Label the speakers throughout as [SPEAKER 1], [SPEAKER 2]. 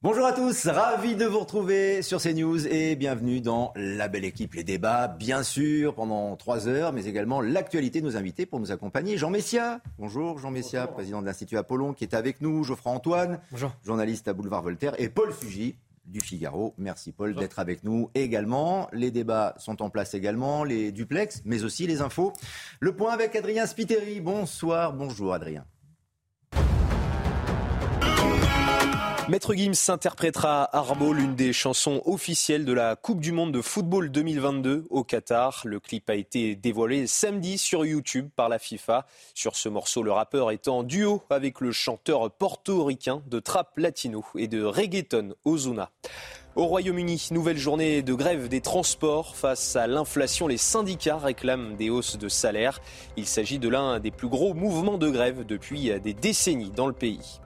[SPEAKER 1] Bonjour à tous, ravi de vous retrouver sur CNews et bienvenue dans la belle équipe, les débats, bien sûr, pendant trois heures, mais également l'actualité de nos invités pour nous accompagner. Jean Messia, bonjour Jean Messia, président de l'Institut Apollon, qui est avec nous, Geoffroy Antoine,
[SPEAKER 2] Bonjour.
[SPEAKER 1] journaliste à Boulevard Voltaire, et Paul Fugy du Figaro. Merci Paul d'être avec nous également. Les débats sont en place également, les duplex, mais aussi les infos. Le point avec Adrien Spiteri. Bonsoir, bonjour Adrien.
[SPEAKER 3] Maître Gims interprétera Arbo, l'une des chansons officielles de la Coupe du Monde de football 2022 au Qatar. Le clip a été dévoilé samedi sur YouTube par la FIFA. Sur ce morceau, le rappeur est en duo avec le chanteur portoricain de trap latino et de reggaeton Ozuna. Au Royaume-Uni, nouvelle journée de grève des transports. Face à l'inflation, les syndicats réclament des hausses de salaire. Il s'agit de l'un des plus gros mouvements de grève depuis des décennies dans le pays.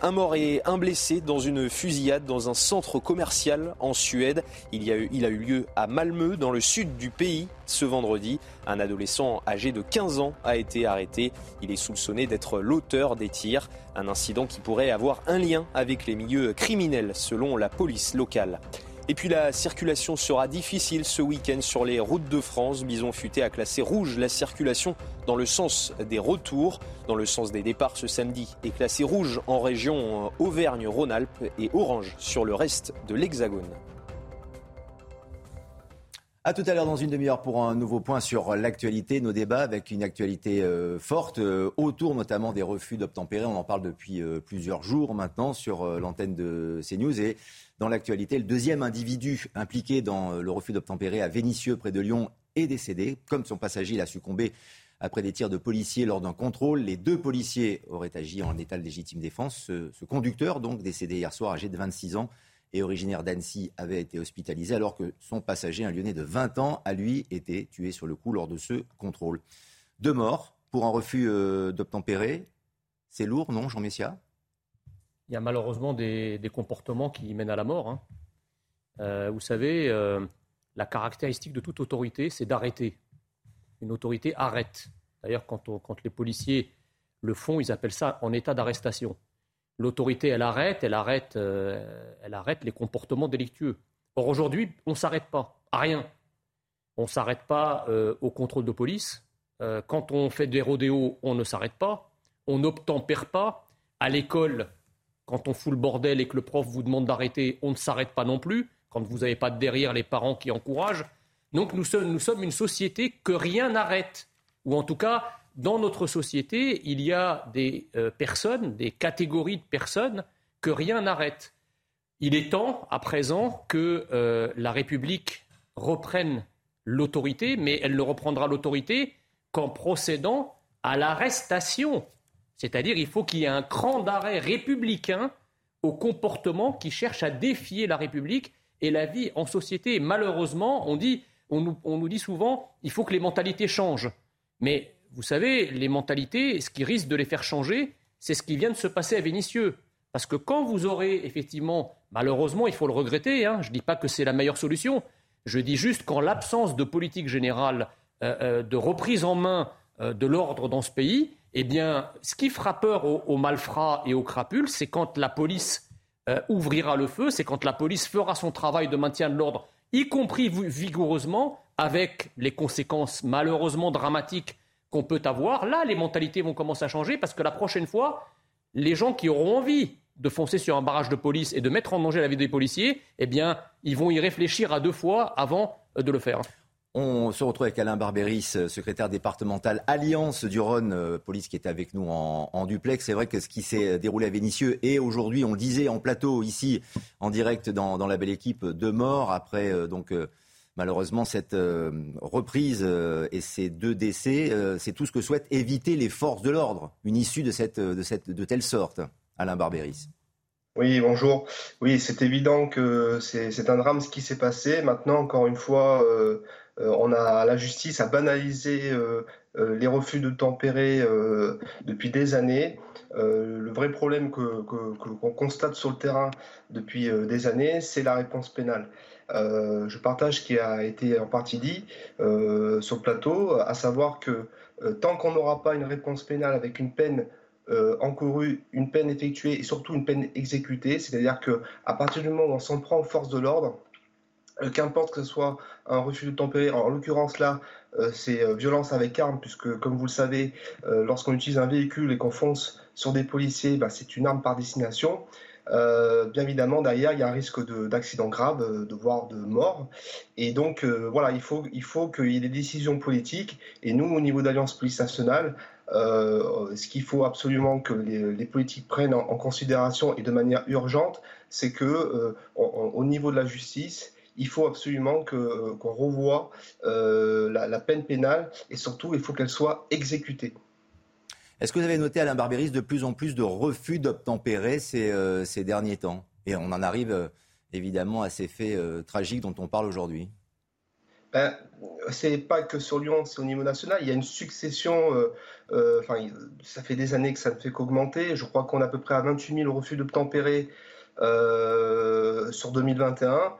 [SPEAKER 3] Un mort et un blessé dans une fusillade dans un centre commercial en Suède. Il, a eu, a eu lieu à Malmö, dans le sud du pays, ce vendredi. Un adolescent âgé de 15 ans a été arrêté. Il est soupçonné d'être l'auteur des tirs. Un incident qui pourrait avoir un lien avec les milieux criminels, selon la police locale. Et puis la circulation sera difficile ce week-end sur les routes de France. Bison Futé a classé rouge la circulation dans le sens des retours. Dans le sens des départs ce samedi est classé rouge en région Auvergne-Rhône-Alpes et orange sur le reste de l'Hexagone.
[SPEAKER 1] À tout à l'heure dans une demi-heure pour un nouveau point sur l'actualité, nos débats avec une actualité euh, forte euh, autour notamment des refus d'obtempérer. On en parle depuis euh, plusieurs jours maintenant sur euh, l'antenne de CNews et dans l'actualité, le deuxième individu impliqué dans euh, le refus d'obtempérer à Vénissieux près de Lyon est décédé. Comme son passager, il a succombé après des tirs de policiers lors d'un contrôle. Les deux policiers auraient agi en état de légitime défense. Ce, conducteur, donc décédé hier soir, âgé de 26 ans, et originaire d'Annecy, avait été hospitalisé alors que son passager, un lyonnais de 20 ans, a lui été tué sur le coup lors de ce contrôle. Deux morts pour un refus euh, d'obtempérer. C'est lourd, non, Jean Messia?
[SPEAKER 2] Il y a malheureusement des, comportements qui mènent à la mort. hein. Euh, vous savez, euh, la caractéristique de toute autorité, c'est d'arrêter. Une autorité arrête. D'ailleurs, quand, les policiers le font, ils appellent ça en état d'arrestation. L'autorité, elle arrête, elle arrête, euh, elle arrête les comportements délictueux. Or, aujourd'hui, on ne s'arrête pas à rien. On ne s'arrête pas au contrôle de police. Quand on fait des rodéos, on ne s'arrête pas. On n'obtempère pas. À l'école, quand on fout le bordel et que le prof vous demande d'arrêter, on ne s'arrête pas non plus. Quand vous n'avez pas derrière les parents qui encouragent. Donc nous sommes, une société que rien n'arrête. Ou en tout cas, dans notre société, il y a des euh, personnes, des catégories de personnes que rien n'arrête. Il est temps, à présent, que euh, la République reprenne l'autorité, mais elle ne reprendra l'autorité qu'en procédant à l'arrestation. C'est-à-dire il faut qu'il y ait un cran d'arrêt républicain au comportement qui cherche à défier la République et la vie en société. Malheureusement, on, dit, on nous dit souvent il faut que les mentalités changent. Mais vous savez, les mentalités, ce qui risque de les faire changer, c'est ce qui vient de se passer à Vénissieux. Parce que quand vous aurez effectivement, malheureusement, il faut le regretter, hein, je ne dis pas que c'est la meilleure solution, je dis juste qu'en l'absence de politique générale, euh, euh, de reprise en main euh, de l'ordre dans ce pays, eh bien, ce qui fera peur aux, malfrats et aux crapules, c'est quand la police euh, ouvrira le feu, c'est quand la police fera son travail de maintien de l'ordre, y compris vi- vigoureusement, avec les conséquences malheureusement dramatiques qu'on peut avoir. Là, les mentalités vont commencer à changer parce que la prochaine fois, les gens qui auront envie de foncer sur un barrage de police et de mettre en danger la vie des policiers, eh bien, ils vont y réfléchir à deux fois avant euh, de le faire.
[SPEAKER 1] On se retrouve avec Alain Barbéris, euh, secrétaire départemental Alliance du Rhône, euh, police qui est avec nous en, duplex. C'est vrai que ce qui s'est déroulé à Vénissieux et aujourd'hui, on disait en plateau ici, en direct dans, la belle équipe, deux morts après euh, donc euh, malheureusement, cette reprise et ces deux décès, c'est tout ce que souhaitent éviter les forces de l'ordre, une issue de, cette, de, de telle sorte. Alain Barbéris.
[SPEAKER 4] Oui, bonjour. Oui, c'est évident que c'est un drame ce qui s'est passé. Maintenant, encore une fois, on a la justice a banalisé les refus de tempérer depuis des années. Euh, le vrai problème qu'on que, constate sur le terrain depuis euh, des années, c'est la réponse pénale. Euh, je partage ce qui a été en partie dit sur le plateau, à savoir que tant qu'on n'aura pas une réponse pénale avec une peine encourue, une peine effectuée et surtout une peine exécutée, c'est-à-dire qu'à partir du moment où on s'en prend aux forces de l'ordre, qu'importe que ce soit un refus de tempérer, en l'occurrence là, c'est violence avec arme, puisque comme vous le savez, lorsqu'on utilise un véhicule et qu'on fonce sur des policiers, bah, c'est une arme par destination. Euh, bien évidemment, derrière, il y a un risque d'accident grave, euh, de voire de mort. Et donc, euh, voilà, il faut, il faut qu'il y ait des décisions politiques. Et nous, au niveau d'Alliance Police Nationale, ce qu'il faut absolument que les, politiques prennent en, considération et de manière urgente, c'est que au niveau de la justice, il faut absolument qu'on revoie la, la peine pénale et surtout, il faut qu'elle soit exécutée.
[SPEAKER 1] Est-ce que vous avez noté, Alain Barbéris, de plus en plus de refus d'obtempérer ces, euh, ces derniers temps? Et on en arrive euh, évidemment à ces faits euh, tragiques dont on parle aujourd'hui.
[SPEAKER 4] Ben, c'est pas que sur Lyon, c'est au niveau national. Il y a une succession. enfin, ça fait des années que ça ne fait qu'augmenter. Je crois qu'on est à peu près à 28 000 refus d'obtempérer sur 2021,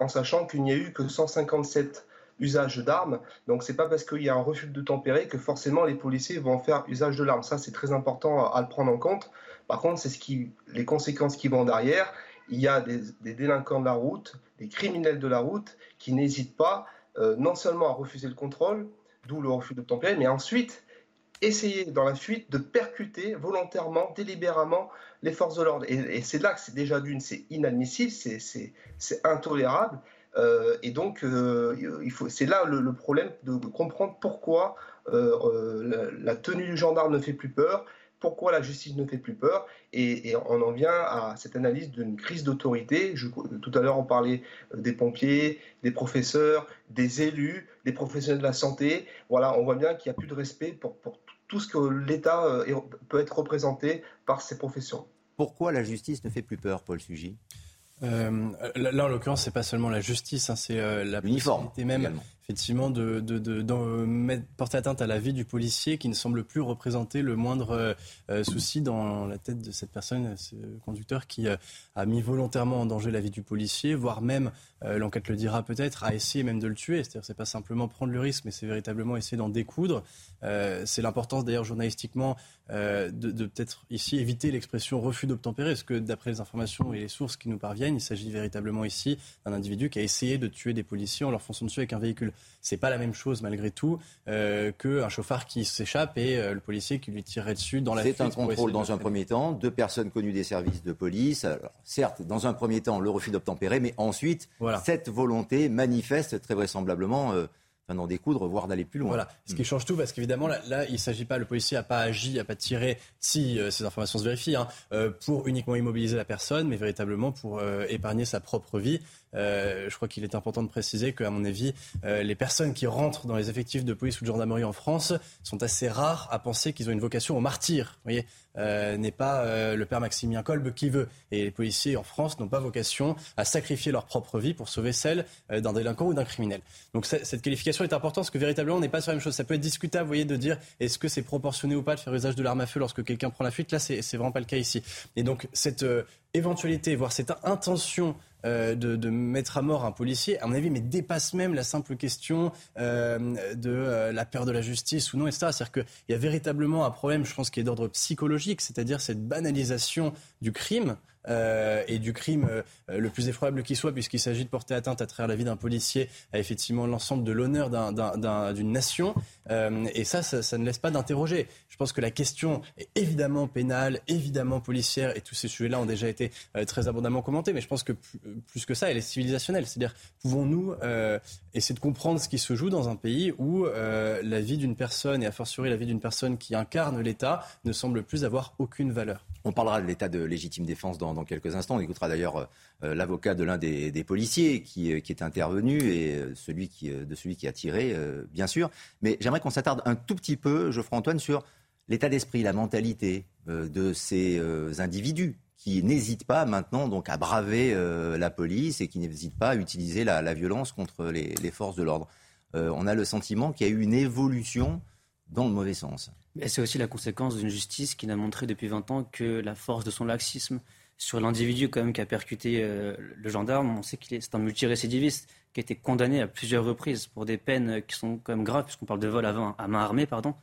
[SPEAKER 4] en sachant qu'il n'y a eu que 157 usage d'armes. Donc c'est pas parce qu'il y a un refus de tempérer que forcément les policiers vont faire usage de l'arme. Ça c'est très important à, le prendre en compte. Par contre, c'est ce qui, les conséquences qui vont derrière. Il y a des, délinquants de la route, des criminels de la route qui n'hésitent pas euh, non seulement à refuser le contrôle, d'où le refus de tempérer, mais ensuite essayer dans la fuite de percuter volontairement, délibérément les forces de l'ordre. Et, c'est là que c'est déjà d'une, c'est inadmissible, c'est intolérable. Euh, et donc, euh, c'est là le, problème de comprendre pourquoi euh, la, tenue du gendarme ne fait plus peur, pourquoi la justice ne fait plus peur, et, on en vient à cette analyse d'une crise d'autorité. Tout à l'heure, on parlait des pompiers, des professeurs, des élus, des professionnels de la santé. Voilà, on voit bien qu'il n'y a plus de respect pour, pour tout ce que l'État peut être représenté par ces professions.
[SPEAKER 1] Pourquoi la justice ne fait plus peur, Paul Sugy
[SPEAKER 5] euh, là, en l'occurrence, c'est pas seulement la justice, hein, c'est euh, la possibilité même, effectivement, de, porter atteinte à la vie du policier qui ne semble plus représenter le moindre euh, souci dans la tête de cette personne, ce conducteur qui a mis volontairement en danger la vie du policier, voire même, l'enquête le dira peut-être, a essayé même de le tuer. C'est-à-dire, c'est pas simplement prendre le risque, mais c'est véritablement essayer d'en découdre. c'est l'importance d'ailleurs journalistiquement de peut-être ici éviter l'expression refus d'obtempérer, parce que d'après les informations et les sources qui nous parviennent il s'agit véritablement ici d'un individu qui a essayé de tuer des policiers en leur fonçant dessus avec un véhicule. C'est pas la même chose malgré tout euh, qu'un chauffard qui s'échappe et euh, le policier qui lui tirerait dessus dans la
[SPEAKER 1] C'est un contrôle dans un premier temps, deux personnes connues des services de police. certes, dans un premier temps, le refus d'obtempérer, mais ensuite, cette volonté manifeste très vraisemblablement. Euh, d'en découdre, voire d'aller plus loin.
[SPEAKER 5] Voilà, ce qui change tout, parce qu'évidemment, là, il ne s'agit pas, le policier n'a pas agi, n'a pas tiré, si euh, ces informations se vérifient, hein, euh, pour uniquement immobiliser la personne, mais véritablement pour euh, épargner sa propre vie. Je crois qu'il est important de préciser qu'à mon avis, les personnes qui rentrent dans les effectifs de police ou de gendarmerie en France sont assez rares à penser qu'ils ont une vocation au martyr. Vous voyez, euh, n'est pas euh, le père Maximilien Kolb qui veut. Et les policiers en France n'ont pas vocation à sacrifier leur propre vie pour sauver celle euh, d'un délinquant ou d'un criminel. Donc cette qualification est importante parce que véritablement on n'est pas sur la même chose. Ça peut être discutable, vous voyez, de dire est-ce que c'est proportionné ou pas de faire usage de l'arme à feu lorsque quelqu'un prend la fuite? Là, c'est vraiment pas le cas ici. Et donc cette éventualité, voire cette intention euh, de, mettre à mort un policier, à mon avis, mais dépasse même la simple question euh, de euh, la peur de la justice ou non, etc. C'est-à-dire qu'il y a véritablement un problème, je pense, qui est d'ordre psychologique, c'est-à-dire cette banalisation du crime euh, et du crime euh, le plus effroyable qui soit, puisqu'il s'agit de porter atteinte à travers la vie d'un policier à effectivement l'ensemble de l'honneur d'une nation. Euh, et ça, ça, ne laisse pas d'interroger. Je pense que la question est évidemment pénale, évidemment policière, et tous ces sujets-là ont déjà été très abondamment commentés. Mais je pense que plus, que ça, elle est civilisationnelle. C'est-à-dire, pouvons-nous essayer de comprendre ce qui se joue dans un pays où la vie d'une personne, et a fortiori la vie d'une personne qui incarne l'État, ne semble plus avoir aucune valeur?
[SPEAKER 1] On parlera de l'état de légitime défense dans, quelques instants. On écoutera d'ailleurs euh, l'avocat de l'un des, policiers qui, est intervenu et celui qui, de celui qui a tiré, bien sûr. Mais j'aimerais qu'on s'attarde un tout petit peu, Geoffroy-Antoine, sur l'état d'esprit, la mentalité de ces individus qui n'hésitent pas maintenant donc à braver la police et qui n'hésitent pas à utiliser la, violence contre les, les forces de l'ordre. on a le sentiment qu'il y a eu une évolution dans le mauvais sens.
[SPEAKER 6] C'est aussi la conséquence d'une justice qui n'a montré depuis 20 ans que la force de son laxisme sur l'individu quand même qui a percuté euh, le gendarme, on sait qu'il est, c'est un multirécidiviste qui a été condamné à plusieurs reprises pour des peines qui sont quand même graves puisqu'on parle de vol à, à main armée, pardon.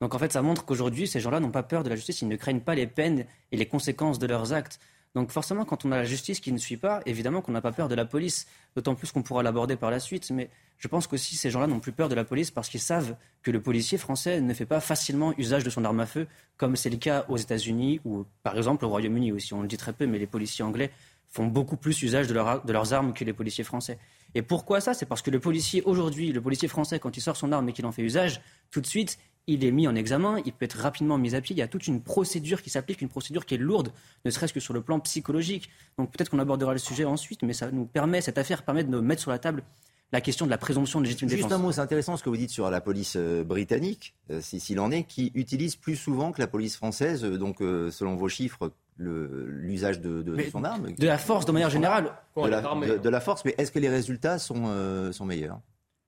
[SPEAKER 6] Donc en fait, ça montre qu'aujourd'hui, ces gens-là n'ont pas peur de la justice, ils ne craignent pas les peines et les conséquences de leurs actes. Donc forcément, quand on a la justice qui ne suit pas, évidemment qu'on n'a pas peur de la police, d'autant plus qu'on pourra l'aborder par la suite. Mais je pense qu'aussi ces gens-là n'ont plus peur de la police parce qu'ils savent que le policier français ne fait pas facilement usage de son arme à feu, comme c'est le cas aux États-Unis ou par exemple au Royaume-Uni aussi. On le dit très peu, mais les policiers anglais font beaucoup plus usage de, leurs armes que les policiers français. Et pourquoi ça? C'est parce que le policier aujourd'hui, le policier français, quand il sort son arme et qu'il en fait usage, tout de suite, il est mis en examen, il peut être rapidement mis à pied. Il y a toute une procédure qui s'applique, une procédure qui est lourde, ne serait-ce que sur le plan psychologique. Donc peut-être qu'on abordera le sujet ensuite, mais ça nous permet, cette affaire permet de nous mettre sur la table la question de la présomption de légitime défense.
[SPEAKER 1] Juste un mot, c'est intéressant ce que vous dites sur la police euh, britannique, euh, s'il en est, qui utilise plus souvent que la police française, euh, donc selon vos chiffres, l'usage de, son arme.
[SPEAKER 6] De la force de manière générale.
[SPEAKER 1] De la, force, mais est-ce que les résultats sont, sont meilleurs?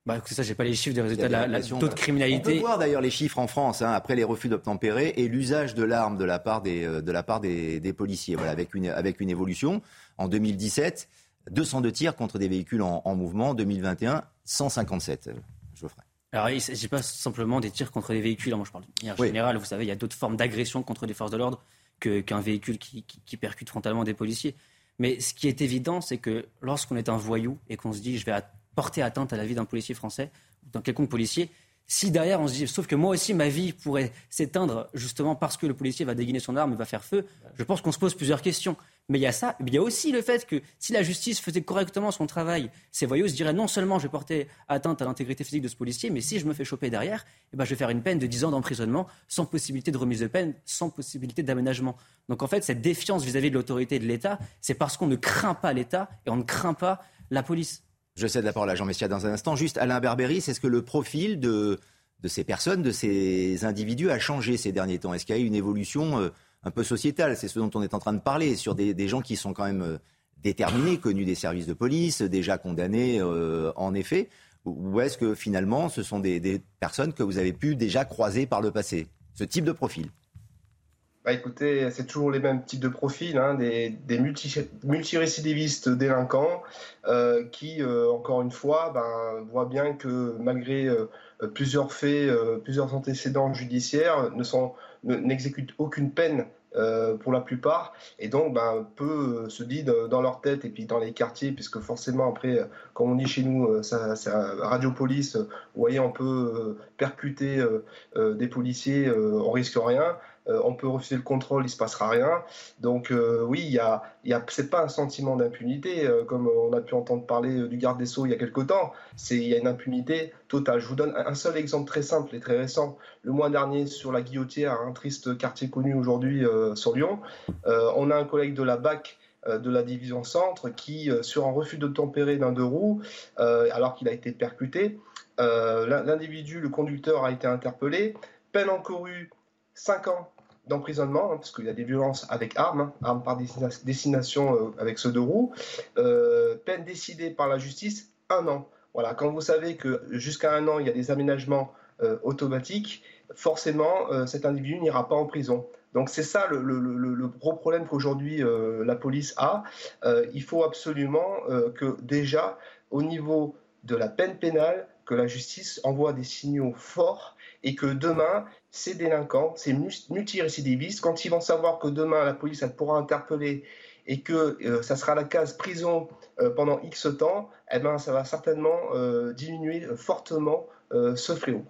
[SPEAKER 6] Bah, ça, j'ai pas les chiffres des résultats de la, taux de criminalité.
[SPEAKER 1] On peut voir d'ailleurs les chiffres en France hein, après les refus d'obtempérer et l'usage de l'arme de la part des, euh, de la part des, policiers. Voilà, avec une, avec une évolution. En 2017, 202 tirs contre des véhicules en, mouvement. En 2021, 157. Je ferai.
[SPEAKER 6] Alors, il ne s'agit pas simplement des tirs contre des véhicules. Moi, je parle de manière générale. Vous savez, il y a d'autres formes d'agression contre les forces de l'ordre qu'un véhicule qui, qui, percute frontalement des policiers. Mais ce qui est évident, c'est que lorsqu'on est un voyou et qu'on se dit je vais porter atteinte à la vie d'un policier français ou d'un quelconque policier. Si derrière on se dit, sauf que moi aussi ma vie pourrait s'éteindre justement parce que le policier va dégainer son arme et va faire feu, je pense qu'on se pose plusieurs questions. Mais il y a ça, il y a aussi le fait que si la justice faisait correctement son travail, ces voyous se diraient non seulement je vais porter atteinte à l'intégrité physique de ce policier, mais si je me fais choper derrière, eh ben, je vais faire une peine de 10 ans d'emprisonnement sans possibilité de remise de peine, sans possibilité d'aménagement. Donc en fait, cette défiance vis à -vis de l'autorité de l'État, c'est parce qu'on ne craint pas l'État et on ne craint pas la police.
[SPEAKER 1] Je cède la parole à Jean Messia dans un instant. Juste, Alain Berbéry, c'est ce que le profil de, de ces personnes, de ces individus a changé ces derniers temps? Est-ce qu'il y a eu une évolution euh, un peu sociétale? C'est ce dont on est en train de parler, sur des, gens qui sont quand même euh, déterminés, connus des services de police, déjà condamnés euh, en effet. Ou est-ce que finalement ce sont des personnes que vous avez pu déjà croiser par le passé Ce type de profil?
[SPEAKER 4] Bah écoutez, c'est toujours les mêmes types de profils, hein, des, multi, multirécidivistes délinquants euh, qui, euh, encore une fois, ben, voient bien que malgré euh, plusieurs faits, plusieurs antécédents judiciaires, ne n'exécutent aucune peine pour la plupart, et donc ben, peu se dit dans leur tête et puis dans les quartiers, puisque forcément après, comme on dit chez nous, ça Radio Police, vous voyez, on peut percuter des policiers, on risque rien. Euh, on peut refuser le contrôle, il se passera rien. Donc euh, oui, il y a, c'est pas un sentiment d'impunité euh, comme on a pu entendre parler du garde des sceaux il y a quelque temps. C'est il y a une impunité totale. Je vous donne un seul exemple très simple et très récent. Le mois dernier sur la Guillotière, un triste quartier connu aujourd'hui sur Lyon, on a un collègue de la BAC de la division centre qui, sur un refus de tempérer d'un deux roues, alors qu'il a été percuté, l'individu, le conducteur a été interpellé, peine encourue 5 ans d'emprisonnement, hein, parce qu'il y a des violences avec armes, hein, armes par destination euh, avec ceux de roues. Euh, peine décidée par la justice, un an. Voilà, quand vous savez que jusqu'à un an, il y a des aménagements euh, automatiques, forcément, cet individu n'ira pas en prison. Donc c'est ça le, gros problème qu'aujourd'hui la police a. il faut absolument que déjà, au niveau de la peine pénale, que la justice envoie des signaux forts et que demain, ces délinquants, ces multirécidivistes, quand ils vont savoir que demain la police elle pourra interpeller et que euh, ça sera la case prison euh, pendant X temps, eh ben, ça va certainement euh, diminuer fortement ce fléau.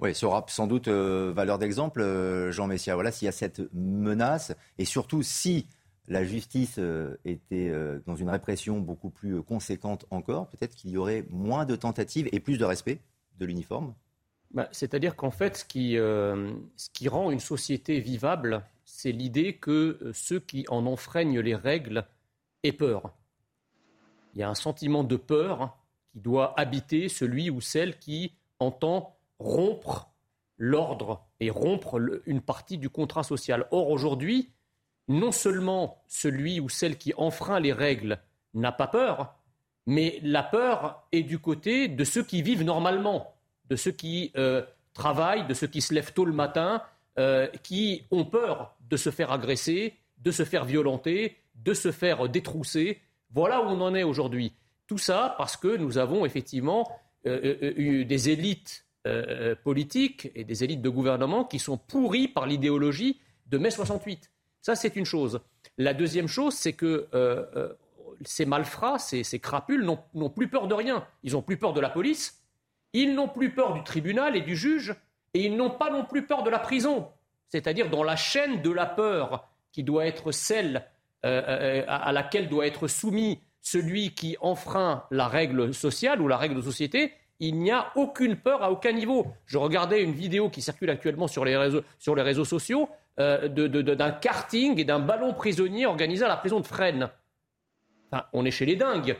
[SPEAKER 1] Oui, ça aura sans doute valeur d'exemple, Jean Messia. Voilà, s'il y a cette menace, et surtout si la justice était dans une répression beaucoup plus conséquente encore, peut-être qu'il y aurait moins de tentatives et plus de respect de l'uniforme
[SPEAKER 2] bah, c'est-à-dire qu'en fait, ce qui, euh, ce qui, rend une société vivable, c'est l'idée que euh, ceux qui en enfreignent les règles aient peur. Il y a un sentiment de peur qui doit habiter celui ou celle qui entend rompre l'ordre et rompre une partie du contrat social. Or, aujourd'hui, non seulement celui ou celle qui enfreint les règles n'a pas peur, mais la peur est du côté de ceux qui vivent normalement, de ceux qui euh, travaillent, de ceux qui se lèvent tôt le matin, euh, qui ont peur de se faire agresser, de se faire violenter, de se faire détrousser. Voilà où on en est aujourd'hui. Tout ça parce que nous avons effectivement euh, eu des élites politiques et des élites de gouvernement qui sont pourries par l'idéologie de mai 68. Ça, c'est une chose. La deuxième chose, c'est que ces malfrats, ces, crapules n'ont plus peur de rien. Ils n'ont plus peur de la police, ils n'ont plus peur du tribunal et du juge, et ils n'ont pas non plus peur de la prison. C'est-à-dire dans la chaîne de la peur qui doit être celle euh, euh, à laquelle doit être soumis celui qui enfreint la règle sociale ou la règle de société, il n'y a aucune peur à aucun niveau. Je regardais une vidéo qui circule actuellement sur les réseaux, sociaux euh, d'un karting et d'un ballon prisonnier organisé à la prison de Fresnes on est chez les dingues.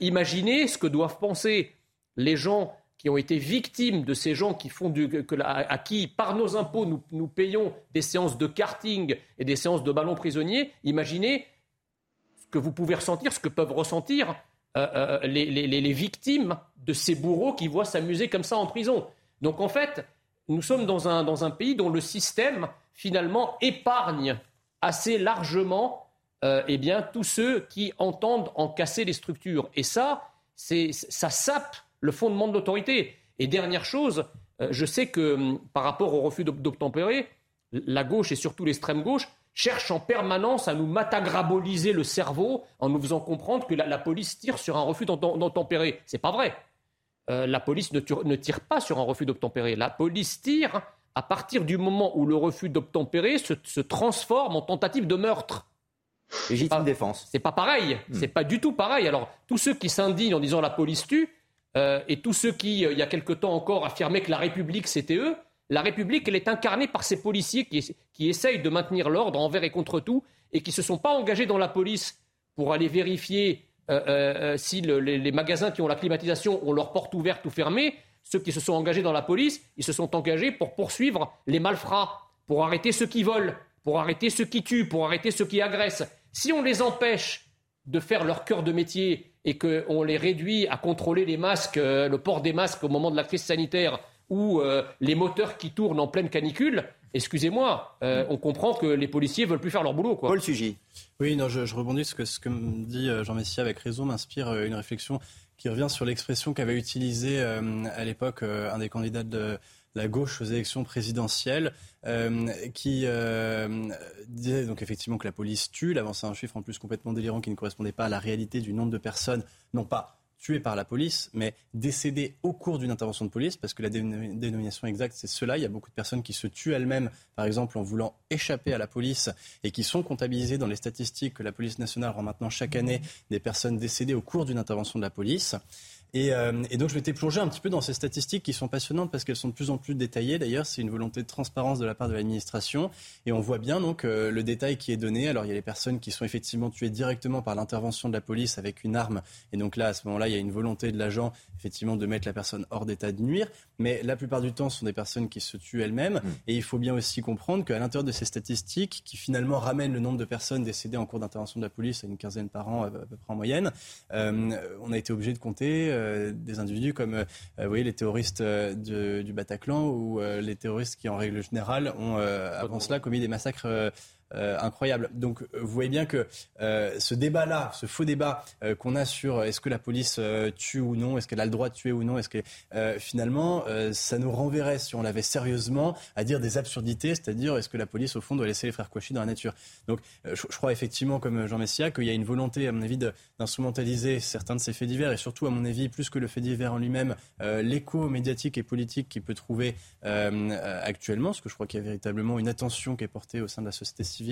[SPEAKER 2] Imaginez ce que doivent penser les gens qui ont été victimes de ces gens qui font du, à, qui, par nos impôts, nous, payons des séances de karting et des séances de ballon prisonnier. Imaginez ce que vous pouvez ressentir, ce que peuvent ressentir euh, euh, les, victimes de ces bourreaux qui voient s'amuser comme ça en prison. Donc en fait, nous sommes dans un, dans un pays dont le système, finalement, épargne assez largement euh, eh bien, tous ceux qui entendent en casser les structures. Et ça, ça sape le fondement de l'autorité. Et dernière chose, euh, je sais que hum, par rapport au refus d'obtempérer, la gauche et surtout l'extrême gauche cherchent en permanence à nous matagraboliser le cerveau en nous faisant comprendre que la, police tire sur un refus d'obtempérer. C'est pas vrai. Euh, la police ne tire, pas sur un refus d'obtempérer. La police tire à partir du moment où le refus d'obtempérer se transforme en tentative de meurtre.
[SPEAKER 1] Légitime défense.
[SPEAKER 2] C'est pas pareil. Hmm. C'est pas du tout pareil. Alors, tous ceux qui s'indignent en disant la police tue, euh, et tous ceux qui, euh, il y a quelque temps encore, affirmaient que la République c'était eux, la République, elle est incarnée par ces policiers qui, qui essayent de maintenir l'ordre envers et contre tout, et qui ne se sont pas engagés dans la police pour aller vérifier euh, si les, magasins qui ont la climatisation ont leurs portes ouvertes ou fermées. Ceux qui se sont engagés dans la police, ils se sont engagés pour poursuivre les malfrats, pour arrêter ceux qui volent, pour arrêter ceux qui tuent, pour arrêter ceux qui agressent. Si on les empêche de faire leur cœur de métier et qu'on les réduit à contrôler les masques, euh, le port des masques au moment de la crise sanitaire ou euh, les moteurs qui tournent en pleine canicule, excusez-moi, euh, on comprend que les policiers veulent plus faire leur boulot. Quoi.
[SPEAKER 1] Paul Sugy.
[SPEAKER 5] Oui, non, je, rebondis ce que ce que me dit Jean Messia avec raison m'inspire une réflexion qui revient sur l'expression qu'avait utilisée à l'époque un des candidats de la gauche aux élections présidentielles, euh, qui euh, disait donc effectivement que la police tue. Avançait un chiffre en plus complètement délirant qui ne correspondait pas à la réalité du nombre de personnes, non pas tuées par la police, mais décédées au cours d'une intervention de police, parce que la dénomination exacte, c'est cela. Il y a beaucoup de personnes qui se tuent elles-mêmes, par exemple, en voulant échapper à la police, et qui sont comptabilisées dans les statistiques que la police nationale rend maintenant chaque année des personnes décédées au cours d'une intervention de la police. Euh, et, donc je m'étais plongé un petit peu dans ces statistiques qui sont passionnantes parce qu'elles sont de plus en plus détaillées. D'ailleurs, c'est une volonté de transparence de la part de l'administration. Et on voit bien donc euh, le détail qui est donné. Alors il y a les personnes qui sont effectivement tuées directement par l'intervention de la police avec une arme. Et donc là, à ce moment-là, il y a une volonté de l'agent effectivement de mettre la personne hors d'état de nuire. Mais la plupart du temps, ce sont des personnes qui se tuent elles-mêmes. Mm. Et il faut bien aussi comprendre qu'à l'intérieur de ces statistiques, qui finalement ramènent le nombre de personnes décédées en cours d'intervention de la police à une quinzaine par an à peu près en moyenne, euh, on a été obligé de compter euh, des individus comme euh, vous voyez, les terroristes du Bataclan ou les terroristes qui, en règle générale, ont avant cela commis des massacres euh, incroyable. Donc vous voyez bien que euh, ce débat-là, ce faux débat euh, qu'on a sur est-ce que la police tue ou non, est-ce qu'elle a le droit de tuer ou non, est-ce que finalement ça nous renverrait, si on l'avait sérieusement, à dire des absurdités, c'est-à-dire est-ce que la police au fond doit laisser les frères Kouachi dans la nature? Donc je, crois effectivement, comme Jean Messia, qu'il y a une volonté, à mon avis, d'instrumentaliser certains de ces faits divers et surtout, à mon avis, plus que le fait divers en lui-même, l'écho médiatique et politique qu'il peut trouver actuellement, parce que je crois qu'il y a véritablement une attention qui est portée au sein de la société civile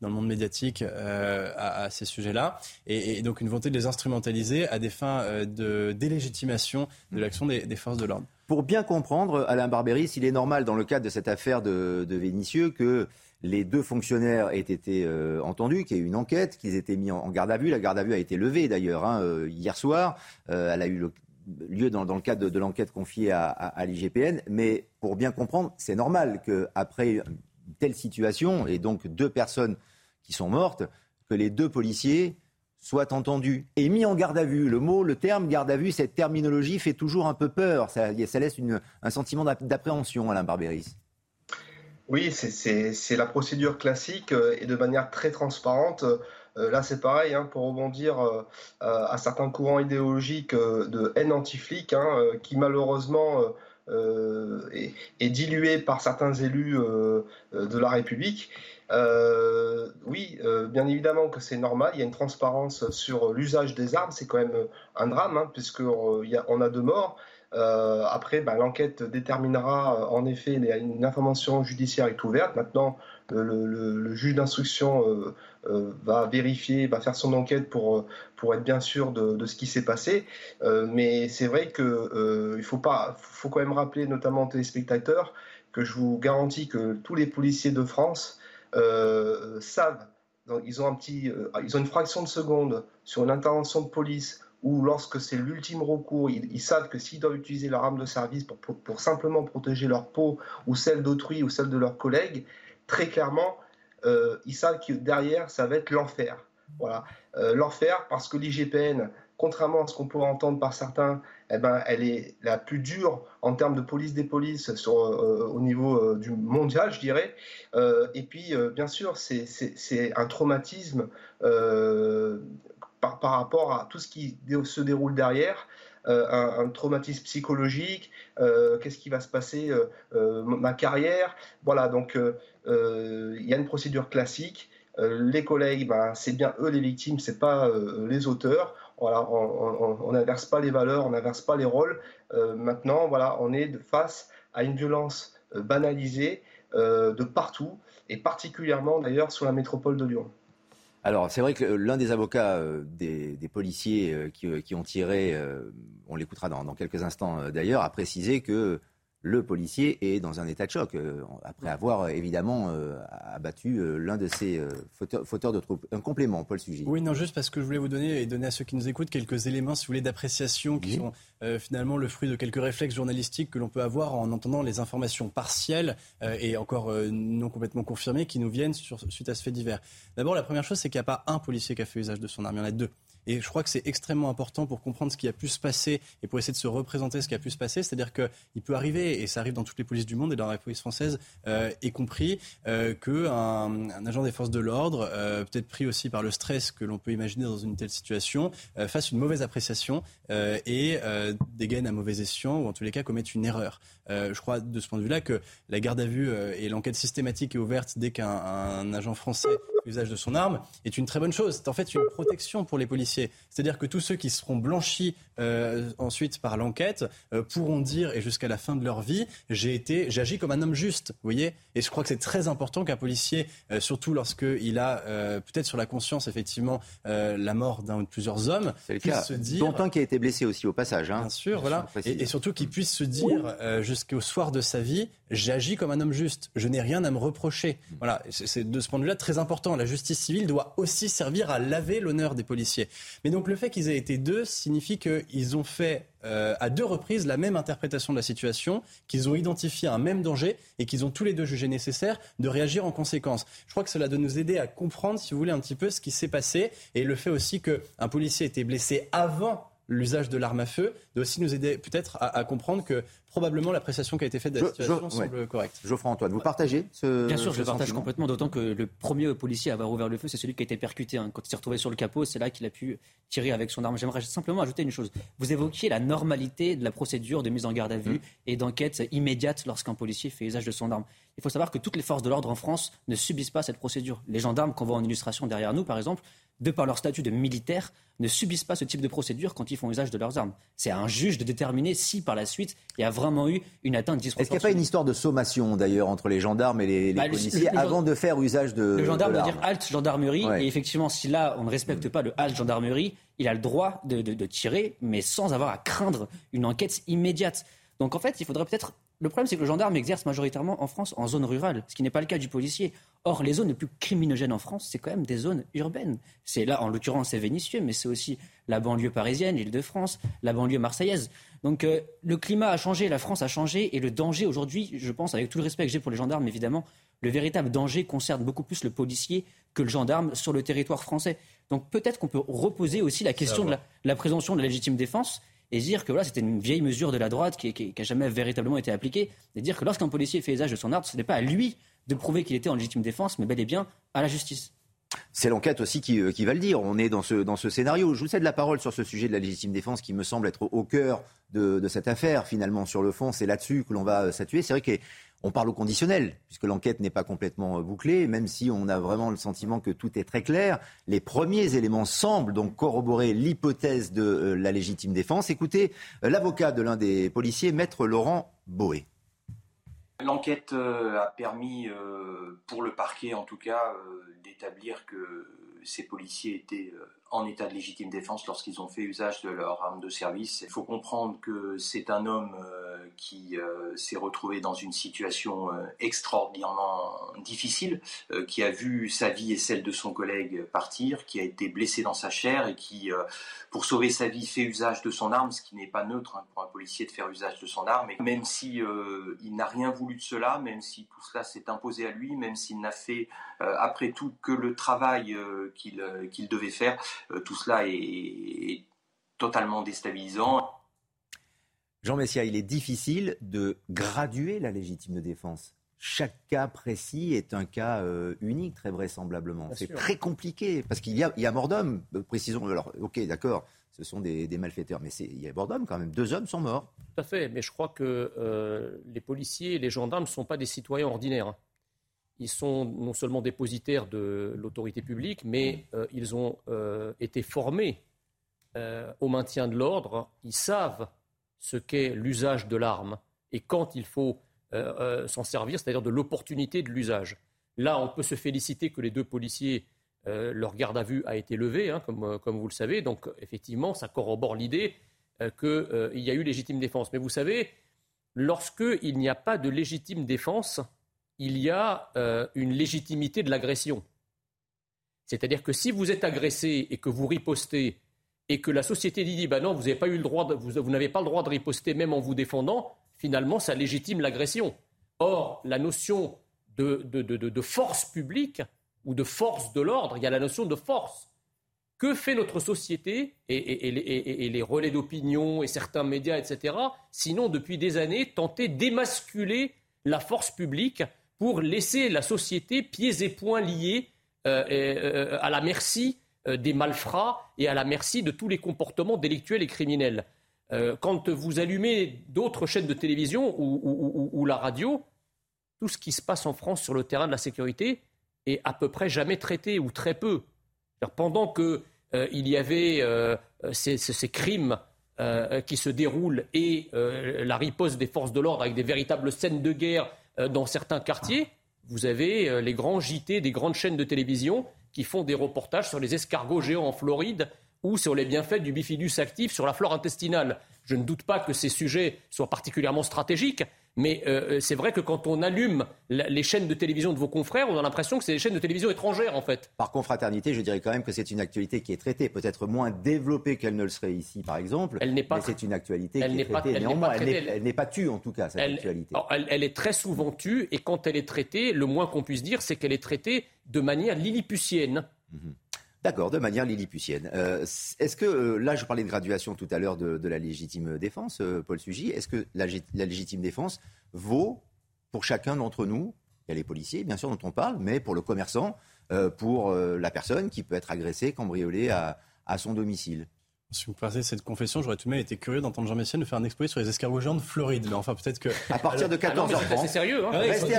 [SPEAKER 5] dans le monde médiatique euh, à, ces sujets-là, et, donc une volonté de les instrumentaliser à des fins euh, de délégitimation de l'action des, forces de l'ordre.
[SPEAKER 1] Pour bien comprendre, Alain Barbéry, s'il est normal dans le cadre de cette affaire de, de Vénitieux que les deux fonctionnaires aient été euh, entendus, qu'il y ait eu une enquête, qu'ils aient été mis en, garde à vue. La garde à vue a été levée d'ailleurs hein, hier soir. elle a eu lieu dans, le cadre de, l'enquête confiée à, l'IGPN. Mais pour bien comprendre, c'est normal qu'après telle situation, et donc deux personnes qui sont mortes, que les deux policiers soient entendus et mis en garde à vue. Le mot, le terme garde à vue, cette terminologie fait toujours un peu peur. Ça, laisse un sentiment d'appréhension, Alain Barbéris.
[SPEAKER 4] Oui, c'est la procédure classique euh, et de manière très transparente. Euh, là, c'est pareil, hein, pour rebondir euh, à certains courants idéologiques de haine anti-flic, hein, qui malheureusement est, est, dilué par certains élus de la République. Euh, oui, euh, bien évidemment que c'est normal. Il y a une transparence sur l'usage des armes. C'est quand même un drame, hein, puisqu'on on a deux morts. Euh, après, ben, l'enquête déterminera en effet, une information judiciaire est ouverte. Maintenant, le, juge d'instruction va vérifier, va faire son enquête pour, pour être bien sûr de, ce qui s'est passé. mais c'est vrai qu'il faut, pas, faut quand même rappeler, notamment aux téléspectateurs, que je vous garantis que tous les policiers de France euh, savent, ils ont, un petit, euh, ils ont une fraction de seconde sur une intervention de police ou lorsque c'est l'ultime recours, ils, savent que s'ils doivent utiliser leur arme de service pour, simplement protéger leur peau ou celle d'autrui ou celle de leurs collègues, très clairement, euh, ils savent que derrière, ça va être l'enfer. Voilà, l'enfer parce que l'IGPN contrairement à ce qu'on pourrait entendre par certains, eh ben, elle est la plus dure en termes de police des polices euh, au niveau euh, du mondial, je dirais. Euh, et puis, bien sûr, c'est un traumatisme par, par, rapport à tout ce qui se déroule derrière. Un, un, traumatisme psychologique, qu'est-ce qui va se passer, ma carrière, voilà. Donc, il y a une procédure classique. les collègues, ben, c'est bien eux les victimes, c'est pas les auteurs on n'inverse pas les valeurs, on n'inverse pas les rôles. Euh, maintenant, voilà, on est face à une violence euh, banalisée euh, de partout, et particulièrement d'ailleurs sur la métropole de Lyon.
[SPEAKER 1] Alors, c'est vrai que l'un des avocats des, policiers qui, ont tiré, on l'écoutera dans, quelques instants d'ailleurs, a précisé que le policier est dans un état de choc, euh, après avoir euh, évidemment euh, abattu l'un de ses fauteurs, de troupes. Un complément, Paul Sugy.
[SPEAKER 5] Oui, non, juste parce que je voulais vous donner et donner à ceux qui nous écoutent quelques éléments, si vous voulez, d'appréciation qui sont finalement le fruit de quelques réflexes journalistiques que l'on peut avoir en entendant les informations partielles et encore non complètement confirmées qui nous viennent sur, suite à ce fait divers. D'abord, la première chose, c'est qu'il n'y a pas un policier qui a fait usage de son arme, il y en a deux. Et je crois que c'est extrêmement important pour comprendre ce qui a pu se passer et pour essayer de se représenter ce qui a pu se passer. C'est-à-dire qu'il peut arriver, et ça arrive dans toutes les polices du monde et dans la police française, euh, y compris, euh, qu'un un agent des forces de l'ordre, euh, peut-être pris aussi par le stress que l'on peut imaginer dans une telle situation, euh, fasse une mauvaise appréciation et dégaine un mauvais escient ou en tous les cas commette une erreur. je crois de ce point de vue-là que la garde à vue et l'enquête systématique est ouverte dès qu'un agent français usage de son arme est une très bonne chose. C'est en fait une protection pour les policiers. C'est-à-dire que tous ceux qui seront blanchis euh, ensuite par l'enquête euh, pourront dire, et jusqu'à la fin de leur vie, j'ai été, j'agis comme un homme juste. Vous voyez Et je crois que c'est très important qu'un policier, euh, surtout lorsqu'il a peut-être sur la conscience effectivement la mort d'un ou de plusieurs hommes,
[SPEAKER 1] puisse se dire, dont un qui a été blessé aussi au passage. Hein,
[SPEAKER 5] bien sûr, voilà. Et, et, surtout qu'il puisse se dire jusqu'au soir de sa vie, j'agis comme un homme juste. Je n'ai rien à me reprocher. Voilà. C'est de ce point de vue-là très important la justice civile doit aussi servir à laver l'honneur des policiers. Mais donc le fait qu'ils aient été deux signifie qu'ils ont fait euh, à deux reprises la même interprétation de la situation, qu'ils ont identifié un même danger et qu'ils ont tous les deux jugé nécessaire de réagir en conséquence. Je crois que cela doit nous aider à comprendre, si vous voulez, un petit peu ce qui s'est passé et le fait aussi qu'un policier ait été blessé avant l'usage de l'arme à feu, doit aussi nous aider peut-être à, comprendre que probablement l'appréciation qui a été faite de la situation semble correcte.
[SPEAKER 1] Geoffroy Antoine, vous partagez ce
[SPEAKER 6] Bien sûr, je le partage complètement, d'autant que le premier policier à avoir ouvert le feu, c'est celui qui a été percuté. Hein. Quand il s'est retrouvé sur le capot, c'est là qu'il a pu tirer avec son arme. J'aimerais simplement ajouter une chose. Vous évoquiez la normalité de la procédure de mise en garde à vue mmh. et d'enquête immédiate lorsqu'un policier fait usage de son arme. Il faut savoir que toutes les forces de l'ordre en France ne subissent pas cette procédure. Les gendarmes qu'on voit en illustration derrière nous, par exemple, de par leur statut de militaire, ne subissent pas ce type de procédure quand ils font usage de leurs armes. C'est à un juge de déterminer si par la suite il y a vraiment eu une atteinte disproportionnée.
[SPEAKER 1] Est-ce qu'il n'y a pas une histoire de sommation d'ailleurs entre les gendarmes et les, bah, policiers avant de faire usage de
[SPEAKER 6] Le gendarme doit dire halte gendarmerie et effectivement si là on ne respecte pas le halte gendarmerie, il a le droit de tirer mais sans avoir à craindre une enquête immédiate. Donc en fait, il faudrait peut-être le problème, c'est que le gendarme exerce majoritairement en France en zone rurale, ce qui n'est pas le cas du policier. Or, les zones les plus criminogènes en France, c'est quand même des zones urbaines. C'est là, en l'occurrence, c'est Vénitieux, mais c'est aussi la banlieue parisienne, l'île de France, la banlieue marseillaise. Donc euh, le climat a changé, la France a changé, et le danger aujourd'hui, je pense, avec tout le respect que j'ai pour les gendarmes, évidemment, le véritable danger concerne beaucoup plus le policier que le gendarme sur le territoire français. Donc peut-être qu'on peut reposer aussi la question de la, présomption de la légitime défense et dire que voilà, c'était une vieille mesure de la droite qui n'a jamais véritablement été appliquée, et dire que lorsqu'un policier fait usage de son arme, ce n'est pas à lui de prouver qu'il était en légitime défense, mais bel et bien à la justice.
[SPEAKER 1] C'est l'enquête aussi qui, euh, qui, va le dire. On est dans ce, dans ce scénario. Je vous cède la parole sur ce sujet de la légitime défense qui me semble être au cœur de, cette affaire. Finalement, sur le fond, c'est là-dessus que l'on va euh, statuer. C'est vrai qu'on parle au conditionnel, puisque l'enquête n'est pas complètement euh, bouclée, même si on a vraiment le sentiment que tout est très clair. Les premiers éléments semblent donc corroborer l'hypothèse de la légitime défense. Écoutez l'avocat de l'un des policiers, maître Laurent Boé.
[SPEAKER 7] L'enquête a permis, pour le parquet en tout cas, d'établir que ces policiers étaient euh, en état de légitime défense lorsqu'ils ont fait usage de leur arme de service. Il faut comprendre que c'est un homme euh, qui euh, s'est retrouvé dans une situation extraordinairement difficile, qui a vu sa vie et celle de son collègue partir, qui a été blessé dans sa chair et qui, pour sauver sa vie, fait usage de son arme, ce qui n'est pas neutre hein, pour un policier de faire usage de son arme. Et même si il n'a rien voulu de cela, même si tout cela s'est imposé à lui, même s'il n'a fait après tout que le travail qu'il devait faire, euh, tout cela est, totalement déstabilisant.
[SPEAKER 1] Jean Messia, il est difficile de graduer la légitime défense. Chaque cas précis est un cas euh, unique, très vraisemblablement. C'est très compliqué, parce qu'il y a, il y a mort d'homme, euh, précisons. Alors, ok, d'accord, ce sont des, malfaiteurs, mais il y a mort d'homme quand même. Deux hommes sont morts.
[SPEAKER 2] Tout à fait, mais je crois que les policiers et les gendarmes ne sont pas des citoyens ordinaires. Ils sont non seulement dépositaires de l'autorité publique, mais euh, ils ont euh, été formés euh, au maintien de l'ordre. Ils savent ce qu'est l'usage de l'arme et quand il faut s'en servir, c'est-à-dire de l'opportunité de l'usage. Là, on peut se féliciter que les deux policiers, leur garde à vue a été levée, hein, comme, comme, vous le savez. Donc, effectivement, ça corrobore l'idée qu'il y a eu légitime défense. Mais vous savez, lorsqu'il n'y a pas de légitime défense, il y a euh, une légitimité de l'agression. C'est-à-dire que si vous êtes agressé et que vous ripostez et que la société dit bah non, vous n'avez pas eu le droit, de, vous, n'avez pas le droit de riposter même en vous défendant, finalement, ça légitime l'agression. Or, la notion de, force publique ou de force de l'ordre, il y a la notion de force. Que fait notre société et les relais d'opinion et certains médias, etc., sinon depuis des années tenter d'émasculer la force publique pour laisser la société pieds et poings liés euh, euh, à la merci euh, des malfrats et à la merci de tous les comportements délictuels et criminels. quand vous allumez d'autres chaînes de télévision ou, la radio, tout ce qui se passe en France sur le terrain de la sécurité est à peu près jamais traité ou très peu. Pendant qu'il il y avait ces, crimes qui se déroulent et la riposte des forces de l'ordre avec des véritables scènes de guerre euh, dans certains quartiers, vous avez euh, les grands JT des grandes chaînes de télévision qui font des reportages sur les escargots géants en Floride ou sur les bienfaits du bifidus actif sur la flore intestinale. Je ne doute pas que ces sujets soient particulièrement stratégiques, mais euh, euh, c'est vrai que quand on allume les chaînes de télévision de vos confrères, on a l'impression que c'est des chaînes de télévision étrangères, en fait.
[SPEAKER 1] Par confraternité, je dirais quand même que c'est une actualité qui est traitée, peut-être moins développée qu'elle ne le serait ici, par exemple. Elle n'est pas. C'est une actualité qui est traitée. Elle néanmoins, elle n'est pas tue, en tout cas, cette actualité.
[SPEAKER 2] elle, est très souvent tue, et quand elle est traitée, le moins qu'on puisse dire, c'est qu'elle est traitée de manière lilliputienne.
[SPEAKER 1] Mhm. D'accord, de manière lilliputienne. Euh, est-ce que, euh, là je parlais de graduation tout à l'heure de, la légitime défense, euh, Paul Sugy, est-ce que la, légitime défense vaut pour chacun d'entre nous Il y a les policiers, bien sûr, dont on parle, mais pour le commerçant, pour la personne qui peut être agressée, cambriolée à son domicile?
[SPEAKER 5] Si vous passez cette confession, j'aurais tout de même été curieux d'entendre Jean Messier nous faire un exposé sur les escargots géants de Floride. Mais enfin, peut-être que.
[SPEAKER 1] À partir de 14h30.
[SPEAKER 2] Ah c'est sérieux, hein
[SPEAKER 1] Restez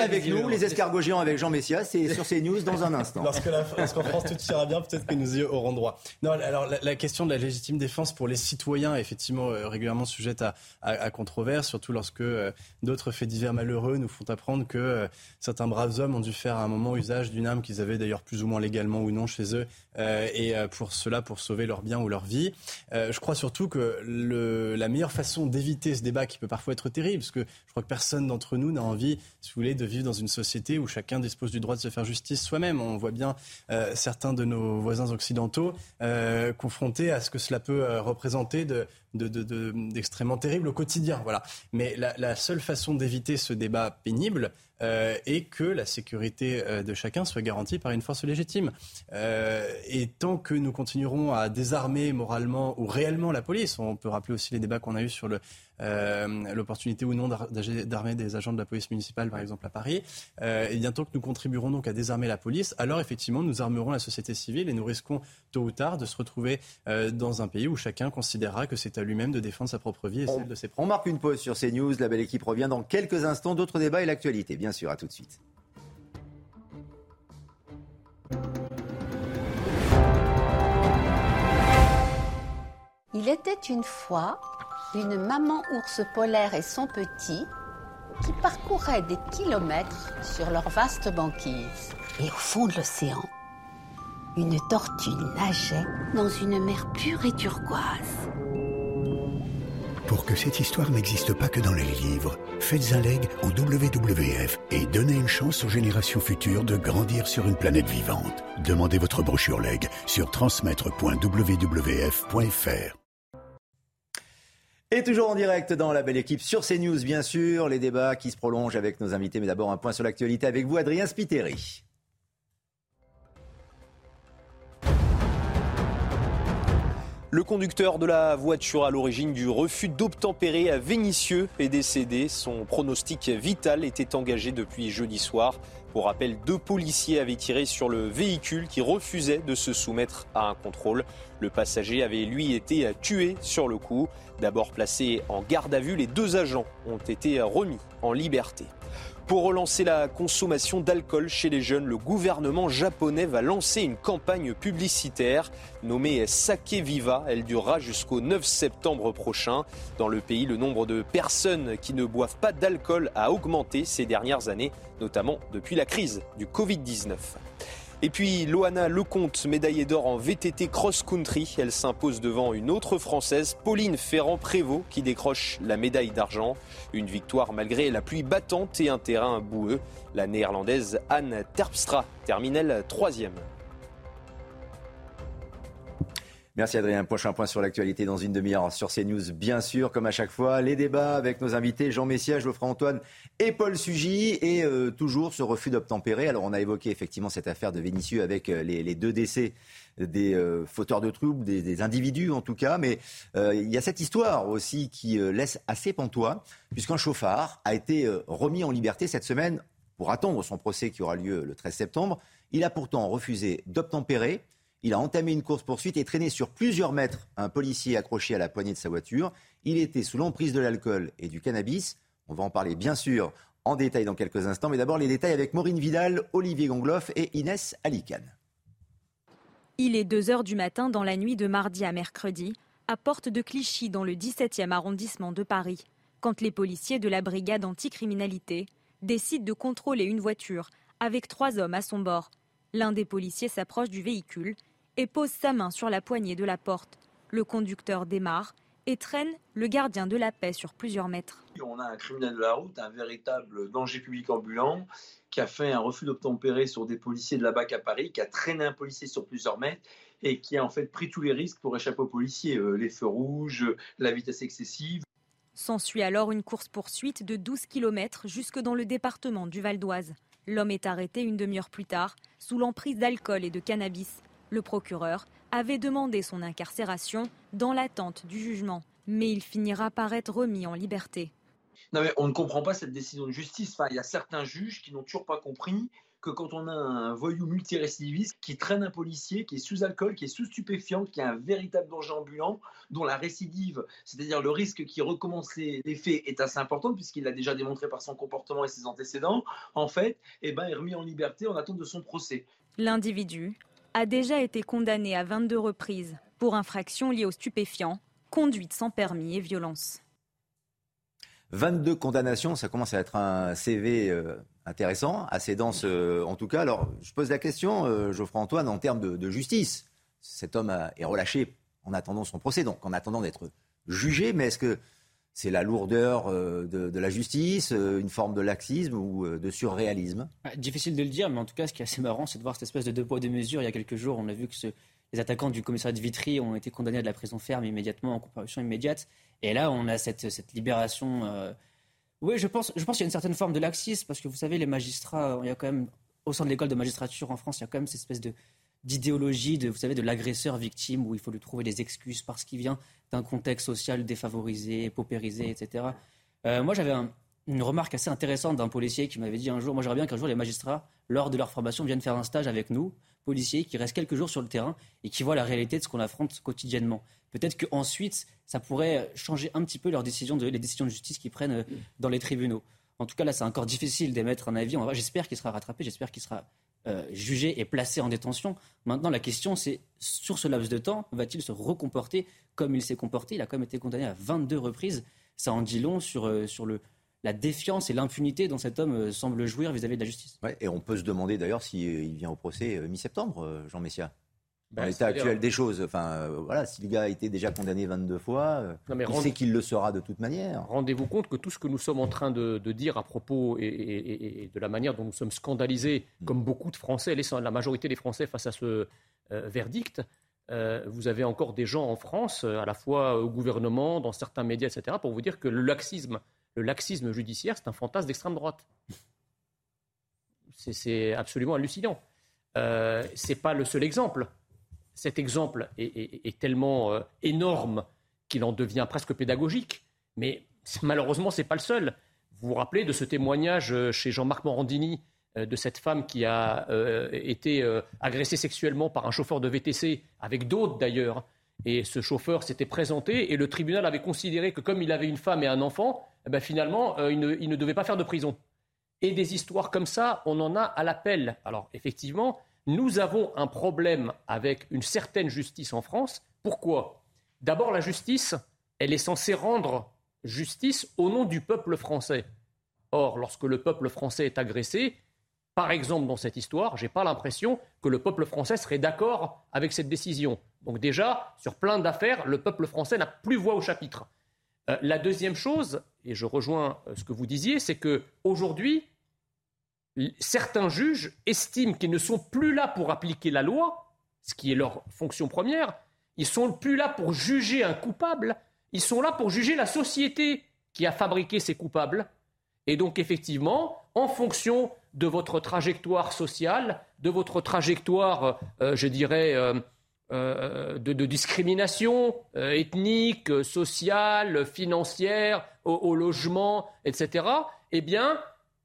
[SPEAKER 1] avec, nous, les escargots géants avec Jean Messia, c'est sur CNews dans un instant.
[SPEAKER 5] Lorsqu'en France tout ira bien, peut-être que nous y aurons droit. Non, alors la, question de la légitime défense pour les citoyens est effectivement euh, régulièrement sujette à, à, controverse, surtout lorsque euh, d'autres faits divers malheureux nous font apprendre que euh, certains braves hommes ont dû faire à un moment usage d'une arme qu'ils avaient d'ailleurs plus ou moins légalement ou non chez eux, et pour cela, pour sauver leur bien ou leur vie. je crois surtout que la meilleure façon d'éviter ce débat qui peut parfois être terrible, parce que je crois que personne d'entre nous n'a envie, si vous voulez, de vivre dans une société où chacun dispose du droit de se faire justice soi-même. On voit bien certains de nos voisins occidentaux confrontés à ce que cela peut représenter de d'extrêmement de, terrible au quotidien. Voilà. Mais la seule façon d'éviter ce débat pénible euh, est que la sécurité euh, de chacun soit garantie par une force légitime. Euh, et tant que nous continuerons à désarmer moralement ou réellement la police, on peut rappeler aussi les débats qu'on a eus sur le, euh, l'opportunité ou non d'armer des agents de la police municipale, par exemple à Paris. Euh, et bientôt que nous contribuerons donc à désarmer la police, alors effectivement nous armerons la société civile et nous risquons tôt ou tard de se retrouver euh, dans un pays où chacun considérera que c'est à lui-même de défendre sa propre vie et celle de ses proches.
[SPEAKER 1] On marque une pause sur CNews. La belle équipe revient dans quelques instants. D'autres débats et l'actualité, bien sûr. À tout de suite.
[SPEAKER 8] Il était une fois une maman ours polaire et son petit qui parcouraient des kilomètres sur leur vaste banquise. Et au fond de l'océan, une tortue nageait dans une mer pure et turquoise.
[SPEAKER 9] Pour que cette histoire n'existe pas que dans les livres, faites un leg au WWF et donnez une chance aux générations futures de grandir sur une planète vivante. Demandez votre brochure leg sur transmettre.wwf.fr.
[SPEAKER 1] Et toujours en direct dans la belle équipe sur CNews, bien sûr, les débats qui se prolongent avec nos invités. Mais d'abord, un point sur l'actualité avec vous, Adrien Spiteri.
[SPEAKER 3] Le conducteur de la voiture à l'origine du refus d'obtempérer à Vénissieux est décédé. Son pronostic vital était engagé depuis jeudi soir. Pour rappel, deux policiers avaient tiré sur le véhicule qui refusait de se soumettre à un contrôle. Le passager avait lui été tué sur le coup. D'abord placé en garde à vue, les deux agents ont été remis en liberté. Pour relancer la consommation d'alcool chez les jeunes, le gouvernement japonais va lancer une campagne publicitaire nommée Sake Viva. Elle durera jusqu'au 9 septembre prochain. Dans le pays, le nombre de personnes qui ne boivent pas d'alcool a augmenté ces dernières années, notamment depuis la crise du Covid-19. Et puis Loana Lecomte, médaillée d'or en VTT cross-country. Elle s'impose devant une autre Française, Pauline Ferrand-Prévot, qui décroche la médaille d'argent. Une victoire malgré la pluie battante et un terrain boueux. La néerlandaise Anne Terpstra termine elle troisième.
[SPEAKER 1] Merci Adrien. Prochain point sur l'actualité dans une demi-heure sur CNews, bien sûr, comme à chaque fois. Les débats avec nos invités Jean Messia, Geoffroy Antoine et Paul Sugy. Et euh, toujours ce refus d'obtempérer. Alors on a évoqué effectivement cette affaire de Vénissieux avec euh, les, deux décès des euh, fauteurs de troubles, des, individus en tout cas. Mais il y a cette histoire aussi qui laisse assez pantois, puisqu'un chauffard a été remis en liberté cette semaine pour attendre son procès qui aura lieu le 13 septembre. Il a pourtant refusé d'obtempérer. Il a entamé une course-poursuite et traîné sur plusieurs mètres un policier accroché à la poignée de sa voiture. Il était sous l'emprise de l'alcool et du cannabis. On va en parler bien sûr en détail dans quelques instants, mais d'abord les détails avec Maureen Vidal, Olivier Gongloff et Inès Alicane.
[SPEAKER 10] Il est 2 heures du matin dans la nuit de mardi à mercredi, à Porte de Clichy dans le 17e arrondissement de Paris, quand les policiers de la brigade anticriminalité décident de contrôler une voiture avec trois hommes à son bord. L'un des policiers s'approche du véhicule et pose sa main sur la poignée de la porte. Le conducteur démarre et traîne le gardien de la paix sur plusieurs mètres.
[SPEAKER 11] On a un criminel de la route, un véritable danger public ambulant, qui a fait un refus d'obtempérer sur des policiers de la BAC à Paris, qui a traîné un policier sur plusieurs mètres et qui a en fait pris tous les risques pour échapper aux policiers, euh, les feux rouges, la vitesse excessive.
[SPEAKER 10] S'ensuit alors une course-poursuite de 12 km jusque dans le département du Val d'Oise. L'homme est arrêté une demi-heure plus tard, sous l'emprise d'alcool et de cannabis. Le procureur avait demandé son incarcération dans l'attente du jugement, mais il finira par être remis en liberté.
[SPEAKER 11] Non mais on ne comprend pas cette décision de justice. Enfin, il y a certains juges qui n'ont toujours pas compris que quand on a un voyou multirécidiviste qui traîne un policier, qui est sous alcool, qui est sous stupéfiant, qui a un véritable danger ambulant, dont la récidive, c'est-à-dire le risque qu'il recommence les, faits, est assez important puisqu'il l'a déjà démontré par son comportement et ses antécédents, en fait, eh ben, est remis en liberté en attente de son procès.
[SPEAKER 10] L'individu a déjà été condamné à 22 reprises pour infractions liées aux stupéfiants, conduite sans permis et violence.
[SPEAKER 1] 22 condamnations, ça commence à être un CV euh, intéressant, assez dense euh, en tout cas. Alors, je pose la question, euh, Geoffroy Antoine, en termes de, justice. Cet homme est relâché en attendant son procès, donc en attendant d'être jugé. Mais est-ce que c'est la lourdeur euh, de, la justice, euh, une forme de laxisme ou euh, de surréalisme
[SPEAKER 6] ah, Difficile de le dire, mais en tout cas, ce qui est assez marrant, c'est de voir cette espèce de deux poids, deux mesures. Il y a quelques jours, on a vu que les attaquants du commissariat de Vitry ont été condamnés à de la prison ferme immédiatement, en comparution immédiate. Et là, on a cette, cette libération. Oui, je pense, je pense qu'il y a une certaine forme de laxisme, parce que vous savez, les magistrats, il y a quand même, au sein de l'école de magistrature en France, il y a quand même cette espèce de d'idéologie de, vous savez, de l'agresseur victime où il faut lui trouver des excuses parce qu'il vient d'un contexte social défavorisé, paupérisé, etc. Euh, moi, j'avais une remarque assez intéressante d'un policier qui m'avait dit un jour, moi j'aimerais bien qu'un jour les magistrats, lors de leur formation, viennent faire un stage avec nous, policiers, qui restent quelques jours sur le terrain et qui voient la réalité de ce qu'on affronte quotidiennement. Peut-être qu'ensuite, ça pourrait changer un petit peu leurs décisions de, les décisions de justice qu'ils prennent euh, dans les tribunaux. En tout cas, là, c'est encore difficile d'émettre un avis. J'espère qu'il sera rattrapé, j'espère qu'il sera euh, jugé et placé en détention. Maintenant, la question, c'est sur ce laps de temps, va-t-il se recomporter comme il s'est comporté? Il a quand même été condamné à 22 reprises. Ça en dit long sur, euh, sur le, la défiance et l'impunité dont cet homme euh, semble jouir vis-à-vis de la justice.
[SPEAKER 1] et on peut se demander d'ailleurs s'il vient au procès mi-septembre, Jean Messia. Dans ben, l'état actuel des choses. Enfin, euh, voilà, si le gars a été déjà condamné 22 fois, euh, il sait qu'il le sera de toute manière.
[SPEAKER 2] Rendez-vous compte que tout ce que nous sommes en train de, dire à propos et, de la manière dont nous sommes scandalisés, mm. comme beaucoup de Français, la majorité des Français face à ce euh, verdict, vous avez encore des gens en France, à la fois au gouvernement, dans certains médias, etc., pour vous dire que le laxisme, le laxisme judiciaire, c'est un fantasme d'extrême droite. C'est absolument hallucinant. Euh, c'est pas le seul exemple cet exemple est, tellement euh, énorme qu'il en devient presque pédagogique. Mais malheureusement, ce n'est pas le seul. Vous vous rappelez de ce témoignage euh, chez Jean-Marc Morandini euh, de cette femme qui a été agressée sexuellement par un chauffeur de VTC, avec d'autres d'ailleurs. Et ce chauffeur s'était présenté et le tribunal avait considéré que comme il avait une femme et un enfant, eh ben, finalement, il ne devait pas faire de prison. Et des histoires comme ça, on en a à l'appel. Alors effectivement, nous avons un problème avec une certaine justice en France. Pourquoi? D'abord, la justice, elle est censée rendre justice au nom du peuple français. Or, lorsque le peuple français est agressé, par exemple dans cette histoire, je n'ai pas l'impression que le peuple français serait d'accord avec cette décision. Donc déjà, sur plein d'affaires, le peuple français n'a plus voix au chapitre. Euh, la deuxième chose, et je rejoins euh, ce que vous disiez, c'est que aujourd'hui, certains juges estiment qu'ils ne sont plus là pour appliquer la loi, ce qui est leur fonction première, ils sont plus là pour juger un coupable, ils sont là pour juger la société qui a fabriqué ces coupables. Et donc effectivement, en fonction de votre trajectoire sociale, de votre trajectoire, euh, je dirais, euh, euh, de, discrimination ethnique, sociale, financière, au logement, etc., eh bien,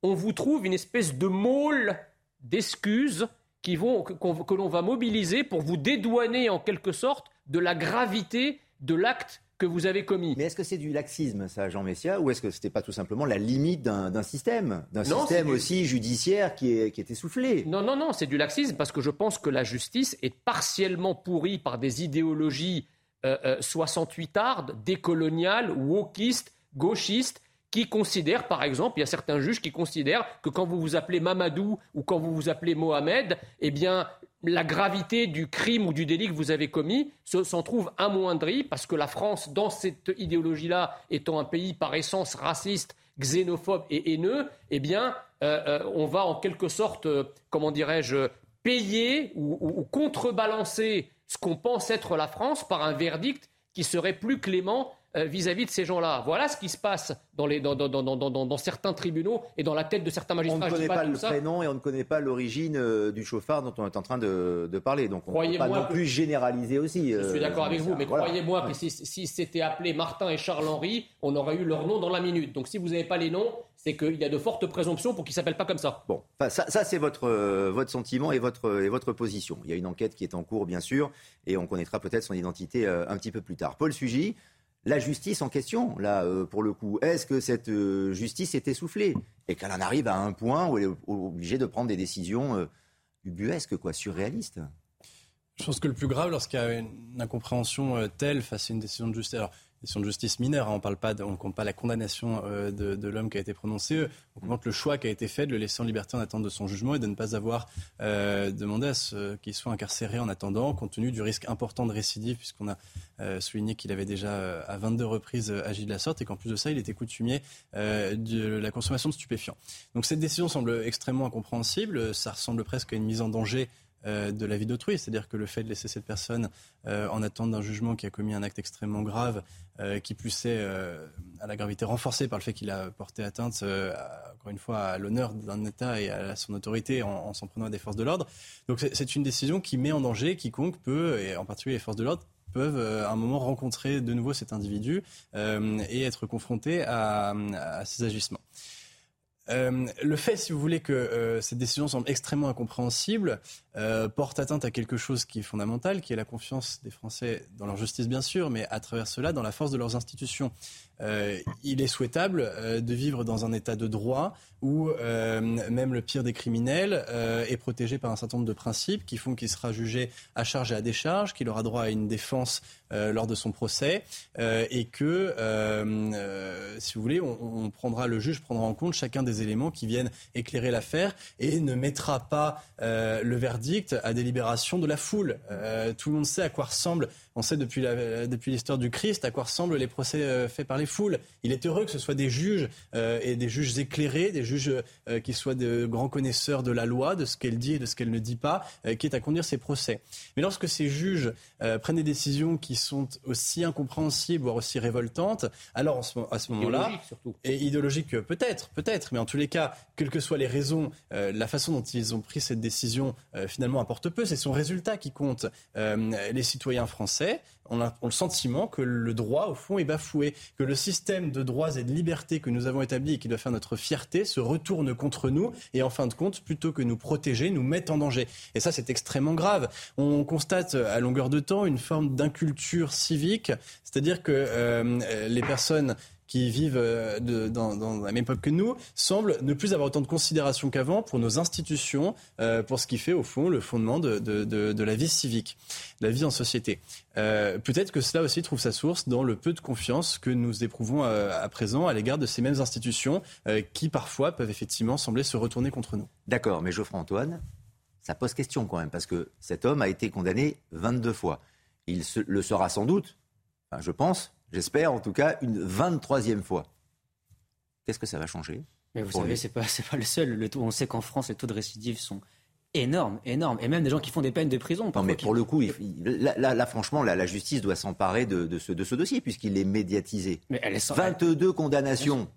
[SPEAKER 2] on vous trouve une espèce de môle d'excuses qui vont, que l'on va mobiliser pour vous dédouaner en quelque sorte de la gravité de l'acte que vous avez commis.
[SPEAKER 1] Mais est-ce que c'est du laxisme, ça, Jean Messia, ou est-ce que ce n'était pas tout simplement la limite d'un système, d'un système aussi judiciaire qui est, qui est essoufflé
[SPEAKER 2] Non, non, non, c'est du laxisme parce que je pense que la justice est partiellement pourrie par des idéologies euh, euh, 68 ardes, décoloniales, wokistes, gauchistes, qui considèrent, par exemple, il y a certains juges qui considèrent que quand vous vous appelez Mamadou ou quand vous vous appelez Mohamed, eh bien, la gravité du crime ou du délit que vous avez commis s'en trouve amoindrie parce que la France, dans cette idéologie-là, étant un pays par essence raciste, xénophobe et haineux, eh bien, euh, euh, on va en quelque sorte, euh, comment dirais-je, payer ou contrebalancer ce qu'on pense être la France par un verdict qui serait plus clément euh, vis-à-vis de ces gens-là. Voilà ce qui se passe dans, les, dans, dans, dans, certains tribunaux et dans la tête de certains magistrats.
[SPEAKER 1] On ne connaît pas, le prénom et on ne connaît pas l'origine euh, du chauffard dont on est en train de, de parler. Donc on ne peut pas non plus généraliser aussi.
[SPEAKER 2] Je suis euh, d'accord avec vous, mais croyez-moi que si, si c'était appelé Martin et Charles-Henri, on aurait eu leur nom dans la minute. Donc si vous n'avez pas les noms, c'est qu'il y a de fortes présomptions pour qu'ils ne s'appellent pas comme ça.
[SPEAKER 1] Bon, ça, ça c'est votre, votre sentiment et votre, et votre position. Il y a une enquête qui est en cours, bien sûr, et on connaîtra peut-être son identité un petit peu plus tard. Paul Sugy, la justice en question, là, euh, pour le coup. Est-ce que cette euh, justice est essoufflée et qu'elle en arrive à un point où elle est obligée de prendre des décisions euh, ubuesques, quoi, surréalistes?
[SPEAKER 5] Je pense que le plus grave, lorsqu'il y a une incompréhension telle face à une décision de justice, décision de justice mineure. Hein. on parle compte pas la condamnation euh, de, l'homme qui a été prononcé. On compte le choix qui a été fait de le laisser en liberté en attente de son jugement et de ne pas avoir euh, demandé à ce qu'il soit incarcéré en attendant, compte tenu du risque important de récidive, puisqu'on a euh, souligné qu'il avait déjà à 22 reprises agi de la sorte et qu'en plus de ça, il était coutumier de la consommation de stupéfiants. Donc cette décision semble extrêmement incompréhensible. Ça ressemble presque à une mise en danger de la vie d'autrui. C'est-à-dire que le fait de laisser cette personne en attente d'un jugement qui a commis un acte extrêmement grave, euh, qui plus est à la gravité renforcée par le fait qu'il a porté atteinte, encore une fois, à l'honneur d'un État et à son autorité en, s'en prenant à des forces de l'ordre. Donc c'est une décision qui met en danger quiconque peut, et en particulier les forces de l'ordre, peuvent à un moment rencontrer de nouveau cet individu et être confrontés à, ces agissements. Euh, le fait, si vous voulez, que euh, cette décision semble extrêmement incompréhensible, euh, porte atteinte à quelque chose qui est fondamental, qui est la confiance des Français dans leur justice, bien sûr, mais à travers cela, dans la force de leurs institutions. il est souhaitable de vivre dans un état de droit où même le pire des criminels est protégé par un certain nombre de principes qui font qu'il sera jugé à charge et à décharge, qu'il aura droit à une défense lors de son procès, et que, si vous voulez, on, prendra le juge prendra en compte chacun des éléments qui viennent éclairer l'affaire et ne mettra pas euh, le verdict à délibération de la foule. Euh, tout le monde sait à quoi ressemble, on sait depuis, depuis l'histoire du Christ, à quoi ressemblent les procès euh, faits par les foules. Il est heureux que ce soit des juges et des juges éclairés, des juges qui soient de grands connaisseurs de la loi, de ce qu'elle dit et de ce qu'elle ne dit pas, qui est à conduire ces procès. Mais lorsque ces juges prennent des décisions qui sont aussi incompréhensibles, voire aussi révoltantes, alors à ce moment-là, et idéologique peut-être, peut-être, mais en tous les cas, quelles que soient les raisons, euh, la façon dont ils ont pris cette décision euh, finalement importe peu. C'est son résultat qui compte. Euh, les citoyens français ont, le sentiment que le droit, au fond, est bafoué, que le système de droits et de libertés que nous avons établi et qui doit faire notre fierté se retourne contre nous et en fin de compte, plutôt que nous protéger, nous met en danger. Et ça, c'est extrêmement grave. On constate à longueur de temps une forme d'inculture civique, c'est-à-dire que les personnes qui vivent euh, dans, la même époque que nous, semblent ne plus avoir autant de considération qu'avant pour nos institutions, euh, pour ce qui fait au fond le fondement de, la vie civique, de la vie en société. Euh, peut-être que cela aussi trouve sa source dans le peu de confiance que nous éprouvons à, présent à l'égard de ces mêmes institutions qui parfois peuvent effectivement sembler se retourner contre nous.
[SPEAKER 1] D'accord, mais Geoffroy Antoine, ça pose question quand même, parce que cet homme a été condamné 22 fois. Il le sera sans doute, je pense, j'espère en tout cas, une 23e fois. Qu'est-ce que ça va changer
[SPEAKER 6] Mais vous savez, ce n'est pas, pas le seul. Le taux, on sait qu'en France, les taux de récidive sont énormes, énormes. Et même des gens qui font des peines de prison.
[SPEAKER 1] Non, mais pour le coup, là, franchement, la justice doit s'emparer de, ce, de ce dossier, puisqu'il est médiatisé. Mais elle est 22 condamnations.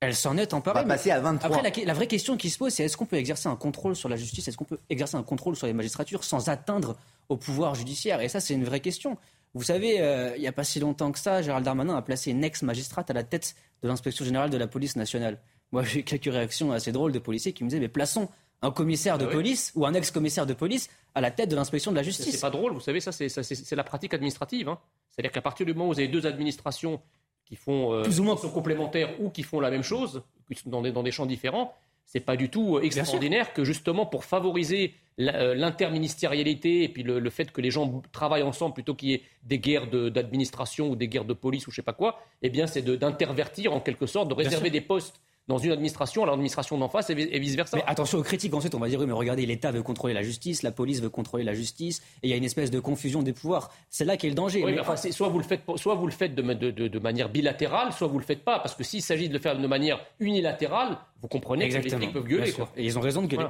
[SPEAKER 6] Elle s'en est emparée.
[SPEAKER 1] On va passer à 23.
[SPEAKER 6] Après, la, vraie question qui se pose, c'est est-ce qu'on peut exercer un contrôle sur la justice? Est-ce qu'on peut exercer un contrôle sur les magistratures sans atteindre au pouvoir judiciaire? Et ça, c'est une vraie question. Vous savez, euh, il n'y a pas si longtemps que ça, Gérald Darmanin a placé une ex-magistrate à la tête de l'inspection générale de la police nationale. Moi, j'ai eu quelques réactions assez drôles de policiers qui me disaient, mais plaçons un commissaire de ah police ou un ex-commissaire de police à la tête de l'inspection de la justice.
[SPEAKER 2] C'est pas drôle, vous savez, ça c'est la pratique administrative. Hein. C'est-à-dire qu'à partir du moment où vous avez deux administrations qui font euh, plus ou moins sont complémentaires ou qui font la même chose dans des, dans des champs différents, c'est pas du tout euh, extraordinaire que justement pour favoriser l'interministérialité et puis le, fait que les gens travaillent ensemble plutôt qu'il y ait des guerres d'administration ou des guerres de police ou je sais pas quoi, eh bien c'est d'intervertir en quelque sorte, de réserver des postes dans une administration à l'administration d'en face et, vice-versa.
[SPEAKER 6] Mais attention aux critiques, ensuite on va dire oui mais regardez, l'État veut contrôler la justice, la police veut contrôler la justice, et il y a une espèce de confusion des pouvoirs. C'est là qu'est le danger.
[SPEAKER 2] Oui, mais enfin, soit vous le faites, soit vous le faites de, de, manière bilatérale, soit vous le faites pas, parce que s'il s'agit de le faire de manière unilatérale, vous comprenez
[SPEAKER 6] Exactement.
[SPEAKER 2] que les peuvent gueuler.
[SPEAKER 6] Et ils ont raison de gueuler.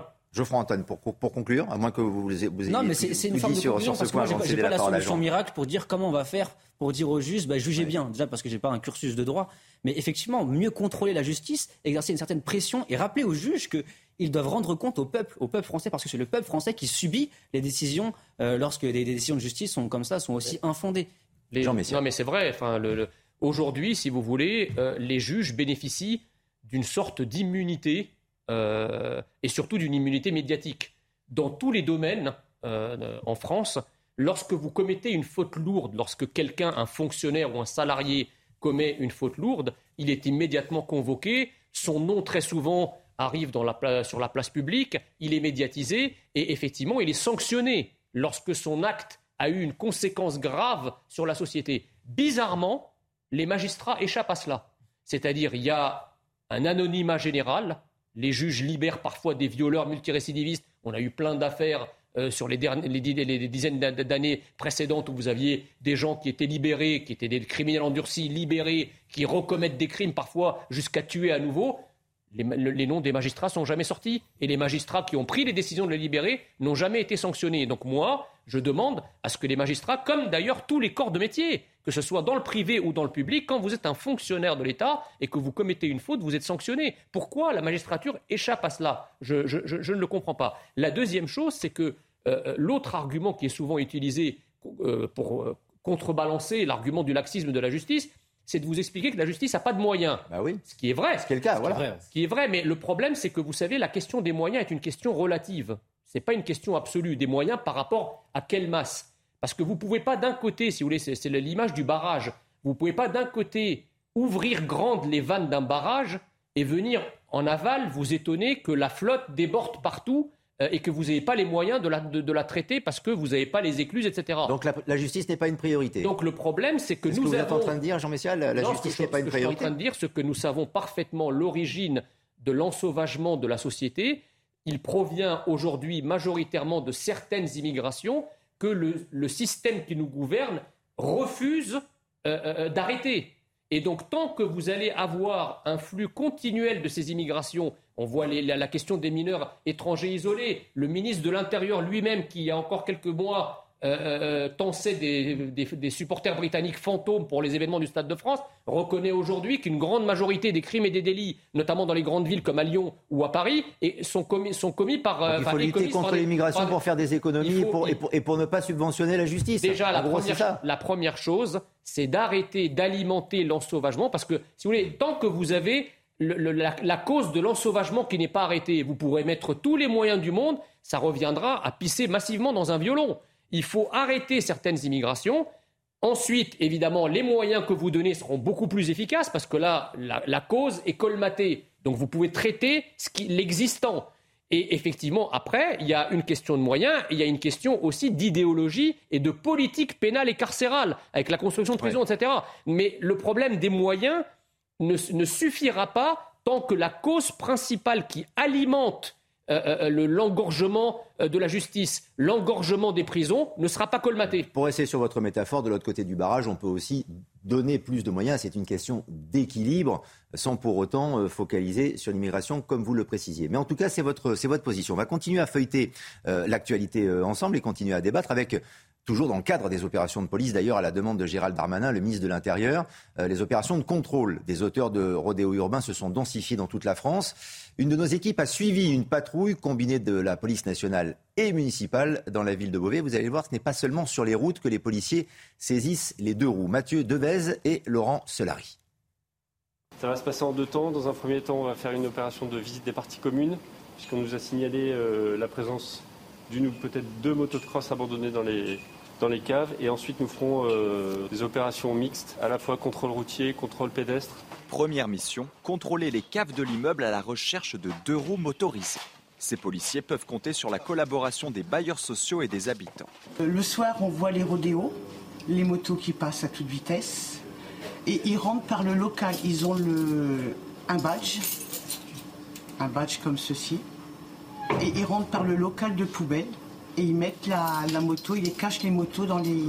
[SPEAKER 1] Antoine, pour, pour, conclure, à moins que vous, vous ayez
[SPEAKER 6] Non, mais c'est une forme de sur, sur ce point. J'ai pas la solution miracle pour dire comment on va faire pour dire aux juges, bah, jugez bien. Déjà parce que j'ai pas un cursus de droit, mais effectivement, mieux contrôler la justice, exercer une certaine pression et rappeler aux juges qu'ils doivent rendre compte au peuple, au peuple français, parce que c'est le peuple français qui subit les décisions euh, lorsque des, décisions de justice sont comme ça, sont aussi infondées.
[SPEAKER 2] Les... Non, mais c'est vrai. Enfin, le, Aujourd'hui, si vous voulez, euh, les juges bénéficient d'une sorte d'immunité euh, et surtout d'une immunité médiatique. Dans tous les domaines en France, lorsque vous commettez une faute lourde, lorsque quelqu'un, un fonctionnaire ou un salarié commet une faute lourde, il est immédiatement convoqué, son nom très souvent arrive sur la place publique, il est médiatisé et effectivement il est sanctionné lorsque son acte a eu une conséquence grave sur la société. Bizarrement, les magistrats échappent à cela. C'est-à-dire, il y a un anonymat général. Les juges libèrent parfois des violeurs multirécidivistes. On a eu plein d'affaires euh, sur les, dizaines d'années précédentes où vous aviez des gens qui étaient libérés, qui étaient des criminels endurcis, libérés, qui recommettent des crimes parfois jusqu'à tuer à nouveau. Les, noms des magistrats sont jamais sortis et les magistrats qui ont pris les décisions de les libérer n'ont jamais été sanctionnés. Donc moi, je demande à ce que les magistrats, comme d'ailleurs tous les corps de métier, que ce soit dans le privé ou dans le public, quand vous êtes un fonctionnaire de l'État et que vous commettez une faute, vous êtes sanctionné. Pourquoi la magistrature échappe à cela? Je, ne le comprends pas. La deuxième chose, c'est que euh, euh, l'autre argument qui est souvent utilisé euh, pour contrebalancer l'argument du laxisme de la justice, c'est de vous expliquer que la justice n'a pas de moyens.
[SPEAKER 1] Bah oui.
[SPEAKER 2] Ce qui est vrai.
[SPEAKER 1] Ce qui est le cas, voilà.
[SPEAKER 2] Ce qui est vrai, mais le problème, c'est que vous savez, la question des moyens est une question relative. Ce n'est pas une question absolue des moyens par rapport à quelle masse. Parce que vous ne pouvez pas d'un côté, si vous voulez, c'est l'image du barrage, vous ne pouvez pas d'un côté ouvrir grandes les vannes d'un barrage et venir en aval vous étonner que la flotte déborde partout et que vous n'avez pas les moyens de la, de, la, traiter parce que vous n'avez pas les écluses, etc.
[SPEAKER 1] Donc la, justice n'est pas une priorité.
[SPEAKER 2] Donc le problème, c'est que nous
[SPEAKER 1] que vous
[SPEAKER 2] êtes
[SPEAKER 1] en train de dire, Jean Messial, la, justice n'est pas une priorité.
[SPEAKER 2] Je suis en train de dire ce que nous savons parfaitement l'origine de l'ensauvagement de la société. Il provient aujourd'hui majoritairement de certaines immigrations que le, système qui nous gouverne refuse euh, euh, d'arrêter. Et donc, tant que vous allez avoir un flux continuel de ces immigrations, on voit la, question des mineurs étrangers isolés, le ministre de l'Intérieur lui-même, qui il y a encore quelques mois euh, tensait des, supporters britanniques fantômes pour les événements du Stade de France, reconnaît aujourd'hui qu'une grande majorité des crimes et des délits, notamment dans les grandes villes comme à Lyon ou à Paris, sont, commis, sont commis par...
[SPEAKER 1] il faut lutter contre l'immigration pour faire des économies et, pour, ne pas subventionner la justice.
[SPEAKER 2] Déjà, la, première, la première chose, c'est d'arrêter d'alimenter l'ensauvagement, parce que, si vous voulez, tant que vous avez la, la, cause de l'ensauvagement qui n'est pas arrêtée, vous pourrez mettre tous les moyens du monde, ça reviendra à pisser massivement dans un violon. Il faut arrêter certaines immigrations. Ensuite, évidemment, les moyens que vous donnez seront beaucoup plus efficaces parce que là, la, cause est colmatée. Donc vous pouvez traiter l'existant. Et effectivement, après, il y a une question de moyens, il y a une question aussi d'idéologie et de politique pénale et carcérale, avec la construction de prisons, etc. Mais le problème des moyens ne, ne suffira pas tant que la cause principale qui alimente euh, euh, euh, l'engorgement de la justice, l'engorgement des prisons ne sera pas colmaté.
[SPEAKER 1] Pour rester sur votre métaphore, de l'autre côté du barrage, on peut aussi donner plus de moyens. C'est une question d'équilibre, sans pour autant focaliser sur l'immigration, comme vous le précisiez. Mais en tout cas, c'est votre, votre position. On va continuer à feuilleter l'actualité ensemble et continuer à débattre avec toujours dans le cadre des opérations de police, d'ailleurs à la demande de Gérald Darmanin, le ministre de l'Intérieur. les opérations de contrôle des auteurs de rodéo urbains se sont densifiées dans toute la France. Une de nos équipes a suivi une patrouille combinée de la police nationale et municipale dans la ville de Beauvais. Vous allez voir, ce n'est pas seulement sur les routes que les policiers saisissent les deux roues. Mathieu Devez et Laurent Solari.
[SPEAKER 12] Ça va se passer en deux temps. Dans un premier temps, on va faire une opération de visite des parties communes, puisqu'on nous a signalé euh, la présence d'une ou peut-être deux motos de crosse abandonnées dans les, dans les caves. Et ensuite, nous ferons euh, des opérations mixtes, à la fois contrôle routier, contrôle pédestre
[SPEAKER 13] Première mission, contrôler les caves de l'immeuble à la recherche de deux roues motorisées. Ces policiers peuvent compter sur la collaboration des bailleurs sociaux et des habitants.
[SPEAKER 14] Le soir, on voit les rodéos, les motos qui passent à toute vitesse. Et ils rentrent par le local. Ils ont le, un badge, un badge comme ceci. Et ils rentrent par le local de poubelle. Et ils mettent la, moto, ils cachent les motos dans les,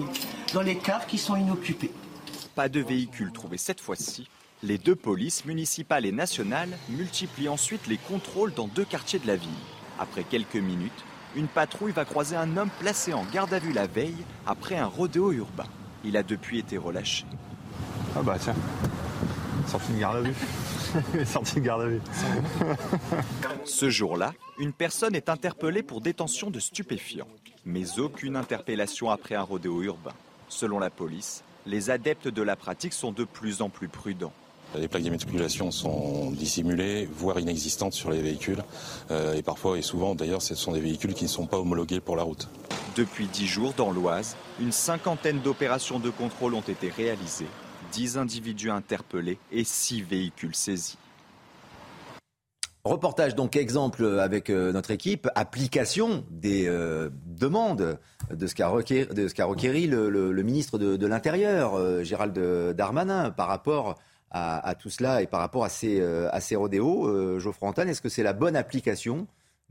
[SPEAKER 14] dans les caves qui sont inoccupées.
[SPEAKER 13] Pas de véhicules trouvés cette fois-ci, les deux polices, municipales et nationales, multiplient ensuite les contrôles dans deux quartiers de la ville. Après quelques minutes, une patrouille va croiser un homme placé en garde à vue la veille après un rodéo urbain. Il a depuis été relâché.
[SPEAKER 15] Ah bah tiens, sorti de garde à vue. sorti de garde à vue.
[SPEAKER 13] Ce jour-là, une personne est interpellée pour détention de stupéfiants, mais aucune interpellation après un rodéo urbain. Selon la police, les adeptes de la pratique sont de plus en plus prudents.
[SPEAKER 16] Les plaques d'immatriculation sont dissimulées, voire inexistantes sur les véhicules. Euh, et parfois et souvent, d'ailleurs, ce sont des véhicules qui ne sont pas homologués pour la route.
[SPEAKER 13] Depuis dix jours, dans l'Oise, une cinquantaine d'opérations de contrôle ont été réalisées, dix individus interpellés et six véhicules saisis.
[SPEAKER 1] Reportage donc exemple avec euh, notre équipe, application des euh, demandes de ce qu'a requéri, le, ministre de, l'Intérieur, euh, Gérald Darmanin, par rapport à, tout cela et par rapport à ces, ces rodéos. Geoffroy Antoine, est-ce que c'est la bonne application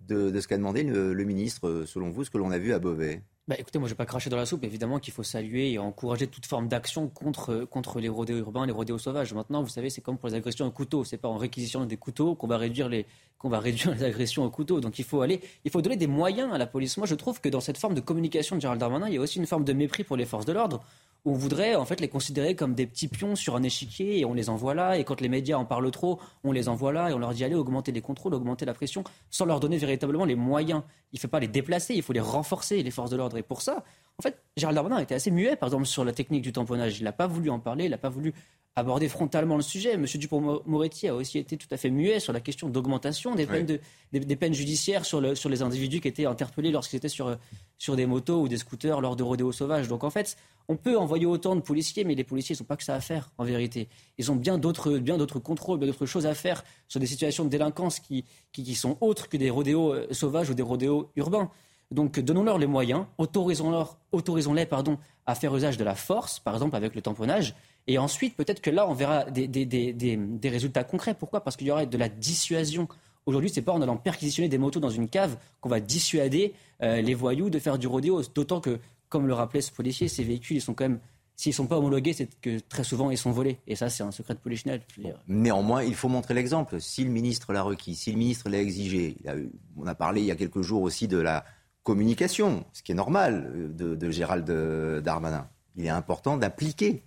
[SPEAKER 1] de, ce qu'a demandé le, ministre, selon vous, ce que l'on a vu à Beauvais?
[SPEAKER 6] Bah, écoutez, moi je ne vais pas cracher dans la soupe. Évidemment qu'il faut saluer et encourager toute forme d'action contre, les rodéos urbains, les rodéos sauvages. Maintenant, vous savez, c'est comme pour les agressions au couteau. C'est pas en réquisitionnant des couteaux qu'on va réduire les qu'on va réduire les agressions au couteau. Donc il faut aller, il faut donner des moyens à la police. Moi, je trouve que dans cette forme de communication de Gérald Darmanin, il y a aussi une forme de mépris pour les forces de l'ordre on voudrait en fait les considérer comme des petits pions sur un échiquier et on les envoie là. Et quand les médias en parlent trop, on les envoie là et on leur dit allez augmenter les contrôles, augmenter la pression, sans leur donner véritablement les moyens. Il ne faut pas les déplacer, il faut les renforcer, les forces de l'ordre. Et pour ça, en fait, Gérald Darmanin était assez muet, par exemple, sur la technique du tamponnage. Il n'a pas voulu en parler, il n'a pas voulu aborder frontalement le sujet. Monsieur Dupont-Moretti a aussi été tout à fait muet sur la question d'augmentation des, peines des, peines judiciaires sur, le, sur les individus qui étaient interpellés lorsqu'ils étaient sur, sur des motos ou des scooters lors de rodéos sauvages. Donc en fait, on peut envoyer autant de policiers, mais les policiers n'ont pas que ça à faire, en vérité. Ils ont bien d'autres, bien d'autres contrôles, bien d'autres choses à faire sur des situations de délinquance qui, qui, sont autres que des rodéos euh, sauvages ou des rodéos urbains. Donc donnons-leur les moyens, autorisons-leur, autorisons-les pardon, à faire usage de la force, par exemple avec le tamponnage. Et ensuite, peut-être que là, on verra des, des, des, des résultats concrets. Pourquoi? Parce qu'il y aura de la dissuasion. Aujourd'hui, c'est pas en allant perquisitionner des motos dans une cave qu'on va dissuader euh, les voyous de faire du rodéo. D'autant que comme le rappelait ce policier, ces véhicules, ils sont quand même s'ils ne sont pas homologués, c'est que très souvent ils sont volés. Et ça, c'est un secret de polichinelle.
[SPEAKER 1] Néanmoins, il faut montrer l'exemple. Si le ministre l'a requis, si le ministre l'a exigé, on a parlé il y a quelques jours aussi de la communication, ce qui est normal euh, de, de Gérald Darmanin. Il est important d'appliquer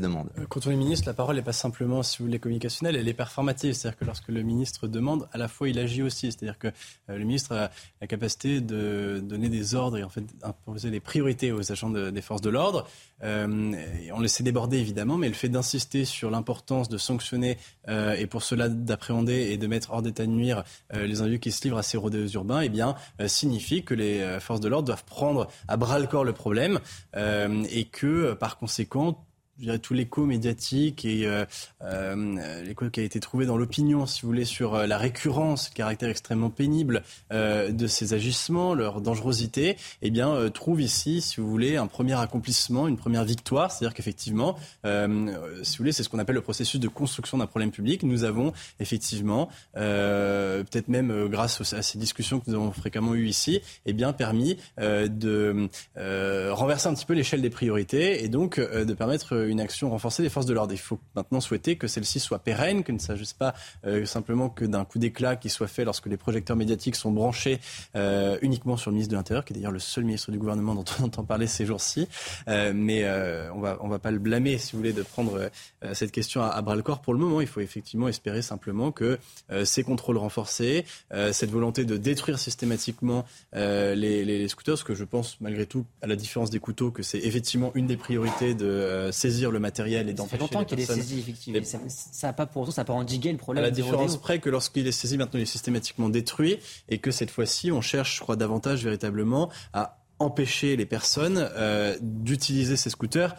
[SPEAKER 1] demande.
[SPEAKER 5] Euh, quand on est ministre, la parole n'est pas simplement, si vous voulez, communicationnelle, elle est performative. C'est-à-dire que lorsque le ministre demande, à la fois il agit aussi. C'est-à-dire que euh, le ministre a la capacité de donner des ordres et en fait d'imposer des priorités aux agents des forces de l'ordre. Euh, on le sait déborder évidemment, mais le fait d'insister sur l'importance de sanctionner et pour cela d'appréhender et de mettre hors d'état de nuire les individus qui se livrent à ces rodéos urbains, eh bien, signifie que les forces de l'ordre doivent prendre à bras le corps le problème et que par conséquent dirais, tout l'écho médiatique et euh, euh, l'écho qui a été trouvé dans l'opinion, si vous voulez, sur euh, la récurrence, le caractère extrêmement pénible euh, de ces agissements, leur dangerosité, eh bien, trouve ici, si vous voulez, un premier accomplissement, une première victoire. C'est-à-dire qu'effectivement, si vous voulez, c'est ce qu'on appelle le processus de construction d'un problème public. Nous avons effectivement, peut-être même grâce à ces discussions que nous avons fréquemment eues ici, eh bien, permis de renverser un petit peu l'échelle des priorités et donc de permettre une action renforcée des forces de l'ordre. Il faut maintenant souhaiter que celle-ci soit pérenne, qu'il ne s'agisse pas euh, simplement que d'un coup d'éclat qui soit fait lorsque les projecteurs médiatiques sont branchés euh, uniquement sur le ministre de l'Intérieur, qui est d'ailleurs le seul ministre du gouvernement dont on entend parler ces jours-ci. Euh, mais on va on va pas le blâmer, si vous voulez, de prendre cette question à, bras le corps. Pour le moment, il faut effectivement espérer simplement que ces contrôles renforcés, cette volonté de détruire systématiquement les, les, scooters, ce que je pense malgré tout, à la différence des couteaux, que c'est effectivement une des priorités de saisir le matériel et d'empêcher.
[SPEAKER 6] Longtemps qu'il est saisi, effectivement. Ça n'a pas pour ça n'a pas endigué le problème.
[SPEAKER 5] À la différence près que lorsqu'il est saisi, maintenant il est systématiquement détruit et que cette fois-ci, on cherche, je crois, davantage véritablement à empêcher les personnes euh, d'utiliser ces scooters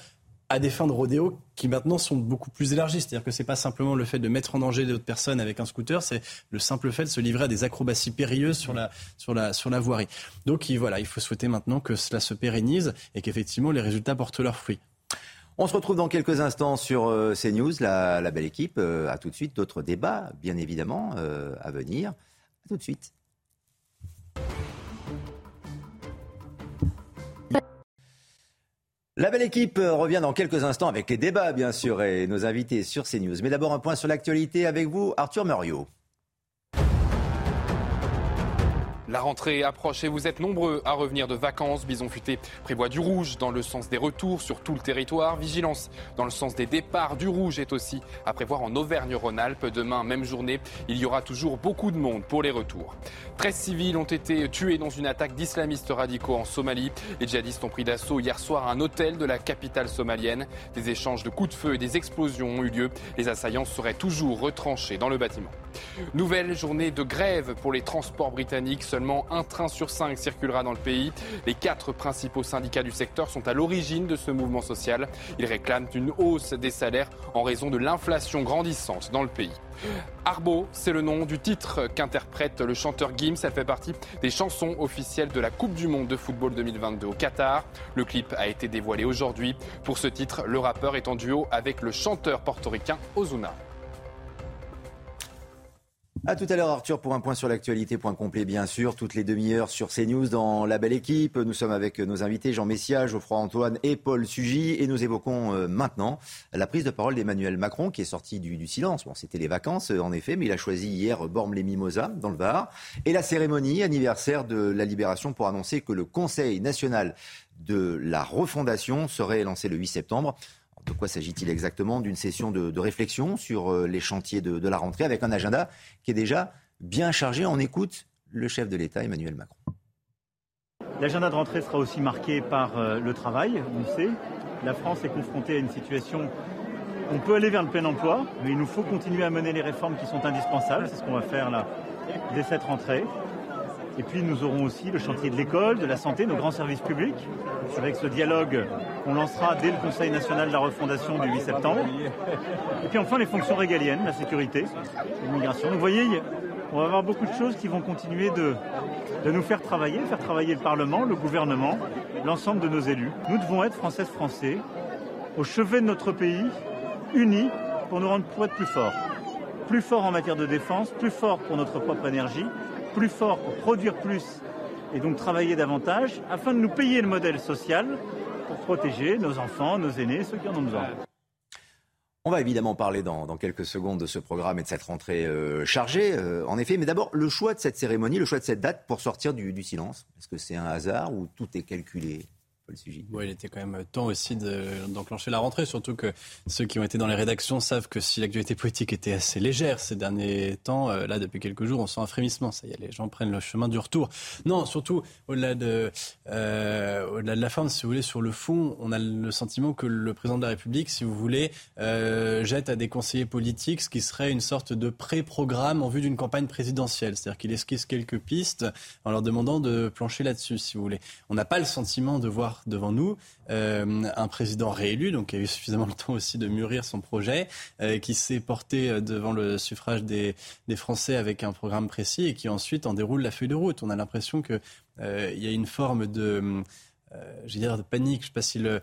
[SPEAKER 5] à des fins de rodéo qui maintenant sont beaucoup plus élargies. C'est-à-dire que c'est pas simplement le fait de mettre en danger d'autres personnes avec un scooter, c'est le simple fait de se livrer à des acrobaties périeuses sur la, sur la, sur la voirie. Donc voilà, il faut souhaiter maintenant que cela se pérennise et qu'effectivement les résultats portent leurs fruits.
[SPEAKER 1] On se retrouve dans quelques instants sur euh, CNews, la, la belle équipe. Euh, à tout de suite, d'autres débats, bien évidemment, euh, à venir. À tout de suite. La belle équipe revient dans quelques instants avec les débats, bien sûr, et nos invités sur CNews. Mais d'abord, un point sur l'actualité avec vous, Arthur Muriot.
[SPEAKER 17] La rentrée approche et vous êtes nombreux à revenir de vacances. Bison Futé prévoit du rouge dans le sens des retours sur tout le territoire. Vigilance dans le sens des départs. Du rouge est aussi à prévoir en Auvergne-Rhône-Alpes. Demain, même journée, il y aura toujours beaucoup de monde pour les retours. 13 civils ont été tués dans une attaque d'islamistes radicaux en Somalie. Les djihadistes ont pris d'assaut hier soir un hôtel de la capitale somalienne. Des échanges de coups de feu et des explosions ont eu lieu. Les assaillants seraient toujours retranchés dans le bâtiment. Nouvelle journée de grève pour les transports britanniques. Seulement un train sur cinq circulera dans le pays. Les quatre principaux syndicats du secteur sont à l'origine de ce mouvement social. Ils réclament une hausse des salaires en raison de l'inflation grandissante dans le pays. Arbo, c'est le nom du titre qu'interprète le chanteur Gims. Elle fait partie des chansons officielles de la Coupe du Monde de football 2022 au Qatar. Le clip a été dévoilé aujourd'hui. Pour ce titre, le rappeur est en duo avec le chanteur portoricain Ozuna.
[SPEAKER 1] A tout à l'heure Arthur pour un point sur l'actualité, point complet bien sûr, toutes les demi-heures sur CNews dans la belle équipe. Nous sommes avec nos invités Jean Messia, Geoffroy Antoine et Paul Sugy et nous évoquons euh, maintenant la prise de parole d'Emmanuel Macron qui est sorti du, silence. Bon, c'était les vacances euh, en effet, mais il a choisi hier Bormes-les-Mimosas dans le Var et la cérémonie anniversaire de la libération pour annoncer que le Conseil national de la refondation serait lancé le 8 septembre. De quoi s'agit-il exactement? D'une session de, réflexion sur euh, les chantiers de, la rentrée avec un agenda qui est déjà bien chargé. On écoute le chef de l'État, Emmanuel Macron.
[SPEAKER 18] L'agenda de rentrée sera aussi marqué par euh, le travail, on le sait. La France est confrontée à une situation on peut aller vers le plein emploi, mais il nous faut continuer à mener les réformes qui sont indispensables. C'est ce qu'on va faire là dès cette rentrée. Et puis nous aurons aussi le chantier de l'école, de la santé, nos grands services publics, avec ce dialogue qu'on lancera dès le Conseil national de la refondation du 8 septembre. Et puis enfin les fonctions régaliennes, la sécurité, l'immigration. vous voyez, on va avoir beaucoup de choses qui vont continuer de, nous faire travailler, faire travailler le Parlement, le gouvernement, l'ensemble de nos élus. Nous devons être Françaises Français au chevet de notre pays, unis pour nous rendre pour être plus forts. Plus forts en matière de défense, plus forts pour notre propre énergie, plus fort pour produire plus et donc travailler davantage afin de nous payer le modèle social pour protéger nos enfants, nos aînés, ceux qui en ont besoin.
[SPEAKER 1] On va évidemment parler dans, quelques secondes de ce programme et de cette rentrée euh, chargée, euh, en effet. Mais d'abord, le choix de cette cérémonie, le choix de cette date pour sortir du, du silence. Est-ce que c'est un hasard ou tout est calculé?
[SPEAKER 5] Il était quand même temps aussi d'enclencher la rentrée, surtout que ceux qui ont été dans les rédactions savent que si l'actualité politique était assez légère ces derniers temps, euh, là, depuis quelques jours, on sent un frémissement. Ça y est, les gens prennent le chemin du retour. Non, surtout, au-delà de, euh, au-delà de la forme, si vous voulez, sur le fond, on a le sentiment que le président de la République, si vous voulez, euh, jette à des conseillers politiques ce qui serait une sorte de pré-programme en vue d'une campagne présidentielle. C'est-à-dire qu'il esquisse quelques pistes en leur demandant de plancher là-dessus, si vous voulez. On n'a pas le sentiment de voir devant nous euh, un président réélu, donc qui a eu suffisamment le temps aussi de mûrir son projet, euh, qui s'est porté euh, devant le suffrage des, Français avec un programme précis et qui ensuite en déroule la feuille de route. On a l'impression qu'il y a une forme de... j'ai dire panique, je ne sais pas si le,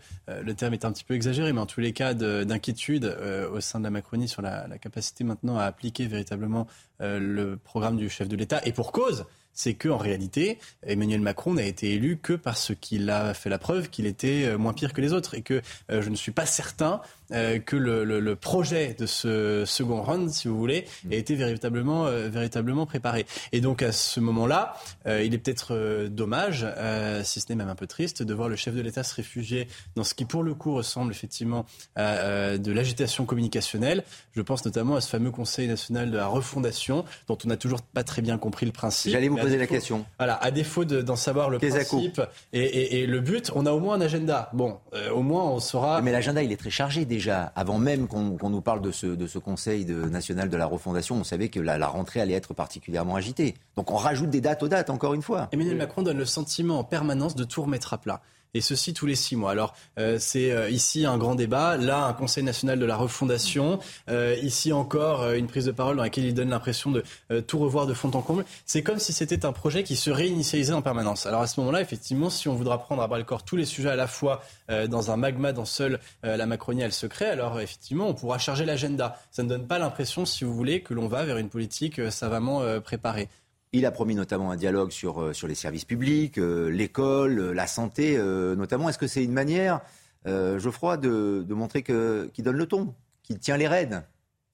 [SPEAKER 5] terme est un petit peu exagéré, mais en tous les cas d'inquiétude au sein de la Macronie sur la, capacité maintenant à appliquer véritablement le programme du chef de l'État. Et pour cause, c'est qu'en réalité, Emmanuel Macron n'a été élu que parce qu'il a fait la preuve qu'il était euh, moins pire que les autres et que euh, je ne suis pas certain euh, que le, projet de ce second round, si vous voulez, mm. ait été véritablement, véritablement préparé. Et donc à ce moment-là, il est peut-être dommage, si ce n'est même un peu triste, de voir le chef de l'État se réfugier dans ce qui pour le coup ressemble effectivement à de l'agitation communicationnelle. Je pense notamment à ce fameux Conseil national de la refondation dont on n'a toujours pas très bien compris le principe
[SPEAKER 1] poser la question.
[SPEAKER 5] Voilà, à défaut d'en savoir le principe et, le but, on a au moins un agenda. Bon, euh, au moins on saura.
[SPEAKER 1] Mais l'agenda, il est très chargé déjà. Avant même qu'on nous parle de ce, Conseil national de la refondation, on savait que la, la, rentrée allait être particulièrement agitée. Donc on rajoute des dates aux dates, encore une fois.
[SPEAKER 5] Emmanuel Macron donne le sentiment en permanence de tout remettre à plat et ceci tous les six mois. Alors euh, c'est euh, ici un grand débat, là un Conseil national de la refondation, euh, ici encore une prise de parole dans laquelle il donne l'impression de tout revoir de fond en comble. C'est comme si c'était un projet qui se réinitialisait en permanence. Alors à ce moment-là, effectivement, si on voudra prendre à bras le corps tous les sujets à la fois dans un magma dans seul la Macronie elle se crée, alors effectivement on pourra charger l'agenda. Ça ne donne pas l'impression, si vous voulez, que l'on va vers une politique savamment préparée.
[SPEAKER 1] Il a promis notamment un dialogue sur, euh, sur les services publics, euh, l'école, euh, la santé notamment. Est-ce que c'est une manière, Geoffroy, de, de montrer qu'il donne le ton, qu'il tient les rênes?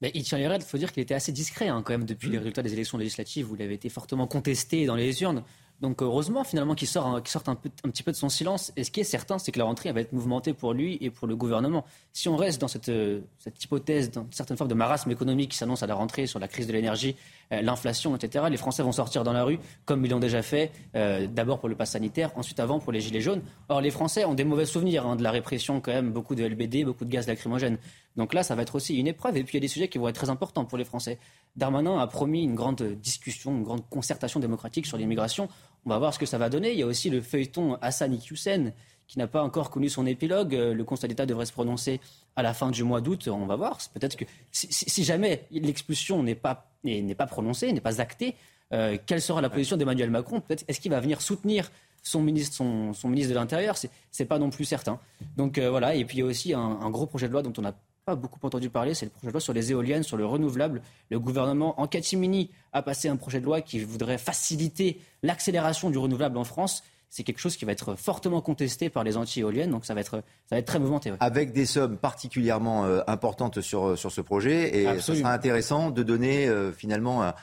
[SPEAKER 6] Mais il tient les rênes, il faut dire qu'il était assez discret hein, quand même depuis les résultats des élections législatives où il avait été fortement contesté dans les urnes. Donc heureusement finalement qu'il sort, un, sorte un, petit peu de son silence. Et ce qui est certain, c'est que la rentrée va être mouvementée pour lui et pour le gouvernement. Si on reste dans cette, cette hypothèse, dans une certaine forme de marasme économique qui s'annonce à la rentrée sur la crise de l'énergie, l'inflation, etc. Les Français vont sortir dans la rue comme ils l'ont déjà fait, d'abord pour le pass sanitaire, ensuite avant pour les gilets jaunes. Or, les Français ont des mauvais souvenirs hein, de la répression, quand même, beaucoup de LBD, beaucoup de gaz lacrymogène. Donc là, ça va être aussi une épreuve. Et puis, il y a des sujets qui vont être très importants pour les Français. Darmanin a promis une grande discussion, une grande concertation démocratique sur l'immigration. On va voir ce que ça va donner. Il y a aussi le feuilleton Hassan Iqiyoussen qui n'a pas encore connu son épilogue. Le Conseil d'État devrait se prononcer à la fin du mois d'août. On va voir. Peut-être que si, jamais l'expulsion n'est pas, n'est pas prononcée, n'est pas actée, euh, quelle sera la position d'Emmanuel Macron? Peut-être est-ce qu'il va venir soutenir son ministre, son, ministre de l'Intérieur? C'est n'est pas non plus certain. Donc euh, voilà. Et puis il y a aussi un, un gros projet de loi dont on a pas beaucoup entendu parler, c'est le projet de loi sur les éoliennes, sur le renouvelable. Le gouvernement, en catimini, a passé un projet de loi qui voudrait faciliter l'accélération du renouvelable en France c'est quelque chose qui va être fortement contesté par les anti-éoliennes, donc ça va être, ça va être très mouvementé.
[SPEAKER 1] Avec des sommes particulièrement euh, importantes sur, sur ce projet, et ce sera intéressant de donner euh, finalement un,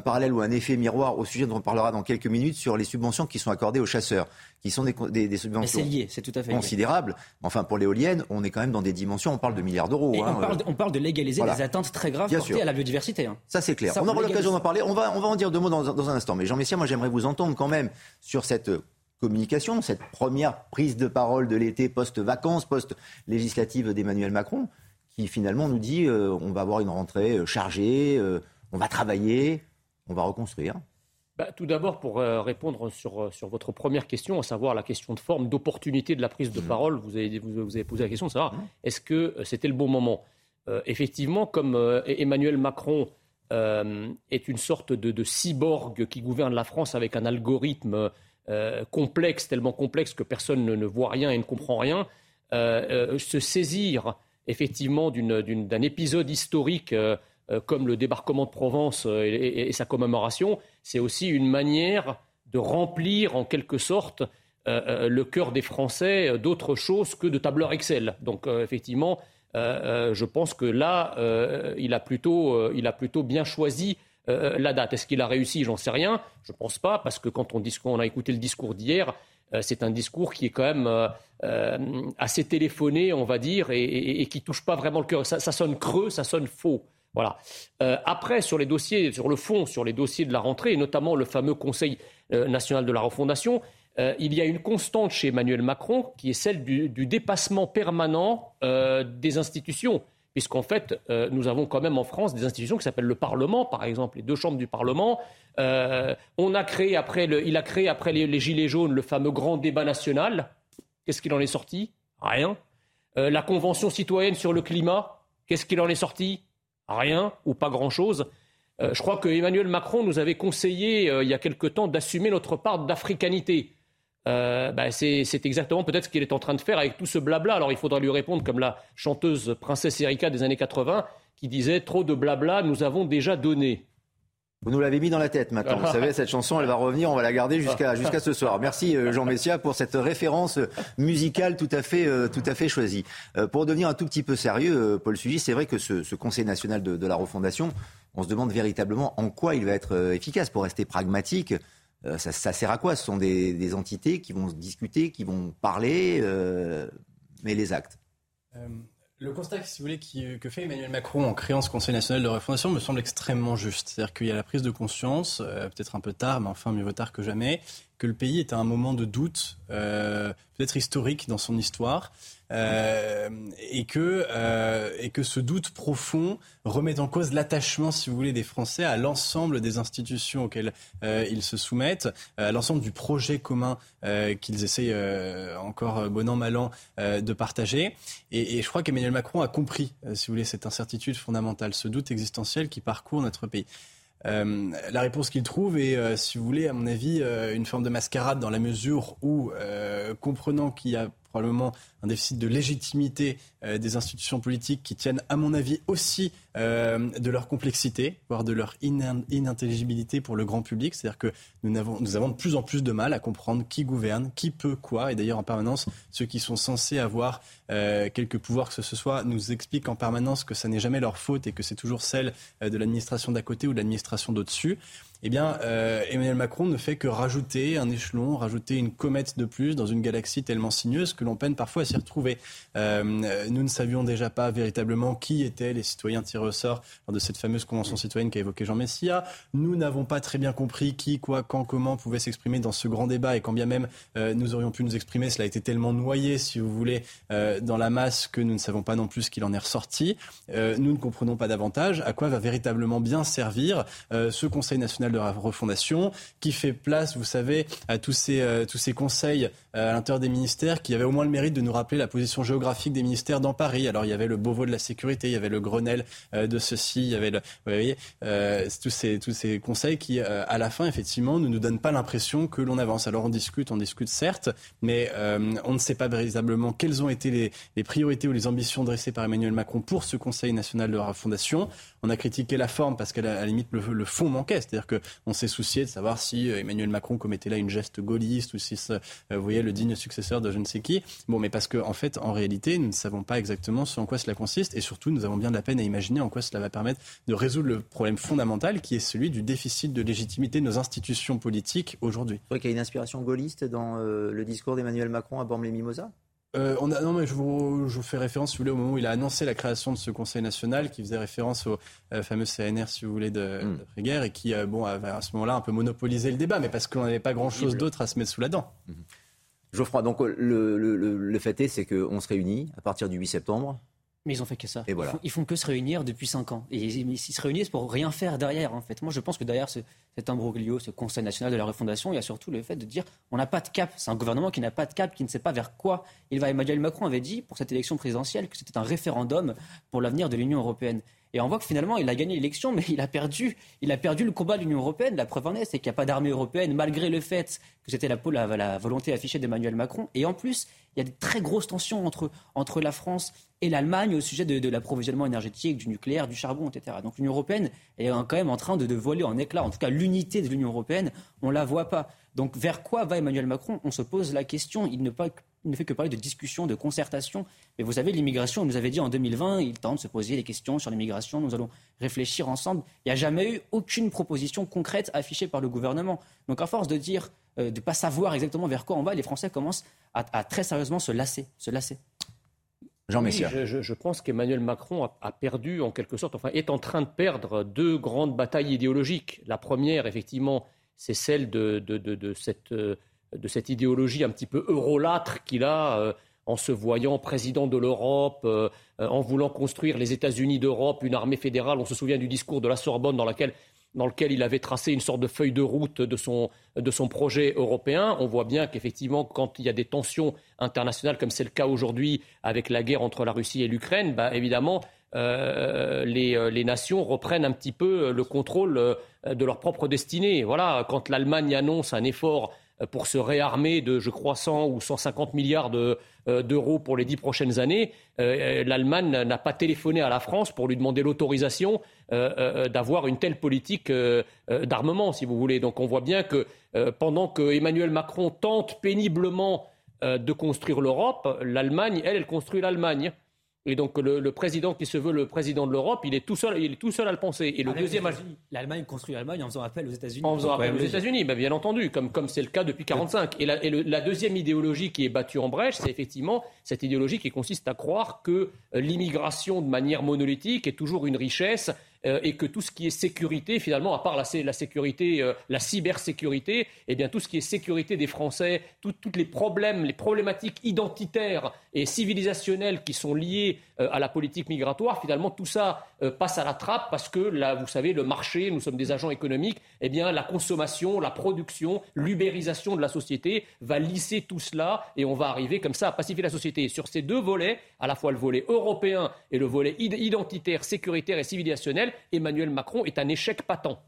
[SPEAKER 1] parallèle ou un effet miroir au sujet dont on parlera dans quelques minutes sur les subventions qui sont accordées aux chasseurs, qui sont des, des, subventions
[SPEAKER 6] lié, tout à fait
[SPEAKER 1] considérables. Enfin, pour l'éolienne, on est quand même dans des dimensions, on parle de milliards d'euros.
[SPEAKER 6] Hein, on, parle de, légaliser des atteintes très graves portées à la biodiversité. Hein.
[SPEAKER 1] Ça, c'est clair. on aura l'occasion d'en parler. On va, on va en dire deux mots dans, dans un instant. Mais Jean Messia, moi, j'aimerais vous entendre quand même sur cette communication, cette première prise de parole de l'été post-vacances, post-législative d'Emmanuel Macron, qui finalement nous dit euh, on va avoir une rentrée euh, chargée, euh, on va travailler, on va reconstruire
[SPEAKER 2] bah, Tout d'abord, pour euh, répondre sur, euh, sur, votre première question, à savoir la question de forme, d'opportunité de la prise de mmh. parole, vous avez, vous, avez, posé la question de savoir mmh. est-ce que euh, c'était le bon moment? Effectivement, comme Emmanuel Macron est une sorte de, de, cyborg qui gouverne la France avec un algorithme complexe, tellement complexe que personne ne, ne, voit rien et ne comprend rien, se saisir effectivement d'un épisode historique comme le débarquement de Provence euh, et, sa commémoration, c'est aussi une manière de remplir en quelque sorte euh, le cœur des Français d'autre chose que de tableurs Excel. Donc effectivement, je pense que là, il, a plutôt, il a plutôt bien choisi la date. Est-ce qu'il a réussi? J'en sais rien. Je ne pense pas, parce que quand on, a écouté le discours d'hier, c'est un discours qui est quand même assez téléphoné, on va dire, et, qui ne touche pas vraiment le cœur. ça sonne creux, ça sonne faux. Voilà. Euh, après, sur les dossiers, sur le fond, sur les dossiers de la rentrée, et notamment le fameux Conseil euh, national de la refondation, euh, il y a une constante chez Emmanuel Macron qui est celle du, dépassement permanent des institutions. Puisqu'en fait, nous avons quand même en France des institutions qui s'appellent le Parlement, par exemple, les deux chambres du Parlement. on a créé après il a créé après les, les, Gilets jaunes le fameux grand débat national. Qu'est-ce qu'il en est sorti? Rien. la Convention citoyenne sur le climat, qu'est-ce qu'il en est sorti? Rien ou pas grand-chose. Euh, je crois que Emmanuel Macron nous avait conseillé euh, il y a quelque temps d'assumer notre part d'africanité. Euh, bah, c'est exactement peut-être ce qu'il est en train de faire avec tout ce blabla. Alors il faudra lui répondre comme la chanteuse princesse Erika des années 80 qui disait trop de blabla nous avons déjà donné.
[SPEAKER 1] Vous nous l'avez mis dans la tête maintenant. Vous savez, cette chanson, elle va revenir, on va la garder jusqu'à jusqu'à ce soir. Merci euh, Jean Messia pour cette référence musicale tout à fait, euh, tout à fait choisie. Euh, pour devenir un tout petit peu sérieux, Paul Sugis, c'est vrai que ce, Conseil national de, la refondation, on se demande véritablement en quoi il va être efficace. Pour rester pragmatique, ça, sert à quoi? Ce sont des, des, entités qui vont discuter, qui vont parler, mais les actes
[SPEAKER 5] le constat, si vous voulez, que fait Emmanuel Macron en créant ce Conseil national de refondation me semble extrêmement juste. C'est-à-dire qu'il y a la prise de conscience, euh, peut-être un peu tard, mais enfin mieux vaut tard que jamais, que le pays est à un moment de doute, euh, peut-être historique dans son histoire, euh, et, que, euh, et que ce doute profond remet en cause l'attachement, si vous voulez, des Français à l'ensemble des institutions auxquelles ils se soumettent, à l'ensemble du projet commun qu'ils essayent encore bon an, mal an de partager. Et, et je crois qu'Emmanuel Macron a compris, si vous voulez, cette incertitude fondamentale, ce doute existentiel qui parcourt notre pays. Euh, la réponse qu'il trouve est, euh, si vous voulez, à mon avis, euh, une forme de mascarade dans la mesure où, comprenant qu'il y a probablement un déficit de légitimité euh, des institutions politiques qui tiennent, à mon avis, aussi euh, de leur complexité, voire de leur inintelligibilité pour le grand public. C'est-à-dire que nous avons, nous avons de plus en plus de mal à comprendre qui gouverne, qui peut quoi. Et d'ailleurs, en permanence, ceux qui sont censés avoir euh, quelques pouvoirs que ce soit nous expliquent en permanence que ça n'est jamais leur faute et que c'est toujours celle de l'administration d'à côté ou de l'administration d'au-dessus. Eh bien, euh, Emmanuel Macron ne fait que rajouter un échelon, rajouter une comète de plus dans une galaxie tellement sinueuse que l'on peine parfois à s'y retrouver. Euh, nous ne savions déjà pas véritablement qui étaient les citoyens tirés au sort lors de cette fameuse convention citoyenne qu'a évoqué Jean Messia. Nous n'avons pas très bien compris qui, quoi, quand, comment pouvait s'exprimer dans ce grand débat et quand bien même euh, nous aurions pu nous exprimer, cela a été tellement noyé, si vous voulez, dans la masse que nous ne savons pas non plus ce qu'il en est ressorti. Nous ne comprenons pas davantage à quoi va véritablement bien servir ce Conseil national de la refondation qui fait place, vous savez, à tous ces, tous ces conseils à l'intérieur des ministères qui avaient au moins le mérite de nous rappeler la position géographique des ministères dans Paris. Alors il y avait le Beauvau de la sécurité, il y avait le Grenelle de ceci, il y avait le, vous voyez, tous ces tous ces conseils qui, à la fin, effectivement, ne nous donnent pas l'impression que l'on avance. Alors on discute, on discute certes, mais euh, on ne sait pas véritablement quelles ont été les, priorités ou les ambitions dressées par Emmanuel Macron pour ce Conseil national de la Fondation. On a critiqué la forme parce qu'à la, limite le, fond manquait, c'est-à-dire qu'on s'est soucié de savoir si euh, Emmanuel Macron commettait là une geste gaulliste ou si, euh, vous voyez, le digne successeur de je ne sais qui. Bon, mais parce qu'en en fait, en réalité, nous ne savons pas exactement ce en quoi cela consiste et surtout, nous avons bien de la peine à imaginer en quoi cela va permettre de résoudre le problème fondamental qui est celui du déficit de légitimité de nos institutions politiques aujourd'hui.
[SPEAKER 1] Vous qu'il y a une inspiration gaulliste dans le discours d'Emmanuel Macron à Bormes-les-Mimosas?
[SPEAKER 5] Euh, on a, non, mais je vous, je vous, fais référence, si vous voulez, au moment où il a annoncé la création de ce Conseil national, qui faisait référence au euh, fameux CNR, si vous voulez, de, mm. guerre et qui, euh, bon, avait à ce moment-là un peu monopolisé le débat, mais parce qu'on n'avait pas grand-chose d'autre à se mettre sous la dent. Mm-hmm.
[SPEAKER 1] Geoffroy, donc le, le, le fait est, c'est qu'on se réunit à partir du 8 septembre.
[SPEAKER 6] Mais ils ont fait que ça.
[SPEAKER 1] Et voilà.
[SPEAKER 6] ils, font, que se réunir depuis 5 ans. Et ils, se réunissent pour rien faire derrière, en fait. Moi, je pense que derrière ce, cet imbroglio, ce Conseil national de la refondation, il y a surtout le fait de dire on n'a pas de cap. C'est un gouvernement qui n'a pas de cap, qui ne sait pas vers quoi il va. Emmanuel Macron avait dit pour cette élection présidentielle que c'était un référendum pour l'avenir de l'Union européenne. Et on voit que finalement, il a gagné l'élection, mais il a perdu. Il a perdu le combat de l'Union européenne. La preuve en est, c'est qu'il n'y a pas d'armée européenne, malgré le fait que c'était la, la, la, volonté affichée d'Emmanuel Macron. Et en plus, il y a des très grosses tensions entre, entre la France et l'Allemagne au sujet de, l'approvisionnement énergétique, du nucléaire, du charbon, etc. Donc l'Union européenne est quand même en train de, de voler en éclats. En tout cas, l'unité de l'Union européenne, on ne la voit pas. Donc vers quoi va Emmanuel Macron? On se pose la question. Il ne, pas, il ne fait que parler de discussion, de concertation. Mais vous savez, l'immigration, on nous avait dit en 2020, il tente de se poser des questions sur l'immigration, nous allons réfléchir ensemble. Il n'y a jamais eu aucune proposition concrète affichée par le gouvernement. Donc à force de dire, euh, de ne pas savoir exactement vers quoi on va, les Français commencent à, très sérieusement se lasser. Se lasser.
[SPEAKER 1] Jean Messia.
[SPEAKER 2] je, pense qu'Emmanuel Macron a, perdu, en quelque sorte, enfin, est en train de perdre deux grandes batailles idéologiques. La première, effectivement, c'est celle de, de, cette, euh, de cette idéologie un petit peu eurolâtre qu'il a euh, en se voyant président de l'Europe, euh, en voulant construire les États-Unis d'Europe, une armée fédérale. On se souvient du discours de la Sorbonne dans, lequel il avait tracé une sorte de feuille de route de son, de son projet européen. On voit bien qu'effectivement, quand il y a des tensions internationales, comme c'est le cas aujourd'hui avec la guerre entre la Russie et l'Ukraine, bah, évidemment, les, les, nations reprennent un petit peu le contrôle de leur propre destinée. Voilà, quand l'Allemagne annonce un effort pour se réarmer de, je crois, 100 ou 150 milliards euh, d'euros pour les dix prochaines années, euh, l'Allemagne n'a pas téléphoné à la France pour lui demander l'autorisation euh, d'avoir une telle politique d'armement, si vous voulez. Donc on voit bien que pendant que Emmanuel Macron tente péniblement de construire l'Europe, l'Allemagne, elle, elle construit l'Allemagne. Et donc le, président qui se veut le président de l'Europe, il est tout seul, il est tout seul à le penser. Et le deuxième,
[SPEAKER 6] l'Allemagne construit l'Allemagne en faisant appel aux États-Unis.
[SPEAKER 2] En faisant appel aux États-Unis, ben, bien entendu, comme comme c'est le cas depuis 45. Et, la, et la deuxième idéologie qui est battue en brèche, c'est effectivement cette idéologie qui consiste à croire que euh, l'immigration de manière monolithique est toujours une richesse euh, et que tout ce qui est sécurité, finalement, à part la, sécurité, euh, la cybersécurité, eh bien tout ce qui est sécurité des Français, toutes les problèmes, les problématiques identitaires et civilisationnelles qui sont liées euh, à la politique migratoire, finalement tout ça passe à la trappe parce que là, vous savez, le marché, nous sommes des agents économiques, eh bien la consommation, la production, l'ubérisation de la société va lisser tout cela et on va arriver comme ça à pacifier la société. Sur ces deux volets, à la fois le volet européen et le volet identitaire, sécuritaire et civilisationnel, Emmanuel Macron est un échec patent.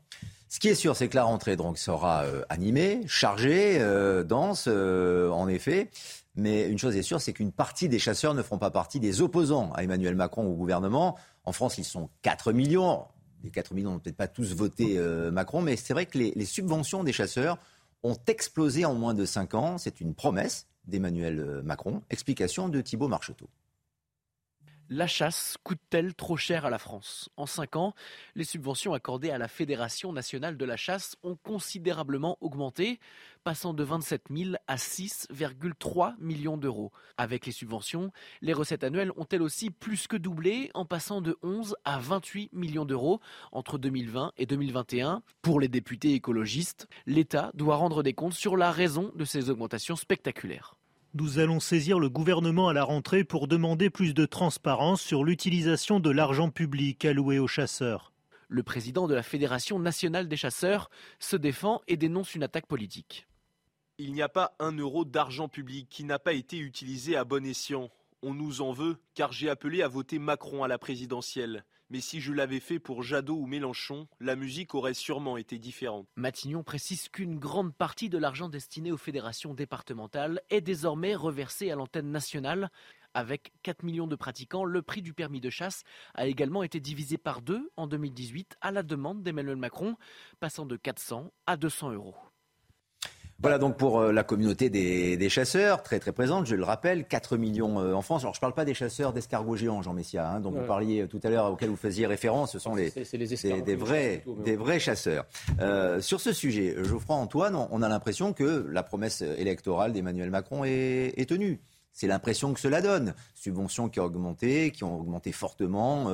[SPEAKER 1] Ce qui est sûr, c'est que la rentrée donc, sera euh, animée, chargée, euh, dense, euh, en effet. Mais une chose est sûre, c'est qu'une partie des chasseurs ne feront pas partie des opposants à Emmanuel Macron au gouvernement. En France, ils sont 4 millions. Les 4 millions n'ont peut-être pas tous voté Macron, mais c'est vrai que les, subventions des chasseurs ont explosé en moins de 5 ans. C'est une promesse d'Emmanuel Macron. Explication de Thibault Marcheteau.
[SPEAKER 19] La chasse coûte-t-elle trop cher à la France? En cinq ans, les subventions accordées à la Fédération nationale de la chasse ont considérablement augmenté, passant de 27 000 à 6,3 millions d'euros. Avec les subventions, les recettes annuelles ont elles aussi plus que doublé, en passant de 11 à 28 millions d'euros entre 2020 et 2021. Pour les députés écologistes, l'État doit rendre des comptes sur la raison de ces augmentations spectaculaires.
[SPEAKER 20] Nous allons saisir le gouvernement à la rentrée pour demander plus de transparence sur l'utilisation de l'argent public alloué aux chasseurs.
[SPEAKER 19] Le président de la Fédération nationale des chasseurs se défend et dénonce une attaque politique.
[SPEAKER 21] Il n'y a pas un euro d'argent public qui n'a pas été utilisé à bon escient. On nous en veut car j'ai appelé à voter Macron à la présidentielle. Mais si je l'avais fait pour Jadot ou Mélenchon, la musique aurait sûrement été différente.
[SPEAKER 19] Matignon précise qu'une grande partie de l'argent destiné aux fédérations départementales est désormais reversé à l'antenne nationale. Avec 4 millions de pratiquants, le prix du permis de chasse a également été divisé par deux en 2018 à la demande d'Emmanuel Macron, passant de 400 à 200 euros.
[SPEAKER 1] Voilà donc pour euh, la communauté des, chasseurs, très très présente, je le rappelle, 4 millions euh, en France. Alors je ne parle pas des chasseurs d'escargots géants, Jean Messia, hein, dont vous parliez euh, tout à l'heure, auxquels vous faisiez référence, ce sont les, des, vrais, des vrais chasseurs. sur ce sujet, Geoffroy Antoine, on a l'impression que la promesse électorale d'Emmanuel Macron est, tenue. C'est l'impression que cela donne. Subventions qui ont augmenté, qui ont augmenté fortement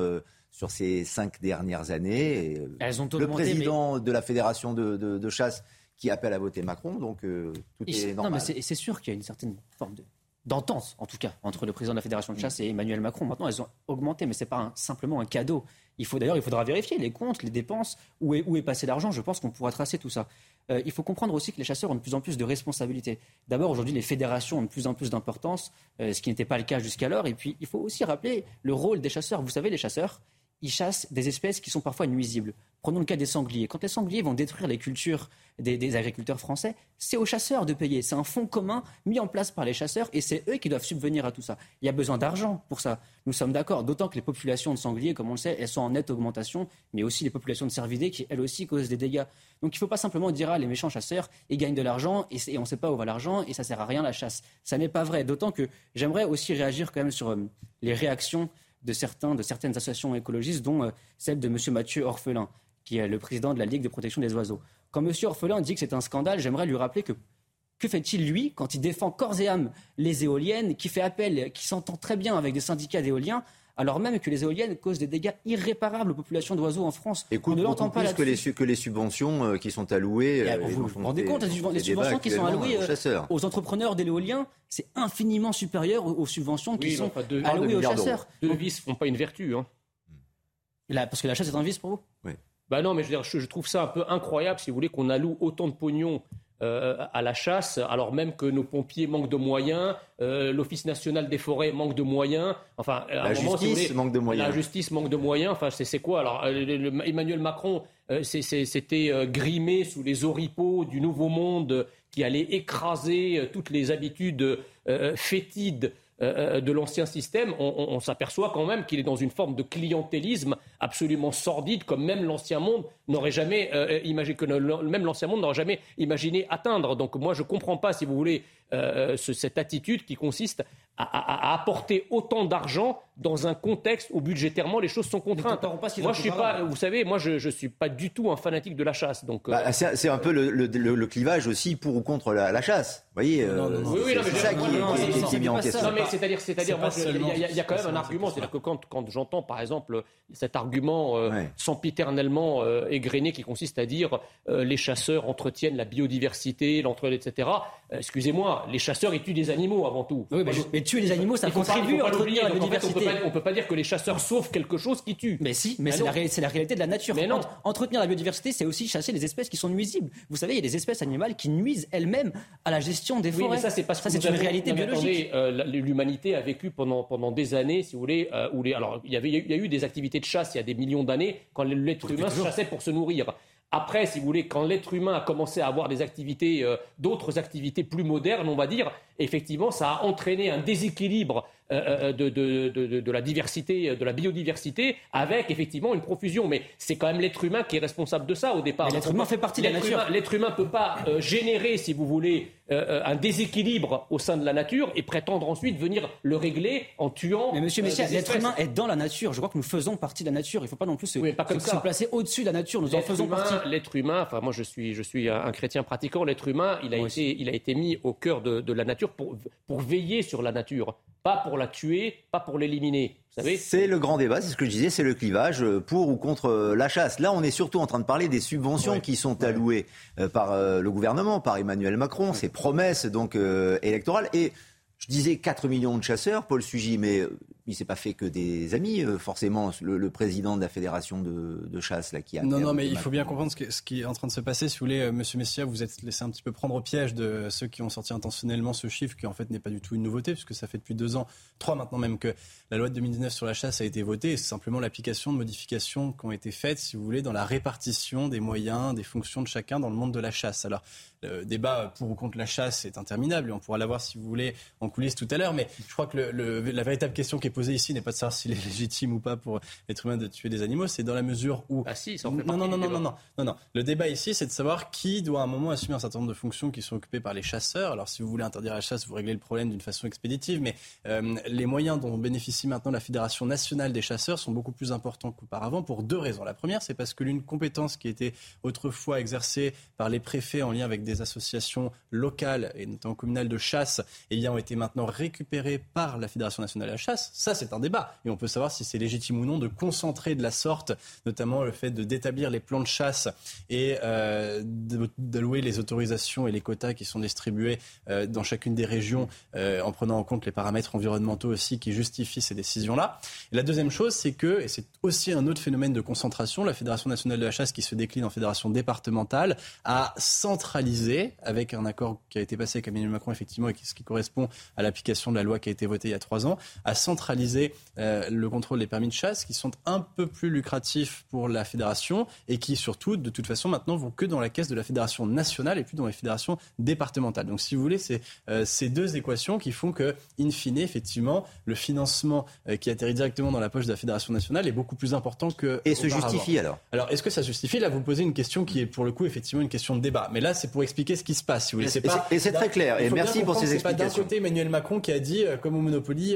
[SPEAKER 1] sur ces cinq dernières années.
[SPEAKER 6] Elles ont
[SPEAKER 1] Le président de la fédération de chasse qui appelle à voter Macron, donc euh, tout est, normal.
[SPEAKER 6] C'est sûr qu'il y a une certaine forme de d'entente, en tout cas, entre le président de la Fédération de chasse et Emmanuel Macron. Maintenant, elles ont augmenté, mais ce n'est pas simplement un cadeau. Il faut d'ailleurs, il faudra vérifier les comptes, les dépenses, où est, où est passé l'argent. Je pense qu'on pourra tracer tout ça. Euh, il faut comprendre aussi que les chasseurs ont de plus en plus de responsabilités. D'abord, aujourd'hui, les fédérations ont de plus en plus d'importance, euh, ce qui n'était pas le cas jusqu'alors. Et puis, il faut aussi rappeler le rôle des chasseurs. Vous savez, les chasseurs, ils chassent des espèces qui sont parfois nuisibles. Prenons le cas des sangliers. Quand les sangliers vont détruire les cultures des, agriculteurs français, c'est aux chasseurs de payer. C'est un fonds commun mis en place par les chasseurs et c'est eux qui doivent subvenir à tout ça. Il y a besoin d'argent pour ça. Nous sommes d'accord. D'autant que les populations de sangliers, comme on le sait, elles sont en nette augmentation, mais aussi les populations de cervidés qui, elles aussi, causent des dégâts. Donc il ne faut pas simplement dire, ah, les méchants chasseurs, ils gagnent de l'argent et, on ne sait pas où va l'argent et ça sert à rien la chasse. Ça n'est pas vrai. D'autant que j'aimerais aussi réagir quand même sur euh, les réactions de, certaines associations écologistes, dont euh, celle de M. Mathieu Orphelin, qui est le président de la Ligue de protection des oiseaux. Quand M. Orphelin dit que c'est un scandale, j'aimerais lui rappeler que que fait-il, lui, quand il défend corps et âme les éoliennes, qui fait appel, qui s'entend très bien avec des syndicats d'éoliens, alors même que les éoliennes causent des dégâts irréparables aux populations d'oiseaux en France.
[SPEAKER 1] Écoute, on ne l'entend pas plus que les, que les subventions euh, qui sont allouées.
[SPEAKER 6] Euh, vous vous rendez compte, les, subventions qui sont allouées euh, aux entrepreneurs de l'éolien, c'est infiniment supérieur aux, subventions qui sont allouées aux chasseurs.
[SPEAKER 2] Deux vices ne font pas une vertu. Hein.
[SPEAKER 6] parce que la chasse est un vice pour vous
[SPEAKER 2] Oui. Bah non, mais je, je, trouve ça un peu incroyable, si vous voulez, qu'on alloue autant de pognon euh, à la chasse, alors même que nos pompiers manquent de moyens, euh, l'Office national des forêts manque de moyens. Enfin,
[SPEAKER 1] à la un justice manque de moyens.
[SPEAKER 2] La justice manque de moyens. Enfin, c'est quoi Alors, euh, Emmanuel Macron c'était grimé sous les oripeaux du Nouveau Monde qui allait écraser toutes les habitudes fétides de l'ancien système, on, s'aperçoit quand même qu'il est dans une forme de clientélisme absolument sordide, comme même l'ancien monde n'aurait jamais euh, imaginé, que même l'ancien monde n'aurait jamais imaginé atteindre. Donc moi, je ne comprends pas, si vous voulez, cette attitude qui consiste à, apporter autant d'argent dans un contexte où budgétairement les choses sont contraintes. moi, je suis pas, vous savez, moi, je, ne suis pas du tout un fanatique de la chasse. Donc,
[SPEAKER 1] bah, c'est un peu le, clivage aussi pour ou contre la, chasse. Vous voyez, c'est ça qui, est, mis en question
[SPEAKER 2] c'est-à-dire, c'est-à-dire, il y, a quand même un argument, c'est-à-dire que quand, quand j'entends, par exemple, cet argument euh, sempiternellement euh, égrené qui consiste à dire euh, les chasseurs entretiennent la biodiversité, l'entre, etc. excusez-moi, les chasseurs ils tuent des animaux avant tout.
[SPEAKER 6] Oui, mais, tuer les animaux, ça contribue à entretenir la biodiversité.
[SPEAKER 2] on ne peut pas dire que les chasseurs sauvent quelque chose qui tue.
[SPEAKER 6] Mais si, mais, c'est la, la, réalité de la nature. Mais non. Entretenir la biodiversité, c'est aussi chasser les espèces qui sont nuisibles. Vous savez, il y a des espèces animales qui nuisent elles-mêmes à la gestion des forêts. Oui, mais
[SPEAKER 2] ça, c'est parce que c'est une réalité biologique l'humanité a vécu pendant, pendant des années, si vous voulez, euh, où les, alors il y, avait, il y a eu des activités de chasse y a des millions d'années quand l'être humain chassait pour se nourrir. Après, si vous voulez, quand l'être humain a commencé à avoir des activités, euh, d'autres activités plus modernes, on va dire, effectivement, ça a entraîné un déséquilibre de, de, la diversité, de la biodiversité, avec effectivement une profusion. Mais c'est quand même l'être humain qui est responsable de ça au départ.
[SPEAKER 6] L'être humain fait partie de la nature.
[SPEAKER 2] L'être humain ne peut pas générer, si vous voulez, un déséquilibre au sein de la nature et prétendre ensuite venir le régler en tuant.
[SPEAKER 6] Mais monsieur Messia, l'être humain est dans la nature. Je crois que nous faisons partie de la nature. Il ne faut pas non plus se,
[SPEAKER 2] pas comme
[SPEAKER 6] se, placer au-dessus de la nature. Nous en faisons partie.
[SPEAKER 2] L'être humain, enfin moi je suis, je suis un chrétien pratiquant, l'être humain, il a, été, il a été mis au cœur de, de la nature pour, pour veiller sur la nature, pas pour la tuer, pas pour l'éliminer.
[SPEAKER 1] C'est le grand débat, c'est ce que je disais, c'est le clivage euh, pour ou contre euh, la chasse. Là, on est surtout en train de parler des subventions qui sont allouées euh, par le gouvernement, par Emmanuel Macron, ses promesses donc électorales. Et je disais 4 millions de chasseurs, Paul Sugy, mais il s'est pas fait que des amis, euh, forcément, le, président de la fédération de, chasse là, qui a...
[SPEAKER 5] Non, non, mais il faut bien comprendre ce, qui est en train de se passer. Si vous voulez, euh, Monsieur Messia, vous êtes laissé un petit peu prendre au piège de ceux qui ont sorti intentionnellement ce chiffre, qui en fait n'est pas du tout une nouveauté, puisque ça fait depuis deux ans, trois maintenant même, que la loi de 2019 sur la chasse a été votée. C'est simplement l'application de modifications qui ont été faites, si vous voulez, dans la répartition des moyens, des fonctions de chacun dans le monde de la chasse. Alors, le débat pour ou contre la chasse est interminable et on pourra l'avoir si vous voulez en coulisses tout à l'heure. Mais je crois que la véritable question qui est posée ici n'est pas de savoir s'il est légitime ou pas pour l'être humain de tuer des animaux, c'est dans la mesure où.
[SPEAKER 2] Ah si,
[SPEAKER 5] ça en fait non, non, non, non, non, non, non. Le débat ici, c'est de savoir qui doit à un moment assumer un certain nombre de fonctions qui sont occupées par les chasseurs. Alors si vous voulez interdire la chasse, vous réglez le problème d'une façon expéditive, mais euh, les moyens dont bénéficie maintenant la Fédération nationale des chasseurs sont beaucoup plus importants qu'auparavant pour deux raisons. La première, c'est parce que l'une compétence qui était autrefois exercée par les préfets en lien avec des associations locales et notamment communales de chasse, eh bien, ont été maintenant récupérées par la Fédération nationale de la chasse ça, c'est un débat. Et on peut savoir si c'est légitime ou non de concentrer de la sorte, notamment le fait d'établir les plans de chasse et euh, d'allouer les autorisations et les quotas qui sont distribués euh, dans chacune des régions euh, en prenant en compte les paramètres environnementaux aussi qui justifient ces décisions-là. La deuxième chose, c'est que, et c'est aussi un autre phénomène de concentration, la Fédération nationale de la chasse qui se décline en fédération départementale a centralisé, avec un accord qui a été passé avec Emmanuel Macron effectivement et ce qui correspond à l'application de la loi qui a été votée il y a trois ans, a centralisé euh, le contrôle des permis de chasse qui sont un peu plus lucratifs pour la fédération et qui surtout, de toute façon, maintenant vont que dans la caisse de la fédération nationale et plus dans les fédérations départementales. Donc si vous voulez, c'est euh, ces deux équations qui font que, in fine, effectivement, le financement euh, qui atterrit directement dans la poche de la fédération nationale est beaucoup plus important que.
[SPEAKER 1] Et se justifie alors?
[SPEAKER 5] Alors est-ce que ça justifie? Là, vous posez une question qui est pour le coup effectivement une question de débat. Mais là, c'est pour expliquer ce qui se passe. Si vous voulez.
[SPEAKER 1] et c'est très clair. Et merci pour ces explications.
[SPEAKER 5] C'est pas d'un côté Emmanuel Macron qui a dit, comme au Monopoly.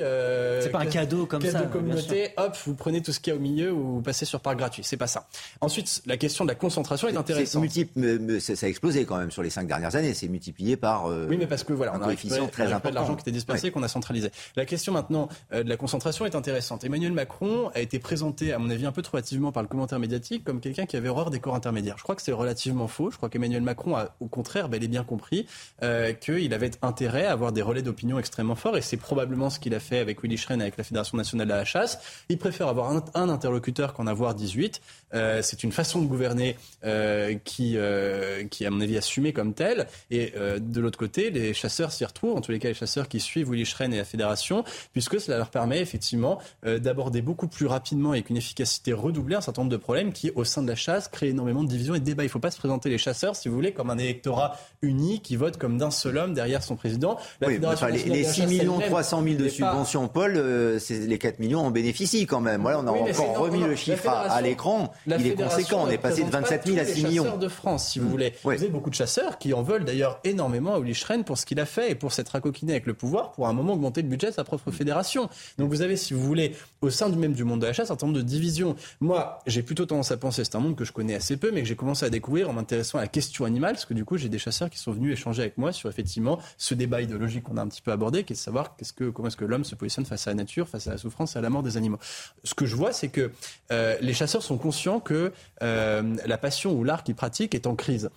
[SPEAKER 6] c'est pas un cadeau comme
[SPEAKER 5] ça.
[SPEAKER 6] de
[SPEAKER 5] communauté, hop, vous prenez tout ce qu'il y a au milieu ou vous passez sur parc gratuit. C'est pas ça. Ensuite, la question de la concentration est, intéressante.
[SPEAKER 1] Multiple, ça a explosé quand même sur les cinq dernières années. C'est multiplié par.
[SPEAKER 5] Euh, oui, mais parce que voilà, on a récupéré, très important. de l'argent qui était dispersé qu'on a centralisé. La question maintenant euh, de la concentration est intéressante. Emmanuel Macron a été présenté, à mon avis, un peu trop hâtivement par le commentaire médiatique comme quelqu'un qui avait horreur des corps intermédiaires. Je crois que c'est relativement faux. Je crois qu'Emmanuel Macron a, au contraire, bel et bien compris euh, qu'il avait intérêt à avoir des relais d'opinion extrêmement forts et c'est probablement ce qu'il a fait avec Willy Schren avec la Fédération nationale de la chasse. Il préfère avoir un, interlocuteur qu'en avoir 18. Euh, c'est une façon de gouverner euh, qui, euh, qui, à mon avis, assumée comme telle. Et de l'autre côté, les chasseurs s'y retrouvent, en tous les cas les chasseurs qui suivent Willy Schren et la Fédération, puisque cela leur permet effectivement d'aborder beaucoup plus rapidement et avec une efficacité redoublée un certain nombre de problèmes qui, au sein de la chasse, créent énormément de divisions et de débats. Il ne faut pas se présenter les chasseurs, si vous voulez, comme un électorat uni qui vote comme d'un seul homme derrière son président.
[SPEAKER 1] oui, les, 6 millions 300 000 de subventions, Paul, les 4 millions en bénéficient quand même. Voilà, on a encore remis le chiffre à, l'écran. Il est conséquent. On est passé de 27 000 à 6 millions.
[SPEAKER 5] chasseurs de France, si vous mm. voulez. Vous avez beaucoup de chasseurs qui en veulent d'ailleurs énormément à Uli Schren pour ce qu'il a fait et pour s'être racoquiné avec le pouvoir pour un moment augmenter le budget de sa propre fédération. Donc vous avez, si vous voulez, au sein du même du monde de la chasse, un certain nombre de divisions. Moi, j'ai plutôt tendance à penser, c'est un monde que je connais assez peu, mais que j'ai commencé à découvrir en m'intéressant à la question animale, parce que du coup, j'ai des chasseurs qui sont venus échanger avec moi sur effectivement ce débat idéologique qu'on a un petit peu abordé, qui est de savoir qu'est-ce que, comment est-ce que l'homme se positionne face à la nature, face à la souffrance et à la mort des animaux. Ce que je vois, c'est que euh, les chasseurs sont conscients que euh, la passion ou l'art qu'ils pratiquent est en crise.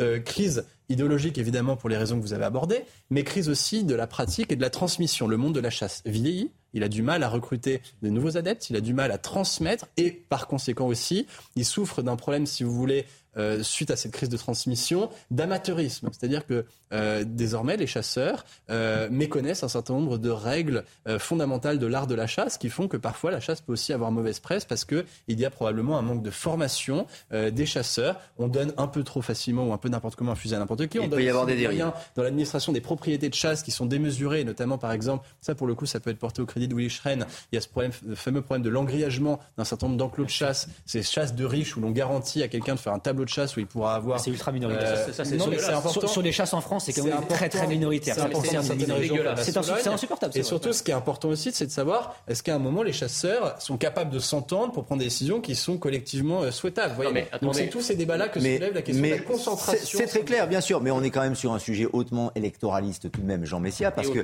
[SPEAKER 5] Euh, crise idéologique évidemment pour les raisons que vous avez abordées, mais crise aussi de la pratique et de la transmission. Le monde de la chasse vieillit, il a du mal à recruter de nouveaux adeptes, il a du mal à transmettre et par conséquent aussi, il souffre d'un problème, si vous voulez, euh, suite à cette crise de transmission, d'amateurisme. C'est-à-dire que euh, désormais, les chasseurs euh, méconnaissent un certain nombre de règles fondamentales de l'art de la chasse qui font que parfois la chasse peut aussi avoir mauvaise presse parce qu'il y a probablement un manque de formation des chasseurs. On donne un peu trop facilement ou un peu n'importe comment un fusil à n'importe qui.
[SPEAKER 1] Il
[SPEAKER 5] on
[SPEAKER 1] peut
[SPEAKER 5] donne
[SPEAKER 1] y avoir des
[SPEAKER 5] moyens dans l'administration des propriétés de chasse qui sont démesurées, notamment par exemple, ça pour le coup, ça peut être porté au crédit de Willy Schren. Il y a ce problème, le fameux problème de l'engrillagement d'un certain nombre d'enclos de chasse. Ces chasses de riches où l'on garantit à quelqu'un de faire un tableau de chasse où il pourra avoir.
[SPEAKER 22] C'est ultra minoritaire.
[SPEAKER 5] Euh,
[SPEAKER 22] Ça, c'est
[SPEAKER 5] non, mais
[SPEAKER 22] sur-
[SPEAKER 5] c'est important.
[SPEAKER 22] sur- sur les chasses en France, c'est quand même très, très minoritaire.
[SPEAKER 5] C'est
[SPEAKER 22] insupportable, c'est
[SPEAKER 5] Et surtout, ce qui est important aussi, c'est de savoir est-ce qu'à un moment, les chasseurs sont capables de s'entendre pour prendre des décisions qui sont collectivement euh, souhaitables. Vous voyez
[SPEAKER 1] mais
[SPEAKER 5] Donc, c'est tous ces débats-là que soulève la question de la concentration.
[SPEAKER 1] C'est très clair, bien sûr, mais on est quand même sur un sujet hautement électoraliste tout de même, Jean Messia, parce que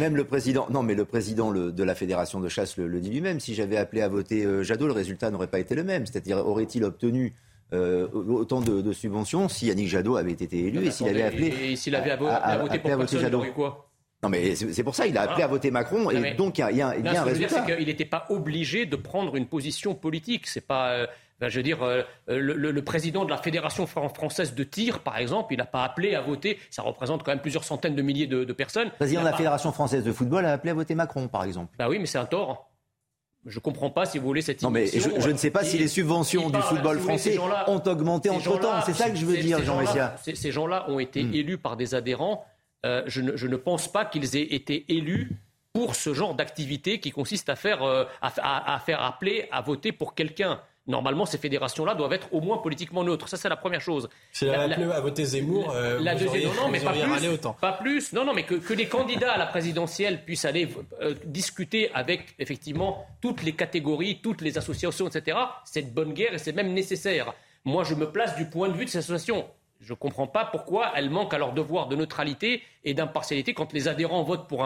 [SPEAKER 1] même le président, non, mais le président de la fédération de chasse le, le dit lui-même. Si j'avais appelé à voter euh, Jadot, le résultat n'aurait pas été le même. C'est-à-dire, aurait-il obtenu euh, autant de, de subventions si Yannick Jadot avait été élu et s'il avait appelé
[SPEAKER 2] Et s'il avait
[SPEAKER 1] à- à-
[SPEAKER 2] à voter
[SPEAKER 1] appelé
[SPEAKER 2] pour personne, il
[SPEAKER 1] Jadot.
[SPEAKER 2] quoi?
[SPEAKER 1] Non, mais c'est pour ça, il a appelé à voter Macron
[SPEAKER 2] Non,
[SPEAKER 1] et donc il y a, il y a- il y a
[SPEAKER 2] Là,
[SPEAKER 1] un
[SPEAKER 2] ce que je veux dire,
[SPEAKER 1] résultat.
[SPEAKER 2] c'est qu'il n'était pas obligé de prendre une position politique. C'est pas, euh, ben, je veux dire, euh, le, le- le président de la fédération fran- française de tir, par exemple, il n'a pas appelé à voter. Ça représente quand même plusieurs centaines de milliers de, de personnes.
[SPEAKER 1] Le président
[SPEAKER 2] Il
[SPEAKER 1] de
[SPEAKER 2] a
[SPEAKER 1] la
[SPEAKER 2] pas-
[SPEAKER 1] Fédération française de football a appelé à voter Macron, par exemple.
[SPEAKER 2] Bah oui, mais c'est un tort. Je comprends pas si vous voulez cette
[SPEAKER 1] Non, mais je, je ne sais pas si les subventions du football français ont augmenté entre-temps. C'est ça que je veux dire, Jean Messia.
[SPEAKER 2] Ces, gens-là ont été
[SPEAKER 1] Hmm.
[SPEAKER 2] élus par des adhérents. Euh, je, ne, ne pense pas qu'ils aient été élus pour ce genre d'activité qui consiste à faire, euh, à faire appeler à voter pour quelqu'un. Normalement, ces fédérations-là doivent être au moins politiquement neutres. Ça, c'est la première chose.
[SPEAKER 5] Avait
[SPEAKER 2] La-
[SPEAKER 5] à voter Zemmour, euh,
[SPEAKER 2] la deuxième, non, non, mais pas plus,
[SPEAKER 5] autant.
[SPEAKER 2] pas plus. Non, non, mais que, que les candidats à la présidentielle puissent aller euh, discuter avec effectivement toutes les catégories, toutes les associations, etc. C'est de bonne guerre et c'est même nécessaire. Moi, je me place du point de vue de ces associations. Je ne comprends pas pourquoi elles manquent à leur devoir de neutralité et d'impartialité quand les adhérents votent pour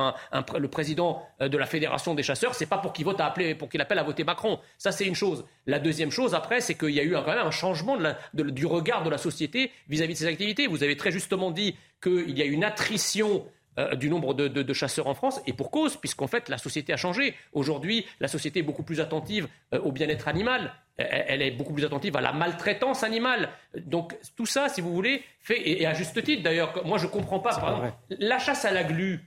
[SPEAKER 2] le président euh, de la fédération des chasseurs. C'est pas pour qu'il vote à appeler, pour qu'il appelle à voter Macron. Ça, c'est une chose. La deuxième chose, après, c'est qu'il y a eu un- quand même un changement du regard de la société vis-à-vis de ces activités. Vous avez très justement dit qu'il y a une attrition euh, du nombre de chasseurs en France, et pour cause, puisqu'en fait la société a changé. Aujourd'hui, la société est beaucoup plus attentive euh, au bien-être animal, elle, est beaucoup plus attentive à la maltraitance animale. Donc tout ça, si vous voulez, fait, et, à juste titre d'ailleurs, moi je ne comprends pas, par exemple, la chasse à la glu,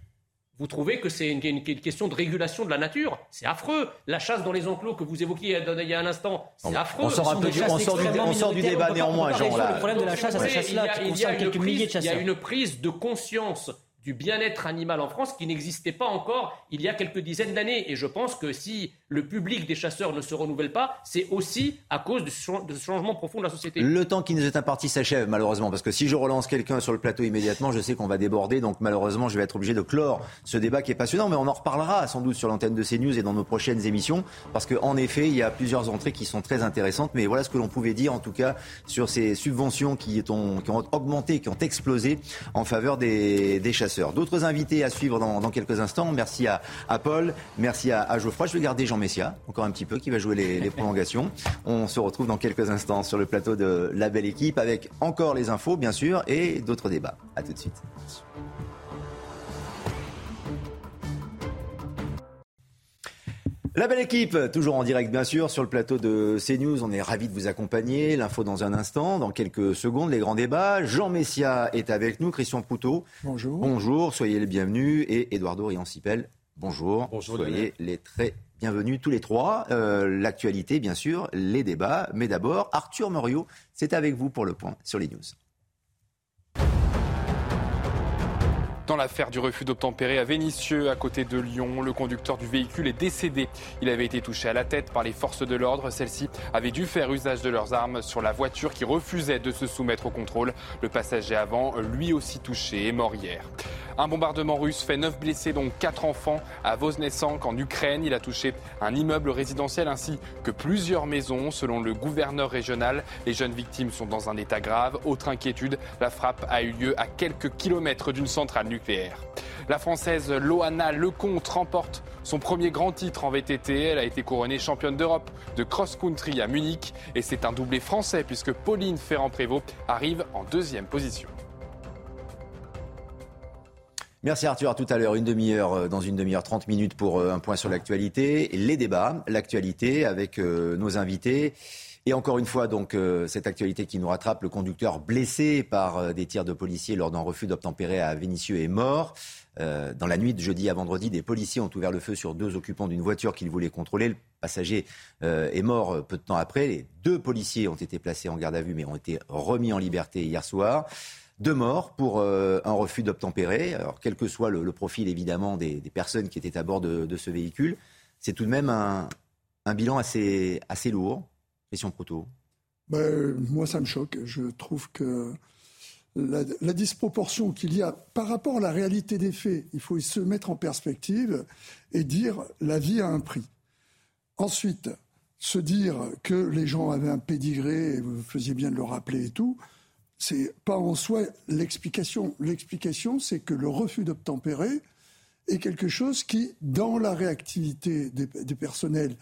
[SPEAKER 2] vous trouvez que c'est une, une- une question de régulation de la nature C'est affreux. La chasse dans les enclos que vous évoquiez il y a un instant, c'est affreux.
[SPEAKER 1] on sort un peu du- on sort du- on sort du débat néanmoins, Jean, là.
[SPEAKER 22] Le problème de la chasse à cette chasse-là,
[SPEAKER 2] il y a- une prise
[SPEAKER 22] de
[SPEAKER 2] conscience du bien-être animal en France qui n'existait pas encore il y a quelques dizaines d'années. Et je pense que si le public des chasseurs ne se renouvelle pas, c'est aussi à cause de ce changement profond de la société.
[SPEAKER 1] Le temps qui nous est imparti s'achève malheureusement parce que si je relance quelqu'un sur le plateau immédiatement, je sais qu'on va déborder donc malheureusement je vais être obligé de clore ce débat qui est passionnant mais on en reparlera sans doute sur l'antenne de CNews et dans nos prochaines émissions parce qu'en effet il y a plusieurs entrées qui sont très intéressantes mais voilà ce que l'on pouvait dire en tout cas sur ces subventions qui ont, augmenté, qui ont explosé en faveur des chasseurs. D'autres invités à suivre dans, quelques instants. Merci à, Paul, merci à, à Geoffroy. Je vais garder Jean Messia encore un petit peu qui va jouer les, les prolongations. On se retrouve dans quelques instants sur le plateau de la belle équipe avec encore les infos bien sûr et d'autres débats. À tout de suite. La belle équipe, toujours en direct bien sûr sur le plateau de CNews. On est ravis de vous accompagner. L'info dans un instant, dans quelques secondes, les grands débats. Jean Messia est avec nous, Christian Proutot.
[SPEAKER 23] Bonjour.
[SPEAKER 1] Bonjour, soyez les bienvenus. Et Eduardo Riancipel, bonjour.
[SPEAKER 23] Bonjour,
[SPEAKER 1] soyez les très bienvenus tous les trois. Euh, L'actualité, bien sûr, les débats. Mais d'abord, Arthur Moriot, c'est avec vous pour le point sur les news.
[SPEAKER 17] Dans l'affaire du refus d'obtempérer à Vénissieux, à côté de Lyon, le conducteur du véhicule est décédé. Il avait été touché à la tête par les forces de l'ordre. Celles-ci avaient dû faire usage de leurs armes sur la voiture qui refusait de se soumettre au contrôle. Le passager avant, lui aussi touché, est mort hier. Un bombardement russe fait 9 blessés, dont 4 enfants, à Voznesensk, en Ukraine. Il a touché un immeuble résidentiel ainsi que plusieurs maisons. Selon le gouverneur régional, les jeunes victimes sont dans un état grave. Autre inquiétude, la frappe a eu lieu à quelques kilomètres d'une centrale nucléaire. La Française Loana Lecomte remporte son premier grand titre en VTT. Elle a été couronnée championne d'Europe de cross-country à Munich. Et c'est un doublé français puisque Pauline Ferrand-Prévot arrive en deuxième position.
[SPEAKER 1] Merci Arthur, à tout à l'heure, une demi-heure, euh, dans une demi-heure, 30 minutes pour euh, un point sur l'actualité, les débats, l'actualité avec euh, nos invités. Et encore une fois, donc, cette actualité qui nous rattrape, le conducteur blessé par des tirs de policiers lors d'un refus d'obtempérer à Vénissieux est mort. dans la nuit de jeudi à vendredi, des policiers ont ouvert le feu sur deux occupants d'une voiture qu'ils voulaient contrôler. Le passager est mort peu de temps après. Les deux policiers ont été placés en garde à vue mais ont été remis en liberté hier soir. Deux morts pour euh, un refus d'obtempérer. Alors, quel que soit le, profil, évidemment, des, personnes qui étaient à bord de, ce véhicule, c'est tout de même un, bilan assez, assez lourd. Question Proto.
[SPEAKER 23] Ben, moi, ça me choque. Je trouve que la, la disproportion qu'il y a par rapport à la réalité des faits, il faut se mettre en perspective et dire la vie a un prix. Ensuite, se dire que les gens avaient un pédigré, et vous faisiez bien de le rappeler et tout, c'est pas en soi l'explication. L'explication, c'est que le refus d'obtempérer est quelque chose qui, dans la réactivité des, personnels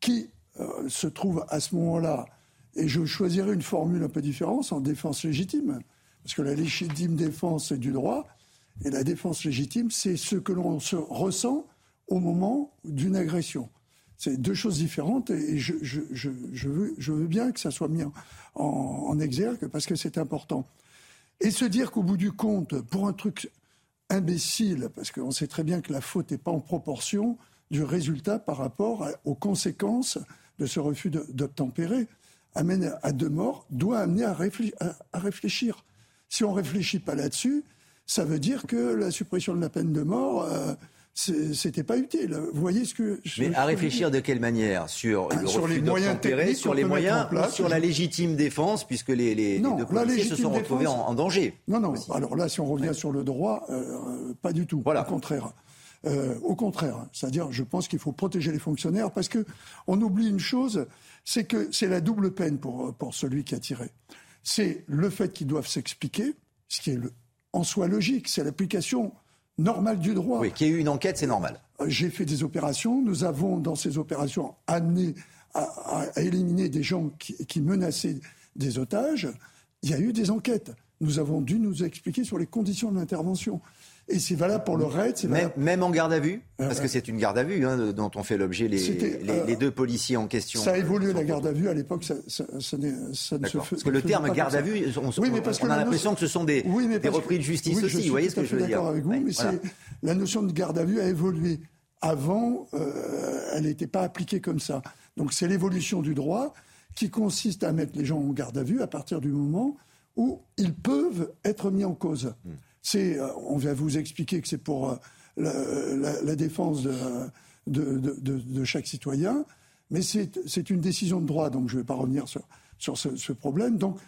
[SPEAKER 23] qui euh, se trouvent à ce moment-là, et je choisirais une formule un peu différente, en défense légitime, parce que la légitime défense, c'est du droit, et la défense légitime, c'est ce que l'on se ressent au moment d'une agression. C'est deux choses différentes et je, veux, bien que ça soit mis en, exergue parce que c'est important. Et se dire qu'au bout du compte, pour un truc imbécile, parce qu'on sait très bien que la faute n'est pas en proportion du résultat par rapport aux conséquences de ce refus d'obtempérer, amène à deux morts, doit amener à, réfléchir. Si on ne réfléchit pas là-dessus, ça veut dire que la suppression de la peine de mort, euh, c'était pas utile. Vous voyez ce que.
[SPEAKER 1] Mais à réfléchir de quelle manière Sur, le sur les moyens techniques, sur les moyens, sur la légitime défense, puisque les, les,
[SPEAKER 23] non,
[SPEAKER 1] deux policiers se sont retrouvés en, danger.
[SPEAKER 23] Non, non. Alors là, si on revient sur le droit, euh, pas du tout. Voilà. Au contraire. Euh, au contraire, c'est-à-dire, je pense qu'il faut protéger les fonctionnaires parce que on oublie une chose, c'est que c'est la double peine pour pour celui qui a tiré. C'est le fait qu'ils doivent s'expliquer, ce qui est le, en soi logique, c'est l'application normal du droit.
[SPEAKER 1] Oui, qu'il y ait eu une enquête, c'est normal.
[SPEAKER 23] J'ai fait des opérations. Nous avons, dans ces opérations, amené à, éliminer des gens qui, menaçaient des otages. Il y a eu des enquêtes. Nous avons dû nous expliquer sur les conditions de l'intervention. Et c'est valable pour le raid.
[SPEAKER 1] Même, même, en garde à vue euh, Parce que c'est une garde à vue hein, dont ont fait l'objet les, les, les, deux policiers en question.
[SPEAKER 23] Ça a évolué la garde à vue. À l'époque, ça, ça, ça, ne se fait
[SPEAKER 1] Parce que le terme garde à vue, on, oui, mais parce on a l'impression que ce sont des, des repris de justice aussi.
[SPEAKER 23] vous
[SPEAKER 1] voyez ce
[SPEAKER 23] que je veux dire d'accord avec vous, mais la notion de garde à vue a évolué. Avant, euh, elle n'était pas appliquée comme ça. Donc c'est l'évolution du droit qui consiste à mettre les gens en garde à vue à partir du moment où ils peuvent être mis en cause. Hmm. Euh, on va vous expliquer que c'est pour euh, la, défense de, chaque citoyen, mais c'est une décision de droit, donc je ne vais pas revenir sur, ce, problème. Donc,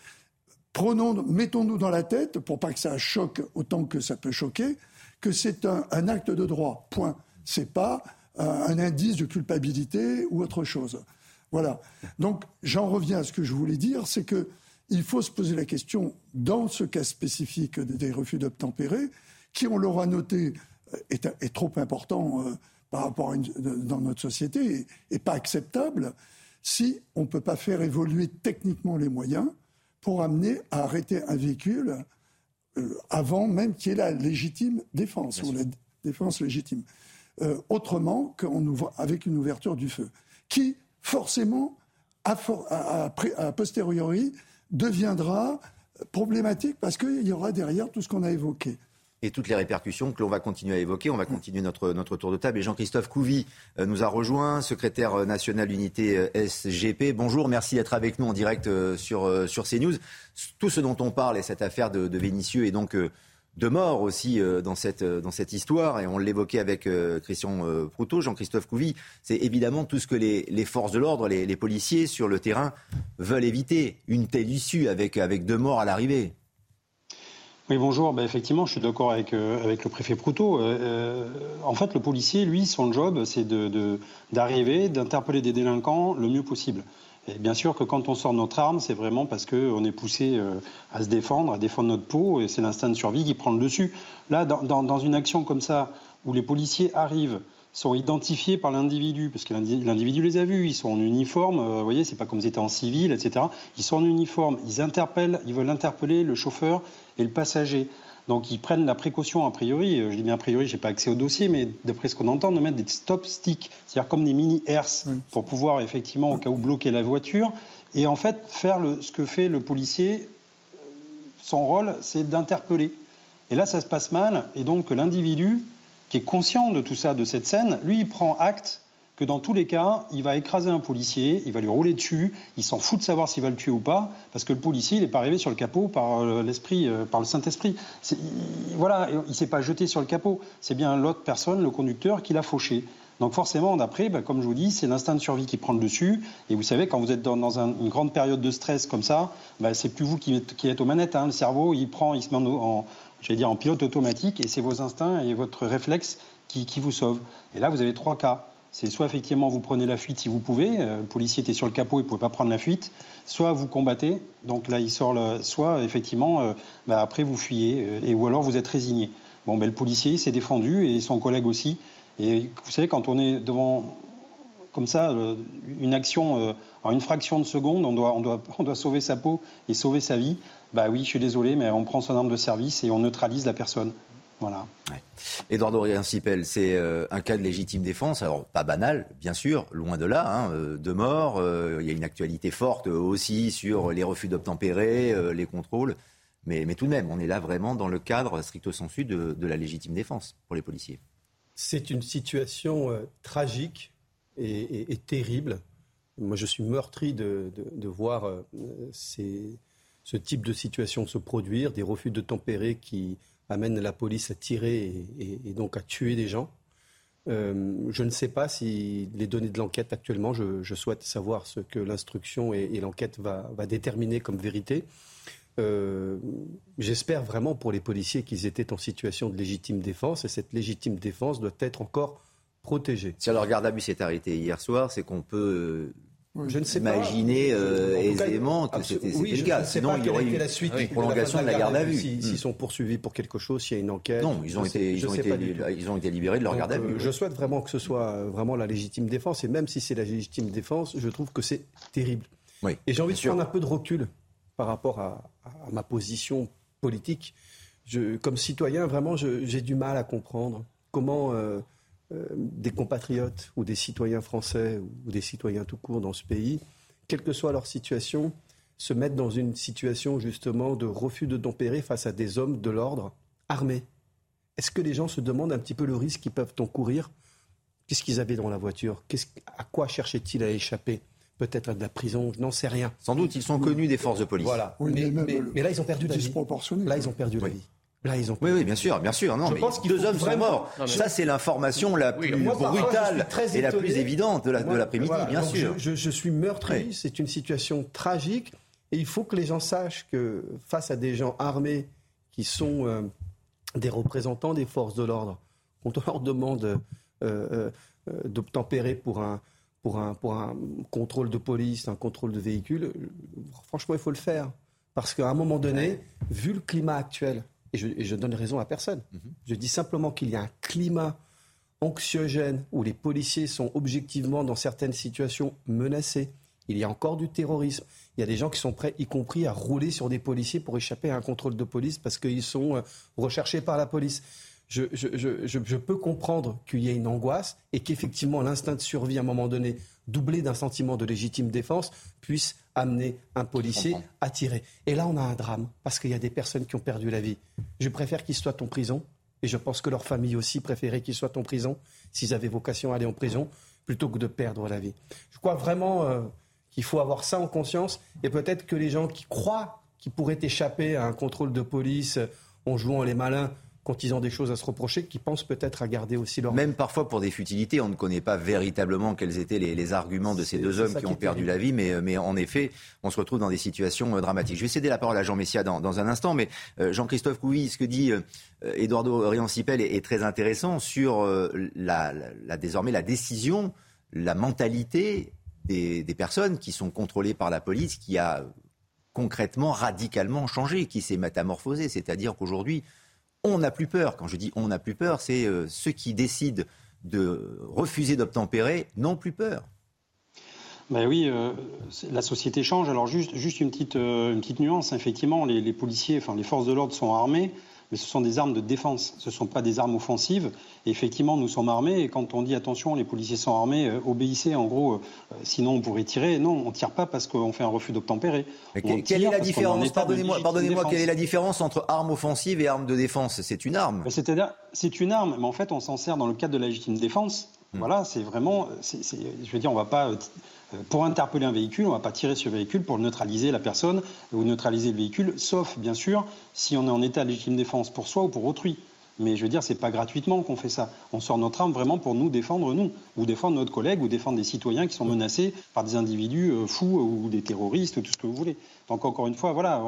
[SPEAKER 23] mettons-nous dans la tête, pour pas que ça choque autant que ça peut choquer, que c'est un, acte de droit. Point. C'est pas euh, un indice de culpabilité ou autre chose. Voilà. Donc, j'en reviens à ce que je voulais dire, c'est que il faut se poser la question, dans ce cas spécifique des refus d'obtempérer, qui, on l'aura noté, est, trop important euh, par rapport à dans notre société et, pas acceptable, si on ne peut pas faire évoluer techniquement les moyens pour amener à arrêter un véhicule euh, avant même qu'il y ait la légitime défense ou la défense légitime. Euh, autrement qu'avec une ouverture du feu, qui forcément, a, a posteriori, deviendra problématique parce qu'il y aura derrière tout ce qu'on a évoqué
[SPEAKER 1] et toutes les répercussions que l'on va continuer à évoquer. On va continuer notre, notre tour de table. Et Jean-Christophe Couvi euh, nous a rejoint, secrétaire euh, national d'unité euh, SGP. Bonjour, merci d'être avec nous en direct sur, sur CNews. Tout ce dont on parle est cette affaire de, de Vénitieux et donc de mort aussi euh, dans, cette, euh, dans cette histoire, et on l'évoquait avec euh, Christian Proutot, Jean-Christophe Couvi, c'est évidemment tout ce que les, forces de l'ordre, les, policiers sur le terrain veulent éviter, une telle issue avec, deux morts à l'arrivée.
[SPEAKER 24] Oui, bonjour. Ben, effectivement, je suis d'accord avec, le préfet Proutot. en fait, le policier, lui, son job, c'est d'arriver, d'interpeller des délinquants le mieux possible. Bien sûr que quand on sort notre arme, c'est vraiment parce qu'on est poussé euh, à se défendre, à défendre notre peau, et c'est l'instinct de survie qui prend le dessus. Là, dans, une action comme ça, où les policiers arrivent, sont identifiés par l'individu, parce que l'individu les a vus, ils sont en uniforme, euh, vous voyez, c'est pas comme ils étaient en civil, etc. Ils sont en uniforme, ils interpellent, ils veulent interpeller le chauffeur et le passager. Donc ils prennent la précaution a priori, je dis bien a priori, j'ai pas accès au dossier, mais d'après ce qu'on entend, de mettre des stop sticks, c'est-à-dire comme des mini herses pour pouvoir effectivement au cas où bloquer la voiture et en fait faire le, ce que fait le policier. Son rôle, c'est d'interpeller. Et là, ça se passe mal, et donc l'individu qui est conscient de tout ça, de cette scène, lui, il prend acte que dans tous les cas, il va écraser un policier, il va lui rouler dessus, il s'en fout de savoir s'il va le tuer ou pas, parce que le policier, il n'est pas arrivé sur le capot par euh, l'esprit, euh, par le Saint-Esprit. Voilà, il ne s'est pas jeté sur le capot. C'est bien l'autre personne, le conducteur, qui l'a fauché. Donc forcément, d'après, bah, comme je vous dis, c'est l'instinct de survie qui prend le dessus. Et vous savez, quand vous êtes dans, une grande période de stress comme ça, bah, c'est plus vous qui, êtes aux manettes. Hein. Le cerveau, il prend, il se met en, dire, en pilote automatique, et c'est vos instincts et votre réflexe qui vous sauvent. Et là, vous avez trois cas. C'est soit effectivement vous prenez la fuite si vous pouvez, euh, le policier était sur le capot, il ne pouvait pas prendre la fuite, soit vous combattez, donc là il sort, le, soit effectivement euh, bah, après vous fuyez, euh, et, ou alors vous êtes résigné. Bon, ben, le policier s'est défendu et son collègue aussi. Et vous savez, quand on est devant comme ça une action en une fraction de seconde, on doit, on, doit, on doit sauver sa peau et sauver sa vie. Bah oui, je suis désolé, mais on prend son arme de service et on neutralise la personne. Voilà.
[SPEAKER 1] Ouais. Eduardo Riancipel, c'est euh, un cas de légitime défense, alors pas banal, bien sûr, loin de là, hein, euh, de mort. Euh, il y a une actualité forte aussi sur les refus d'obtempérer, les contrôles. Mais, mais, tout de même, on est là vraiment dans le cadre stricto sensu de, de la légitime défense pour les policiers.
[SPEAKER 25] C'est une situation tragique et, et, terrible. Moi, je suis meurtri de, de, de voir ces, ce type de situation se produire, des refus de tempérer qui amène la police à tirer et, donc à tuer des gens. Euh, je ne sais pas si les données de l'enquête actuellement, je, souhaite savoir ce que l'instruction et, l'enquête va, déterminer comme vérité. Euh, j'espère vraiment pour les policiers qu'ils étaient en situation de légitime défense et cette légitime défense doit être encore protégée.
[SPEAKER 1] Si leur garde s'est arrêté hier soir, c'est qu'on peut je ne sais imaginer euh, aisément que c'était le cas. Sinon, il y aurait eu
[SPEAKER 25] la suite,
[SPEAKER 1] une prolongation de la garde à vue.
[SPEAKER 25] S'ils hmm. sont poursuivis pour quelque chose, s'il y a une enquête.
[SPEAKER 1] Non, ils ont, été, ils ont, été, ils ont été libérés de leur garde à vue. Euh,
[SPEAKER 25] je souhaite vraiment que ce soit euh, vraiment la légitime défense. Et même si c'est la légitime défense, je trouve que c'est terrible. et j'ai envie de prendre un peu de recul par rapport à, ma position politique. Je, comme citoyen, vraiment, j'ai du mal à comprendre comment. Euh, des compatriotes ou des citoyens français ou des citoyens tout court dans ce pays, quelle que soit leur situation, se mettent dans une situation justement de refus de tempérer face à des hommes de l'ordre armés. Est-ce que les gens se demandent un petit peu le risque qu'ils peuvent encourir? Qu'est-ce qu'ils avaient dans la voiture? À quoi cherchaient-ils à échapper? Peut-être à de la prison, je n'en sais rien.
[SPEAKER 1] Sans doute, ils sont connus des forces de police.
[SPEAKER 25] Voilà. mais, là, ils ont perdu la vie. Là, ils ont perdu la vie.
[SPEAKER 1] Oui, oui, bien sûr, bien sûr. Non, je pense que deux hommes sont morts. Ça, c'est l'information la plus brutale et la plus évidente de l'après-midi, bien sûr.
[SPEAKER 25] Je, suis meurtri, c'est une situation tragique. Et il faut que les gens sachent que face à des gens armés qui sont euh, des représentants des forces de l'ordre, quand on leur demande euh, euh, d'obtempérer pour un, pour, un, pour un contrôle de police, un contrôle de véhicule, franchement, il faut le faire. Parce qu'à un moment donné, vu le climat actuel, et je, donne raison à personne. Mhm. Je dis simplement qu'il y a un climat anxiogène où les policiers sont objectivement dans certaines situations menacés. Il y a encore du terrorisme. Il y a des gens qui sont prêts, y compris à rouler sur des policiers pour échapper à un contrôle de police parce qu'ils sont euh, recherchés par la police. Je, je peux comprendre qu'il y ait une angoisse et qu'effectivement l'instinct de survie à un moment donné doublé d'un sentiment de légitime défense, puisse amener un policier à tirer. Et là, on a un drame, parce qu'il y a des personnes qui ont perdu la vie. Je préfère qu'ils soient en prison, et je pense que leur famille aussi préférait qu'ils soient en prison, s'ils avaient vocation à aller en prison, plutôt que de perdre la vie. Je crois vraiment euh, qu'il faut avoir ça en conscience, et peut-être que les gens qui croient qu'ils pourraient échapper à un contrôle de police en jouant les malins, quand ils ont des choses à se reprocher, qui pensent peut-être à garder aussi leur...
[SPEAKER 1] Même parfois pour des futilités, on ne connaît pas véritablement quels étaient les, arguments de ces deux hommes qui ont perdu la vie, mais, mais, en effet, on se retrouve dans des situations euh, dramatiques. Je vais céder la parole à Jean Messia dans, dans un instant, mais euh, Jean-Christophe Couy, ce que dit euh, Eduardo Riancipel est, est, très intéressant sur la, la, désormais la décision, la mentalité des, des personnes qui sont contrôlées par la police, qui a concrètement, radicalement changé, qui s'est métamorphosé. C'est-à-dire qu'aujourd'hui, on n'a plus peur. Quand je dis on n'a plus peur, c'est euh, ceux qui décident de refuser d'obtempérer n'ont plus peur.
[SPEAKER 24] Ben oui, euh, la société change. Alors juste, juste une, petite, euh, une petite nuance, effectivement, les, policiers, enfin les forces de l'ordre sont armées, mais ce sont des armes de défense, ce ne sont pas des armes offensives. Et effectivement, nous sommes armés, et quand on dit attention, les policiers sont armés, euh, obéissez, en gros, euh, sinon on pourrait tirer. Non, on ne tire pas parce qu'on fait un refus d'obtempérer.
[SPEAKER 1] quelle est la différence Pardonnez-moi, pardonnez-moi, quelle est la différence entre arme offensive et arme de défense? C'est une arme.
[SPEAKER 24] C'est-à-dire, c'est une arme, mais en fait, on s'en sert dans le cadre de la légitime défense. Hmm. Voilà, c'est vraiment, je veux dire, on ne va pas euh, pour interpeller un véhicule, on ne va pas tirer sur le véhicule pour neutraliser la personne ou neutraliser le véhicule, sauf bien sûr si on est en état de légitime défense pour soi ou pour autrui. Mais je veux dire, c'est pas gratuitement qu'on fait ça. On sort notre arme vraiment pour nous défendre, nous, ou défendre notre collègue, ou défendre des citoyens qui sont menacés par des individus euh, fous ou des terroristes, ou tout ce que vous voulez. Donc encore une fois, voilà,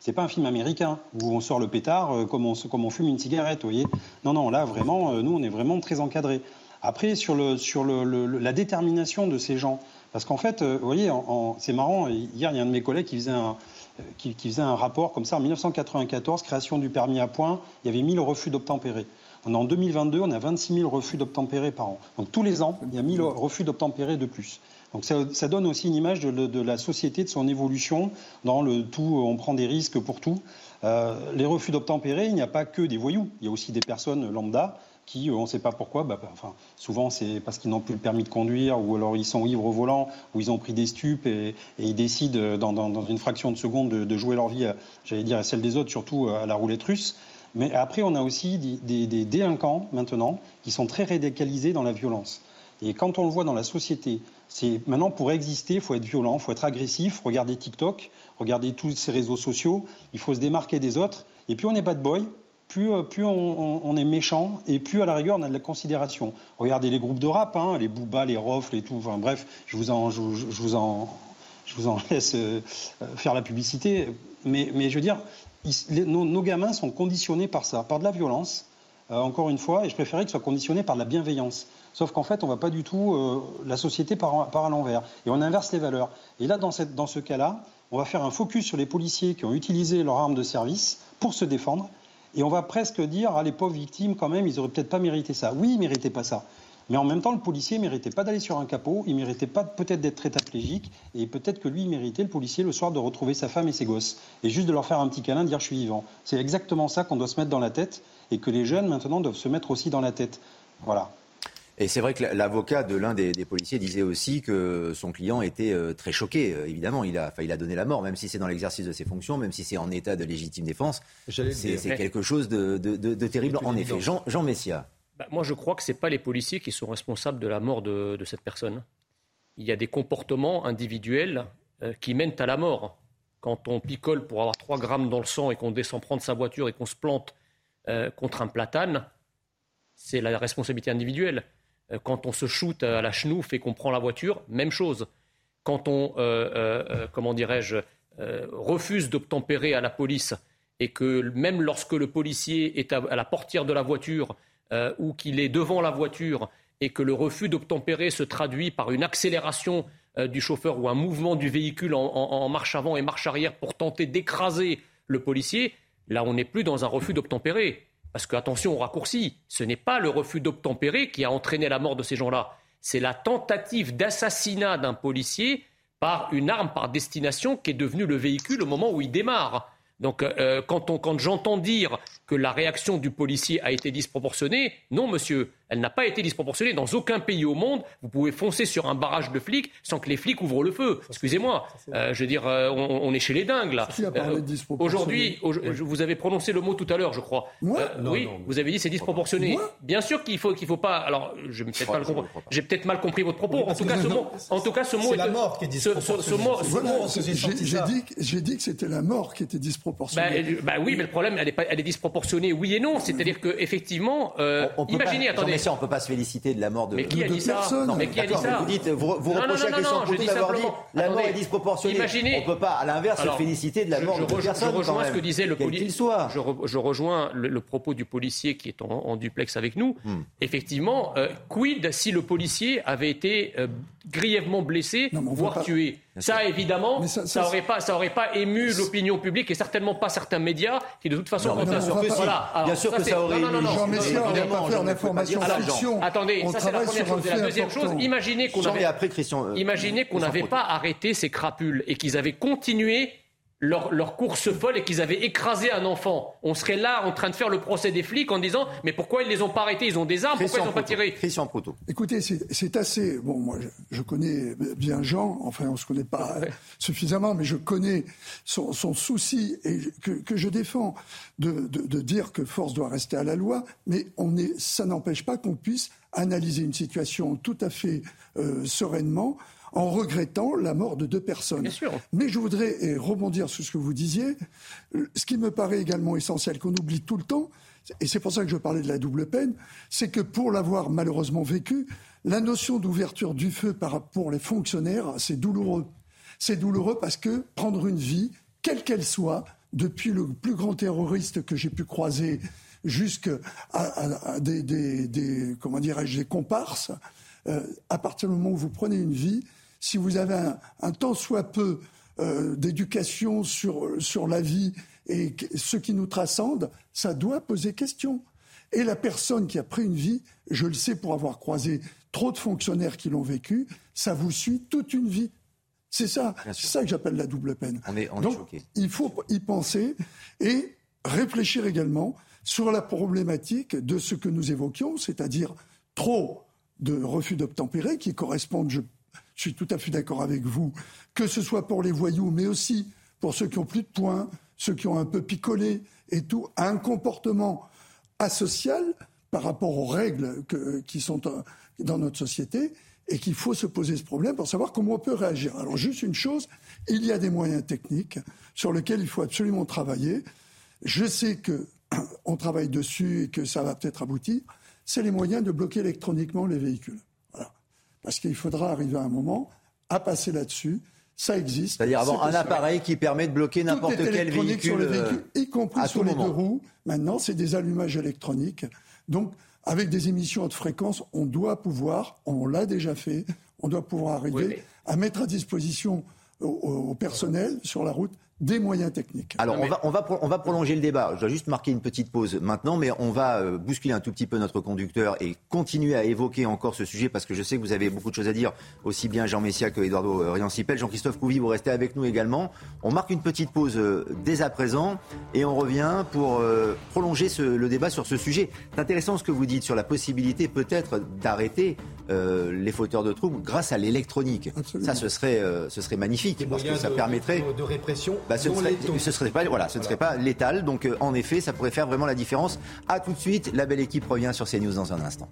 [SPEAKER 24] c'est pas un film américain où on sort le pétard euh, comme, on, fume une cigarette, vous voyez. Non, non, là vraiment, nous, on est vraiment très encadrés. Après, sur, la détermination de ces gens, parce qu'en fait, euh, vous voyez, c'est marrant, hier, il y a un de mes collègues qui faisait un, euh, qui, un rapport comme ça, en 1994, création du permis à points, il y avait 1000 refus d'obtempérer. En 2022, on a 26 000 refus d'obtempérer par an. Donc tous les ans, il y a 1000 refus d'obtempérer de plus. Donc ça, donne aussi une image de, la société, de son évolution. Dans le tout, on prend des risques pour tout. Euh, les refus d'obtempérer, il n'y a pas que des voyous. Il y a aussi des personnes lambda qui, euh, on ne sait pas pourquoi, bah, bah, enfin, souvent c'est parce qu'ils n'ont plus le permis de conduire, ou alors ils sont ivres au volant, ou ils ont pris des stupes et, ils décident euh, dans, une fraction de seconde de, jouer leur vie, j'allais dire, à celle des autres, surtout euh, à la roulette russe. Mais après, on a aussi des, des, délinquants maintenant qui sont très radicalisés dans la violence. Et quand on le voit dans la société, c'est maintenant pour exister, il faut être violent, il faut être agressif. Regardez TikTok, regardez tous ces réseaux sociaux, il faut se démarquer des autres. Et puis on n'est pas de boy, plus, euh, on, est méchant et plus à la rigueur on a de la considération. Regardez les groupes de rap, hein, les Booba, les Rofles et tout. Bref, je vous en, laisse euh, faire la publicité. Mais, je veux dire, nos, gamins sont conditionnés par ça, par de la violence. Euh, encore une fois, et je préférais qu'ils soient conditionnés par de la bienveillance. Sauf qu'en fait, on ne va pas du tout. la société part, à l'envers. Et on inverse les valeurs. Et là, dans, dans ce cas-là, on va faire un focus sur les policiers qui ont utilisé leur arme de service pour se défendre et on va presque dire, ah, les pauvres victimes, quand même, ils auraient peut-être pas mérité ça. Oui, ils méritaient pas ça. Mais en même temps, le policier ne méritait pas d'aller sur un capot, il ne méritait pas peut-être d'être tétraplégique, et peut-être que lui, il méritait, le policier, le soir, de retrouver sa femme et ses gosses. Et juste de leur faire un petit câlin, dire je suis vivant. C'est exactement ça qu'on doit se mettre dans la tête, et que les jeunes, maintenant, doivent se mettre aussi dans la tête. Voilà.
[SPEAKER 1] Et c'est vrai que l'avocat de l'un des, policiers disait aussi que son client était euh, très choqué. Euh, évidemment, il a, il a donné la mort, même si c'est dans l'exercice de ses fonctions, même si c'est en état de légitime défense. C'est quelque chose de, terrible, en effet. Jean, Jean Messia.
[SPEAKER 2] Bah, moi, je crois que ce pas les policiers qui sont responsables de la mort de, cette personne. Il y a des comportements individuels euh, qui mènent à la mort. Quand on picole pour avoir 3 grammes dans le sang et qu'on descend prendre sa voiture et qu'on se plante contre un platane, c'est la responsabilité individuelle. Euh, quand on se shoot à la chenouf et qu'on prend la voiture, même chose. Quand on, euh, euh, dirais-je, refuse d'obtempérer à la police et que même lorsque le policier est à, la portière de la voiture ou qu'il est devant la voiture et que le refus d'obtempérer se traduit par une accélération du chauffeur ou un mouvement du véhicule en, marche avant et marche arrière pour tenter d'écraser le policier, là on n'est plus dans un refus d'obtempérer. Parce que, attention au raccourci, ce n'est pas le refus d'obtempérer qui a entraîné la mort de ces gens-là. C'est la tentative d'assassinat d'un policier par une arme par destination qui est devenue le véhicule au moment où il démarre. Donc, euh, quand, quand j'entends dire que la réaction du policier a été disproportionnée, non, monsieur. Elle n'a pas été disproportionnée. Dans aucun pays au monde, vous pouvez foncer sur un barrage de flics sans que les flics ouvrent le feu. Excusez-moi. Euh, je veux dire, euh, on, est chez les dingues, là. Euh, aujourd'hui, vous avez prononcé le mot tout à l'heure, je crois. oui, vous avez dit c'est disproportionné. Bien sûr qu'il faut qu'il faut pas. Alors, je peut-être mal compris. J'ai peut-être mal compris votre propos. En tout cas, ce mot. En tout cas, ce mot.
[SPEAKER 23] C'est la mort qui est disproportionnée. J'ai dit que c'était la mort qui était disproportionnée.
[SPEAKER 2] Bah, oui, mais le problème, elle est, elle est disproportionnée. Oui et non. C'est-à-dire que effectivement, imaginez. Attendez
[SPEAKER 1] on ne peut pas se féliciter de la mort de,
[SPEAKER 2] mais qui a dit ça
[SPEAKER 1] Non, mais qui a dit ça Vous dites, vous, vous reprochez à Christian Poutou d'avoir dit la mort est disproportionnée.
[SPEAKER 2] Imaginez,
[SPEAKER 1] on ne peut pas, à l'inverse, se féliciter de la mort
[SPEAKER 2] je,
[SPEAKER 1] de personne.
[SPEAKER 2] Je rejoins ce que disait le
[SPEAKER 1] policier. soit.
[SPEAKER 2] Je, rejoins le, propos du policier qui est en, duplex avec nous. Hmm. Effectivement, euh, quid si le policier avait été euh, grièvement blessé, voire tué? Ça, évidemment, ça, n'aurait pas, ça aurait pas ému l'opinion publique et certainement pas certains médias qui, de toute façon,
[SPEAKER 1] bien, sûr que voilà. bien sûr que ça aurait ému.
[SPEAKER 23] Jean Messia, on va pas faire d'information fiction.
[SPEAKER 2] Attendez, ça c'est la première chose. Et la deuxième chose, imaginez qu'on
[SPEAKER 1] avait, après Christian,
[SPEAKER 2] euh, imaginez qu'on n'avait pas arrêté ces crapules et qu'ils avaient continué leur, course folle et qu'ils avaient écrasé un enfant, on serait là en train de faire le procès des flics en disant mais pourquoi ils les ont pas arrêtés? Ils ont des armes, pourquoi ils n'ont pas tiré
[SPEAKER 1] Christian Proto.
[SPEAKER 23] Écoutez, c'est assez. Bon, moi, je, connais bien Jean. Enfin, on se connaît pas suffisamment, mais je connais son, souci et que, je défends de, dire que force doit rester à la loi. Mais on est, ça n'empêche pas qu'on puisse analyser une situation tout à fait euh, sereinement en regrettant la mort de deux personnes. Mais je voudrais rebondir sur ce que vous disiez. Ce qui me paraît également essentiel, qu'on oublie tout le temps, et c'est pour ça que je parlais de la double peine, c'est que pour l'avoir malheureusement vécu, la notion d'ouverture du feu pour les fonctionnaires, c'est douloureux. C'est douloureux parce que prendre une vie, quelle qu'elle soit, depuis le plus grand terroriste que j'ai pu croiser jusqu'à des, des, comment dirais-je, des comparses, euh, à partir du moment où vous prenez une vie, si vous avez un, un tant soit peu euh, d'éducation sur, sur la vie et ce qui nous transcende, ça doit poser question. Et la personne qui a pris une vie, je le sais pour avoir croisé trop de fonctionnaires qui l'ont vécu, ça vous suit toute une vie. C'est ça, c'est ça que j'appelle la double peine.
[SPEAKER 1] On est, on
[SPEAKER 23] Donc, il faut y penser et réfléchir également sur la problématique de ce que nous évoquions, c'est-à-dire trop de refus d'obtempérer qui correspondent, je je suis tout à fait d'accord avec vous, que ce soit pour les voyous, mais aussi pour ceux qui ont plus de points, ceux qui ont un peu picolé et tout, un comportement asocial par rapport aux règles qui sont dans notre société et qu'il faut se poser ce problème pour savoir comment on peut réagir. Alors juste une chose, il y a des moyens techniques sur lesquels il faut absolument travailler. Je sais qu'on travaille dessus et que ça va peut-être aboutir. C'est les moyens de bloquer électroniquement les véhicules. Parce qu'il faudra arriver à un moment à passer là-dessus. Ça existe.
[SPEAKER 1] C'est-à-dire avoir un appareil qui permet de bloquer n'importe quel véhicule, sur
[SPEAKER 23] y compris sur les deux roues. Maintenant, c'est des allumages électroniques. Donc, avec des émissions de fréquence, on doit pouvoir, on l'a déjà fait, on doit pouvoir arriver à mettre à disposition au personnel sur la route des moyens techniques.
[SPEAKER 1] Alors, on, va, on, va, on va prolonger le débat. Je dois juste marquer une petite pause maintenant, mais on va euh, bousculer un tout petit peu notre conducteur et continuer à évoquer encore ce sujet parce que je sais que vous avez beaucoup de choses à dire, aussi bien Jean Messia que Eduardo euh, Riancipel. Jean-Christophe Couvi, vous restez avec nous également. On marque une petite pause euh, dès à présent et on revient pour prolonger le débat sur ce sujet. C'est intéressant ce que vous dites sur la possibilité peut-être d'arrêter les fauteurs de troubles grâce à l'électronique. Ça, ce serait, ce serait magnifique parce que ça permettrait
[SPEAKER 25] de répression
[SPEAKER 1] bah, ce, ne serait pas, voilà, ce ne serait pas létal. Donc, euh, en effet, ça pourrait faire vraiment la différence. À tout de suite. La belle équipe revient sur CNews dans un instant.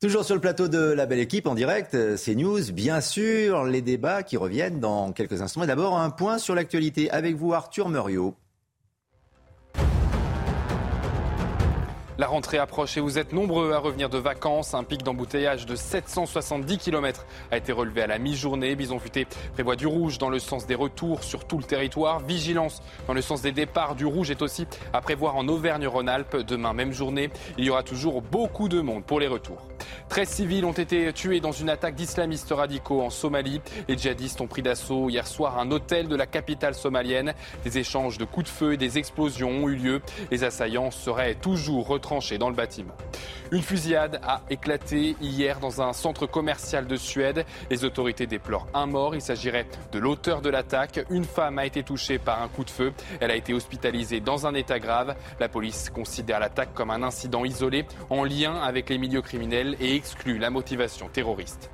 [SPEAKER 1] Toujours sur le plateau de la belle équipe en direct, euh, CNews, bien sûr, les débats qui reviennent dans quelques instants. Et d'abord, un point sur l'actualité avec vous, Arthur Muriot.
[SPEAKER 17] La rentrée approche et vous êtes nombreux à revenir de vacances. Un pic d'embouteillage de 770 km a été relevé à la mi-journée. Bison Futé prévoit du rouge dans le sens des retours sur tout le territoire. Vigilance dans le sens des départs. Du rouge est aussi à prévoir en Auvergne-Rhône-Alpes. Demain, même journée, il y aura toujours beaucoup de monde pour les retours. 13 civils ont été tués dans une attaque d'islamistes radicaux en Somalie. Les djihadistes ont pris d'assaut hier soir un hôtel de la capitale somalienne. Des échanges de coups de feu et des explosions ont eu lieu. Les assaillants seraient toujours Une fusillade a éclaté hier dans un centre commercial de Suède. Les autorités déplorent un mort. Il s'agirait de l'auteur de l'attaque. Une femme a été touchée par un coup de feu. Elle a été hospitalisée dans un état grave. La police considère l'attaque comme un incident isolé en lien avec les milieux criminels et exclut la motivation terroriste.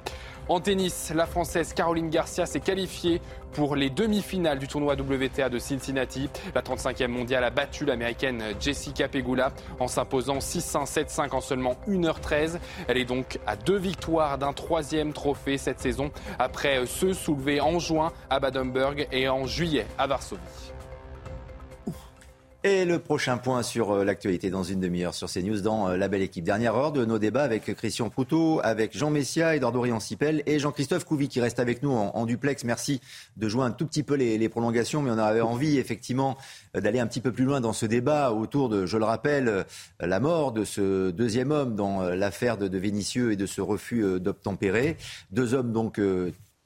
[SPEAKER 17] En tennis, la Française Caroline Garcia s'est qualifiée pour les demi-finales du tournoi WTA de Cincinnati. La 35e mondiale a battu l'américaine Jessica Pegula en s'imposant 6-1, 7-5 en seulement 1h13. Elle est donc à deux victoires d'un troisième trophée cette saison après ceux soulevés en juin à Baden-Burg et en juillet à Varsovie.
[SPEAKER 1] Et le prochain point sur euh, l'actualité dans une demi-heure sur CNews dans euh, la belle équipe. Dernière heure de nos débats avec Christian Proutot, avec Jean Messia, Edouard Dorian Sipel et Jean-Christophe Couvi qui reste avec nous en, duplex. Merci de jouer un tout petit peu les, prolongations, mais on avait envie effectivement euh, d'aller un petit peu plus loin dans ce débat autour de, je le rappelle, la mort de ce deuxième homme dans l'affaire de, de Vénitieux et de ce refus d'obtempérer. Deux hommes donc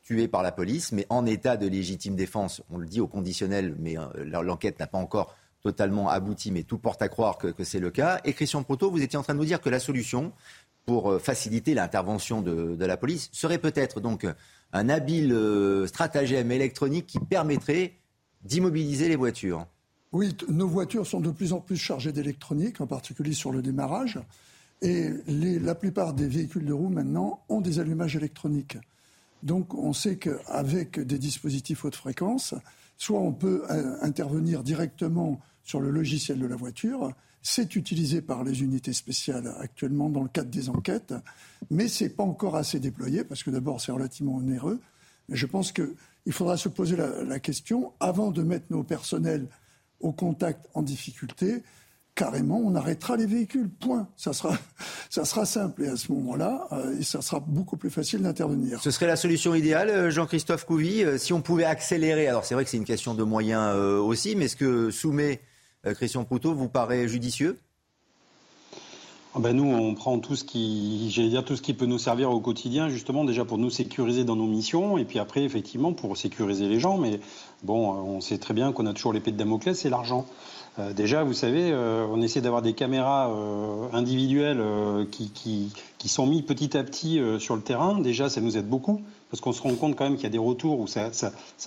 [SPEAKER 1] tués par la police, mais en état de légitime défense. On le dit au conditionnel, mais l'enquête n'a pas encore totalement abouti, mais tout porte à croire que, c'est le cas. Et Christian Proto, vous étiez en train de nous dire que la solution pour euh, faciliter l'intervention de, la police serait peut-être donc un habile euh, stratagème électronique qui permettrait d'immobiliser les voitures.
[SPEAKER 23] Oui, nos voitures sont de plus en plus chargées d'électronique, en particulier sur le démarrage. Et la plupart des véhicules de roue maintenant ont des allumages électroniques. Donc on sait qu'avec des dispositifs haute fréquence, soit on peut euh, intervenir directement sur le logiciel de la voiture, c'est utilisé par les unités spéciales actuellement dans le cadre des enquêtes, mais ce n'est pas encore assez déployé parce que d'abord c'est relativement onéreux. Mais je pense qu'il faudra se poser la, question avant de mettre nos personnels au contact en difficulté. Carrément, on arrêtera les véhicules. Point. Ça sera, ça sera simple. Et à ce moment-là, euh, ça sera beaucoup plus facile d'intervenir.
[SPEAKER 1] Ce serait la solution idéale, euh, Jean-Christophe Couvi, euh, si on pouvait accélérer? Alors c'est vrai que c'est une question de moyens aussi, mais ce que soumet Christian Proutot vous paraît judicieux?
[SPEAKER 24] Ah ben nous, on prend tout ce qui, peut nous servir au quotidien, justement déjà pour nous sécuriser dans nos missions, et puis après effectivement pour sécuriser les gens. Mais bon, on sait très bien qu'on a toujours l'épée de Damoclès, c'est l'argent. Euh, déjà, vous savez, euh, on essaie d'avoir des caméras euh, individuelles qui, qui, sont mises petit à petit sur le terrain. Déjà, ça nous aide beaucoup parce qu'on se rend compte quand même qu'il y a des retours où ça,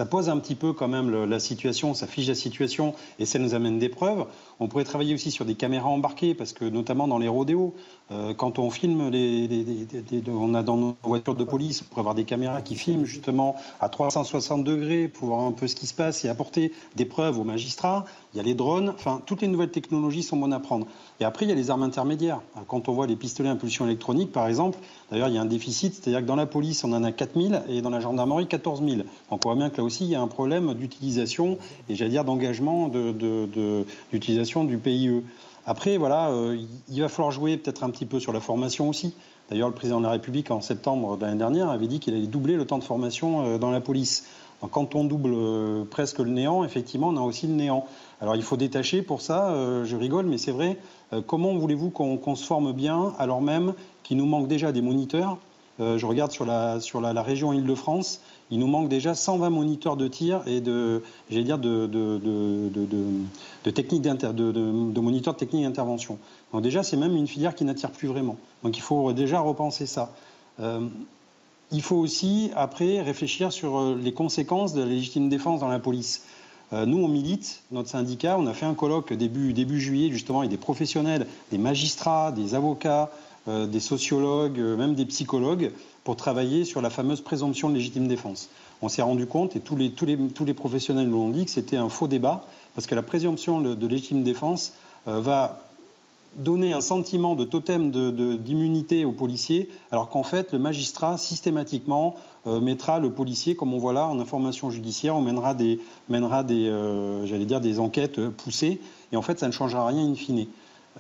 [SPEAKER 24] pose un petit peu quand même la situation, ça fiche la situation et ça nous amène des preuves. On pourrait travailler aussi sur des caméras embarquées parce que notamment dans les rodéos, euh, quand on filme, les, on a dans nos voitures de police, on pourrait avoir des caméras qui filment justement à 360 degrés pour voir un peu ce qui se passe et apporter des preuves aux magistrats. Il y a les drones, enfin toutes les nouvelles technologies sont bonnes à prendre. Et après, il y a les armes intermédiaires. Quand on voit les pistolets à impulsion électronique, par exemple, d'ailleurs, il y a un déficit, c'est-à-dire que dans la police, on en a 4000 et dans la gendarmerie, 14 000. Donc on voit bien que là aussi, il y a un problème d'utilisation et j'allais dire d'engagement d'utilisation du PIE. Après, voilà, euh, il va falloir jouer peut-être un petit peu sur la formation aussi. D'ailleurs, le président de la République, en septembre de l'année dernière, avait dit qu'il allait doubler le temps de formation euh, dans la police. Quand on double euh, presque le néant, effectivement, on a aussi le néant. Alors il faut détacher pour ça, je rigole, mais c'est vrai, euh, comment voulez-vous qu'on se forme bien alors même qu'il nous manque déjà des moniteurs euh, Je regarde sur la, sur la, région Île-de-France, il nous manque déjà 120 moniteurs de tir et de, dire, de, de, de, de, techniques de, moniteurs de d'intervention. Donc déjà, c'est même une filière qui n'attire plus vraiment. Donc il faut déjà repenser ça. Euh, il faut aussi, après, réfléchir sur les conséquences de la légitime défense dans la police. Euh, nous, on milite, notre syndicat, on a fait un colloque début, début juillet, justement, avec des professionnels, des magistrats, des avocats, euh, des sociologues, euh, même des psychologues, pour travailler sur la fameuse présomption de légitime défense. On s'est rendu compte, et tous les, tous les, tous les professionnels nous l'ont dit, que c'était un faux débat, parce que la présomption de légitime défense va donner un sentiment de totem d'immunité aux policiers, alors qu'en fait, le magistrat, systématiquement, euh, mettra le policier, comme on voit là, en information judiciaire, on mènera des, euh, enquêtes poussées, et en fait, ça ne changera rien in fine.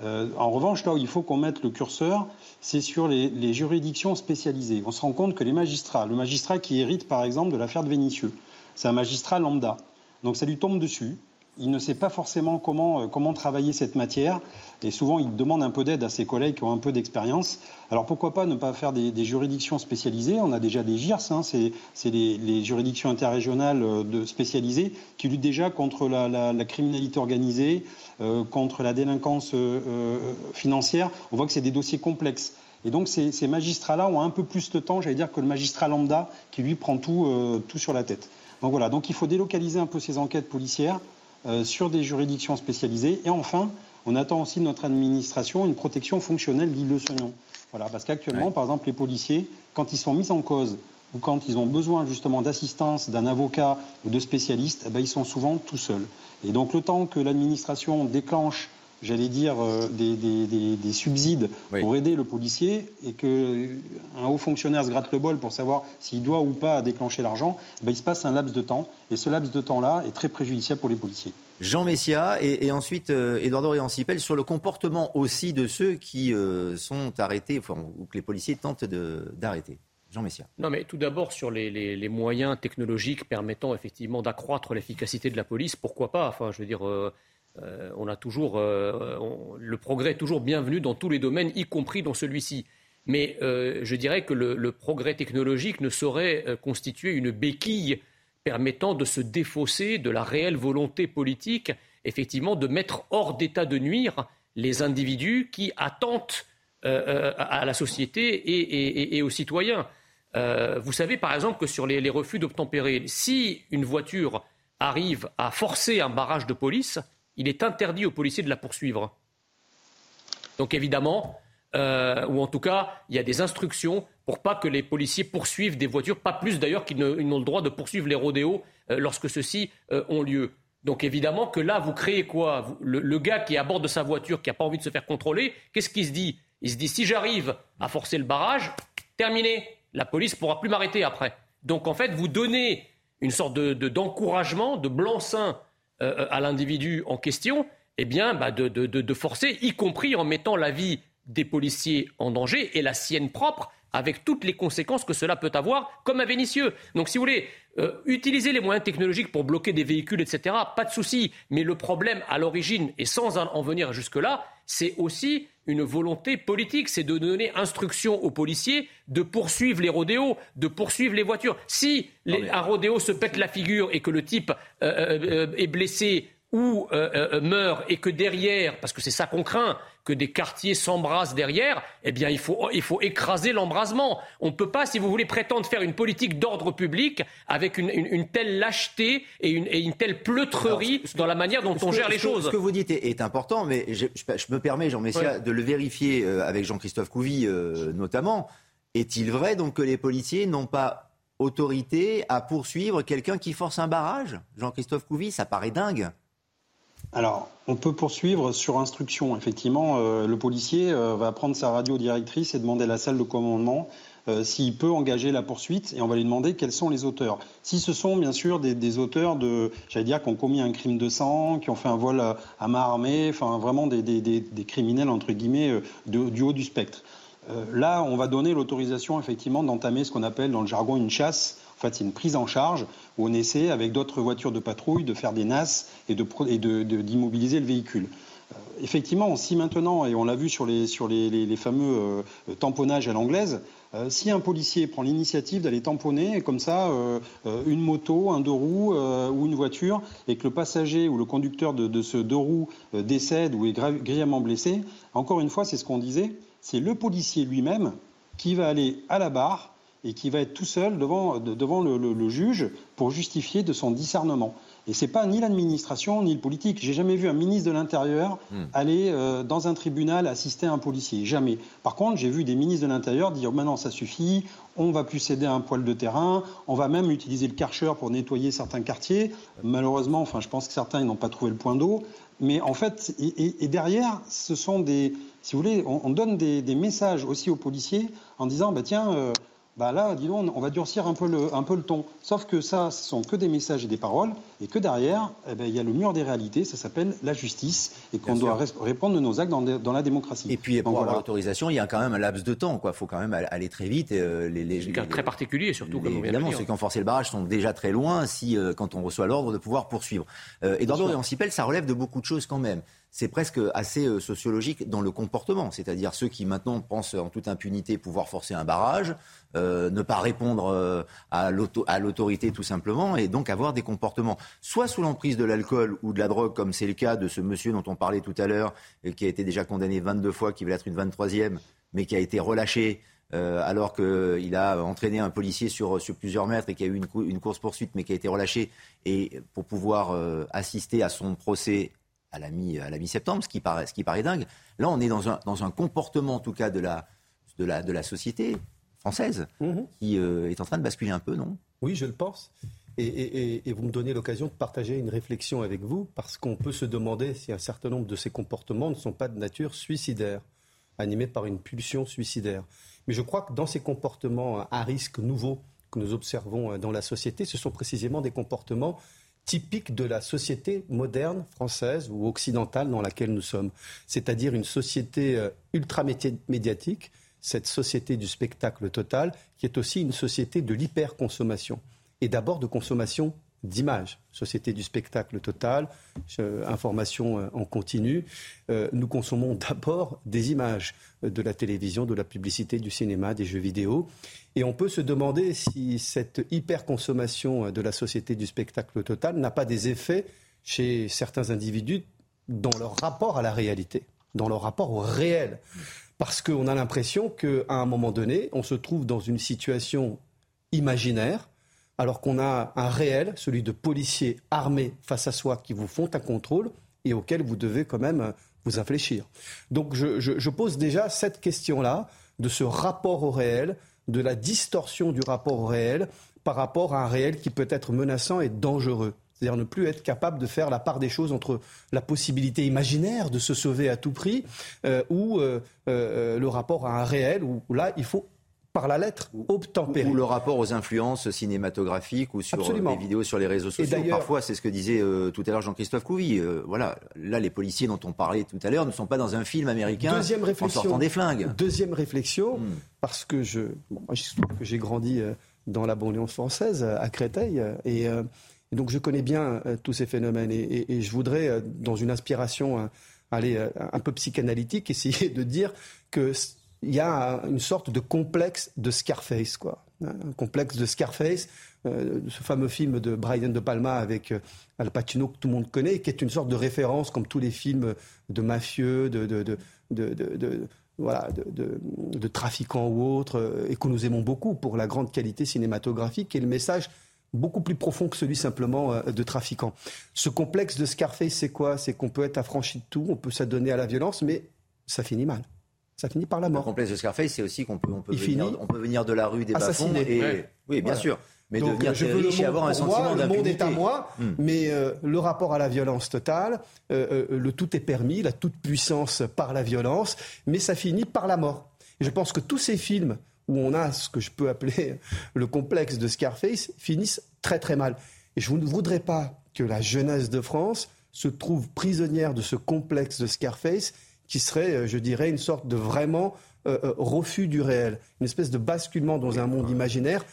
[SPEAKER 24] Euh, en revanche, là où il faut qu'on mette le curseur, c'est sur les, les, juridictions spécialisées. On se rend compte que les magistrats, le magistrat qui hérite par exemple de l'affaire de Vénitieux, c'est un magistrat lambda. Donc ça lui tombe dessus, il ne sait pas forcément comment, euh, comment travailler cette matière. Et souvent, il demande un peu d'aide à ses collègues qui ont un peu d'expérience. Alors pourquoi pas ne pas faire des, juridictions spécialisées? On a déjà des GIRS, hein, c'est les, juridictions interrégionales euh, spécialisées qui luttent déjà contre la, criminalité organisée, euh, contre la délinquance financière. On voit que c'est des dossiers complexes. Et donc ces, magistrats-là ont un peu plus de temps, j'allais dire, que le magistrat lambda qui lui prend tout, tout sur la tête. Donc voilà, donc il faut délocaliser un peu ces enquêtes policières sur des juridictions spécialisées. Et enfin, on attend aussi de notre administration une protection fonctionnelle, dit le soignant. Voilà, parce qu'actuellement, par exemple, les policiers, quand ils sont mis en cause ou quand ils ont besoin justement d'assistance d'un avocat ou de spécialistes, eh ben, ils sont souvent tout seuls. Et donc le temps que l'administration déclenche j'allais dire, euh, des, subsides pour aider le policier et qu'un haut fonctionnaire se gratte le bol pour savoir s'il doit ou pas déclencher l'argent, eh ben, il se passe un laps de temps. Et ce laps de temps-là est très préjudiciable pour les policiers.
[SPEAKER 1] Jean Messia et, ensuite euh, Eduardo Riancipel sur le comportement aussi de ceux qui euh, sont arrêtés ou que les policiers tentent d'arrêter. Jean Messia.
[SPEAKER 2] Non, mais tout d'abord sur les, moyens technologiques permettant effectivement d'accroître l'efficacité de la police, pourquoi pas? Enfin, je veux dire, euh, on a toujours, euh, le progrès est toujours bienvenu dans tous les domaines, y compris dans celui-ci. Mais euh, je dirais que le, progrès technologique ne saurait constituer une béquille permettant de se défausser de la réelle volonté politique, effectivement, de mettre hors d'état de nuire les individus qui attentent à la société et, aux citoyens. Euh, vous savez par exemple que sur les refus d'obtempérer, si une voiture arrive à forcer un barrage de police, il est interdit aux policiers de la poursuivre. Donc évidemment, euh, ou en tout cas, il y a des instructions pour pas que les policiers poursuivent des voitures, pas plus d'ailleurs qu'ils n'ont le droit de poursuivre les rodéos euh, lorsque ceux-ci euh, ont lieu. Donc évidemment que là, vous créez quoi? Le, gars qui est à bord de sa voiture, qui n'a pas envie de se faire contrôler, qu'est-ce qu'il se dit? Il se dit, si j'arrive à forcer le barrage, terminé, la police pourra plus m'arrêter après. Donc en fait, vous donnez une sorte d'encouragement, de, de blanc-seing euh, à l'individu en question, eh bien, bah de, de, forcer, y compris en mettant la vie des policiers en danger et la sienne propre, avec toutes les conséquences que cela peut avoir, comme à Vénissieux. Donc, si vous voulez, euh, utiliser les moyens technologiques pour bloquer des véhicules, etc., pas de souci. Mais le problème, à l'origine, et sans en venir jusque-là, c'est aussi une volonté politique, c'est de donner instruction aux policiers de poursuivre les rodéos, de poursuivre les voitures. Si un rodéo se pète la figure et que le type euh, euh, est blessé ou meurt et que derrière, parce que c'est ça qu'on craint, que des quartiers s'embrassent derrière, eh bien, il faut, il faut écraser l'embrasement. On ne peut pas, si vous voulez, prétendre faire une politique d'ordre public avec une, une, telle lâcheté et une, et une telle pleutrerie dans la manière dont on gère les choses.
[SPEAKER 1] Ce que vous dites est, important, mais je, je, me permets, Jean Messia, de le vérifier euh, avec Jean-Christophe Couvi euh, notamment. Est-il vrai donc que les policiers n'ont pas autorité à poursuivre quelqu'un qui force un barrage? Jean-Christophe Couvi, ça paraît dingue.
[SPEAKER 24] Alors, on peut poursuivre sur instruction. Effectivement, euh, le policier euh, va prendre sa radio directrice et demander à la salle de commandement euh, s'il peut engager la poursuite et on va lui demander quels sont les auteurs. Si ce sont bien sûr des, auteurs de, j'allais dire, qui ont commis un crime de sang, qui ont fait un vol à, main armée, enfin vraiment des, criminels entre guillemets du haut du spectre. là, on va donner l'autorisation effectivement d'entamer ce qu'on appelle dans le jargon une chasse en fait, c'est une prise en charge où on essaie, avec d'autres voitures de patrouille, de faire des NAS et d'immobiliser de, le véhicule. Euh, effectivement, si maintenant, et on l'a vu sur les, sur les, fameux euh, tamponnages à l'anglaise, euh, si un policier prend l'initiative d'aller tamponner comme ça une moto, un deux roues ou une voiture, et que le passager ou le conducteur de, de ce deux roues décède ou est grièvement blessé, encore une fois, c'est ce qu'on disait, c'est le policier lui-même qui va aller à la barre et qui va être tout seul devant, devant le, juge pour justifier de son discernement. Et c'est pas ni l'administration ni le politique. J'ai jamais vu un ministre de l'Intérieur hmm. aller euh, dans un tribunal assister à un policier. Jamais. Par contre, j'ai vu des ministres de l'Intérieur dire maintenant ça suffit, on va plus céder à un poil de terrain, on va même utiliser le karcher pour nettoyer certains quartiers. Malheureusement, enfin, je pense que certains n'ont pas trouvé le point d'eau. Mais en fait, et, derrière, ce sont des, si vous voulez, on, donne des, messages aussi aux policiers en disant, bah tiens. Euh, bah là, dis donc, on va durcir un peu, le, un peu le ton. Sauf que ça, ce sont que des messages et des paroles, et que derrière, eh ben, il y a le mur des réalités, ça s'appelle la justice, et qu'on doit répondre de nos actes dans, dans, la démocratie.
[SPEAKER 1] Et puis, pour avoir l'autorisation, il y a quand même un laps de temps, Il faut quand même aller très vite.
[SPEAKER 2] Euh, les, les, cas très particulier, surtout, comme
[SPEAKER 1] Évidemment, ceux qui ont forcé le barrage sont déjà très loin, si, euh, quand on reçoit l'ordre de pouvoir poursuivre. Euh, et dans l'ordre ça relève de beaucoup de choses quand même c'est presque assez euh, sociologique dans le comportement. C'est-à-dire ceux qui maintenant pensent en toute impunité pouvoir forcer un barrage, euh, ne pas répondre euh, à l'autorité tout simplement, et donc avoir des comportements soit sous l'emprise de l'alcool ou de la drogue, comme c'est le cas de ce monsieur dont on parlait tout à l'heure, qui a été déjà condamné 22 fois, qui va être une 23e, mais qui a été relâché. alors qu'il a entraîné un policier sur, plusieurs mètres et qui a eu une, une course-poursuite, mais qui a été relâché, et pour pouvoir assister à son procès à la mi-septembre, ce, qui paraît, ce qui paraît dingue. Là, on est dans un, dans un comportement, en tout cas, de la, de la, de la société française mhm. qui euh, est en train de basculer un peu, non?
[SPEAKER 25] Oui, je le pense. Et, et, vous me donnez l'occasion de partager une réflexion avec vous, parce qu'on peut se demander si un certain nombre de ces comportements ne sont pas de nature suicidaire, animés par une pulsion suicidaire. Mais je crois que dans ces comportements à risque nouveaux que nous observons dans la société, ce sont précisément des comportements typique de la société moderne française ou occidentale dans laquelle nous sommes. C'est-à-dire une société euh, ultra médiatique, cette société du spectacle total, qui est aussi une société de l'hyperconsommation. Et d'abord de consommation d'images. Société du spectacle total, information euh, en continu. Euh, nous consommons d'abord des images de la télévision, de la publicité, du cinéma, des jeux vidéo. Et on peut se demander si cette hyperconsommation de la société du spectacle total n'a pas des effets chez certains individus dans leur rapport à la réalité, dans leur rapport au réel. Parce qu'on a l'impression qu'à un moment donné, on se trouve dans une situation imaginaire, alors qu'on a un réel, celui de policiers armés face à soi qui vous font un contrôle et auquel vous devez quand même vous infléchir. Donc je, pose déjà cette question-là de ce rapport au réel, de la distorsion du rapport au réel par rapport à un réel qui peut être menaçant et dangereux. C'est-à-dire ne plus être capable de faire la part des choses entre la possibilité imaginaire de se sauver à tout prix euh, ou euh, euh, le rapport à un réel où, là, il faut par la lettre, obtempérer.
[SPEAKER 1] Ou le rapport aux influences cinématographiques ou sur les vidéos sur les réseaux sociaux. Parfois, c'est ce que disait tout à l'heure Jean-Christophe Couvi. voilà, là, les policiers dont on parlait tout à l'heure ne sont pas dans un film américain
[SPEAKER 25] deuxième réflexion,
[SPEAKER 1] en sortant des flingues.
[SPEAKER 25] Deuxième réflexion, hmm. parce que je, j'ai grandi dans la banlieue française, à Créteil, et donc je connais bien euh, tous ces phénomènes et, je voudrais, euh, dans une inspiration euh, aller un peu psychanalytique, essayer de dire qu'il y a une sorte de complexe de Scarface, quoi. Un complexe de Scarface, ce fameux film de Brian De Palma avec Al Pacino que tout le monde connaît, qui est une sorte de référence, comme tous les films de mafieux, de, de, trafiquants ou autres, et que nous aimons beaucoup pour la grande qualité cinématographique et le message beaucoup plus profond que celui simplement euh, de trafiquant. Ce complexe de Scarface, c'est quoi? C'est qu'on peut être affranchi de tout, on peut s'adonner à la violence, mais ça finit mal. Ça finit par la mort.
[SPEAKER 1] Le complexe de Scarface, c'est aussi qu'on peut, on peut, venir, on peut venir de la rue des bas et oui, bien sûr. Mais devenir je veux et avoir un sentiment
[SPEAKER 25] Le monde est à moi, hmm. mais euh, le rapport à la violence totale, euh, le tout est permis, la toute puissance par la violence, mais ça finit par la mort. Et je pense que tous ces films où on a ce que je peux appeler le complexe de Scarface, finissent très très mal. Et je ne voudrais pas que la jeunesse de France se trouve prisonnière de ce complexe de Scarface qui serait, euh, je dirais, une sorte de vraiment euh, euh, refus du réel, une espèce de basculement dans un monde imaginaire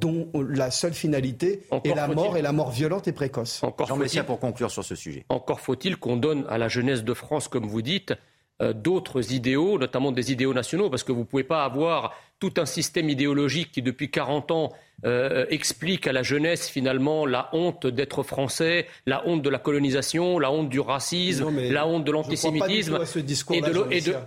[SPEAKER 25] dont la seule finalité est la mort et la mort violente et précoce.
[SPEAKER 1] Encore Jean pour conclure sur ce sujet.
[SPEAKER 2] Encore faut-il qu'on donne à la jeunesse de France, comme vous dites, d'autres idéaux, notamment des idéaux nationaux, parce que vous ne pouvez pas avoir tout un système idéologique qui, depuis 40 ans, euh, explique à la jeunesse finalement la honte d'être français, la honte de la colonisation, la honte du racisme, la honte de l'antisémitisme,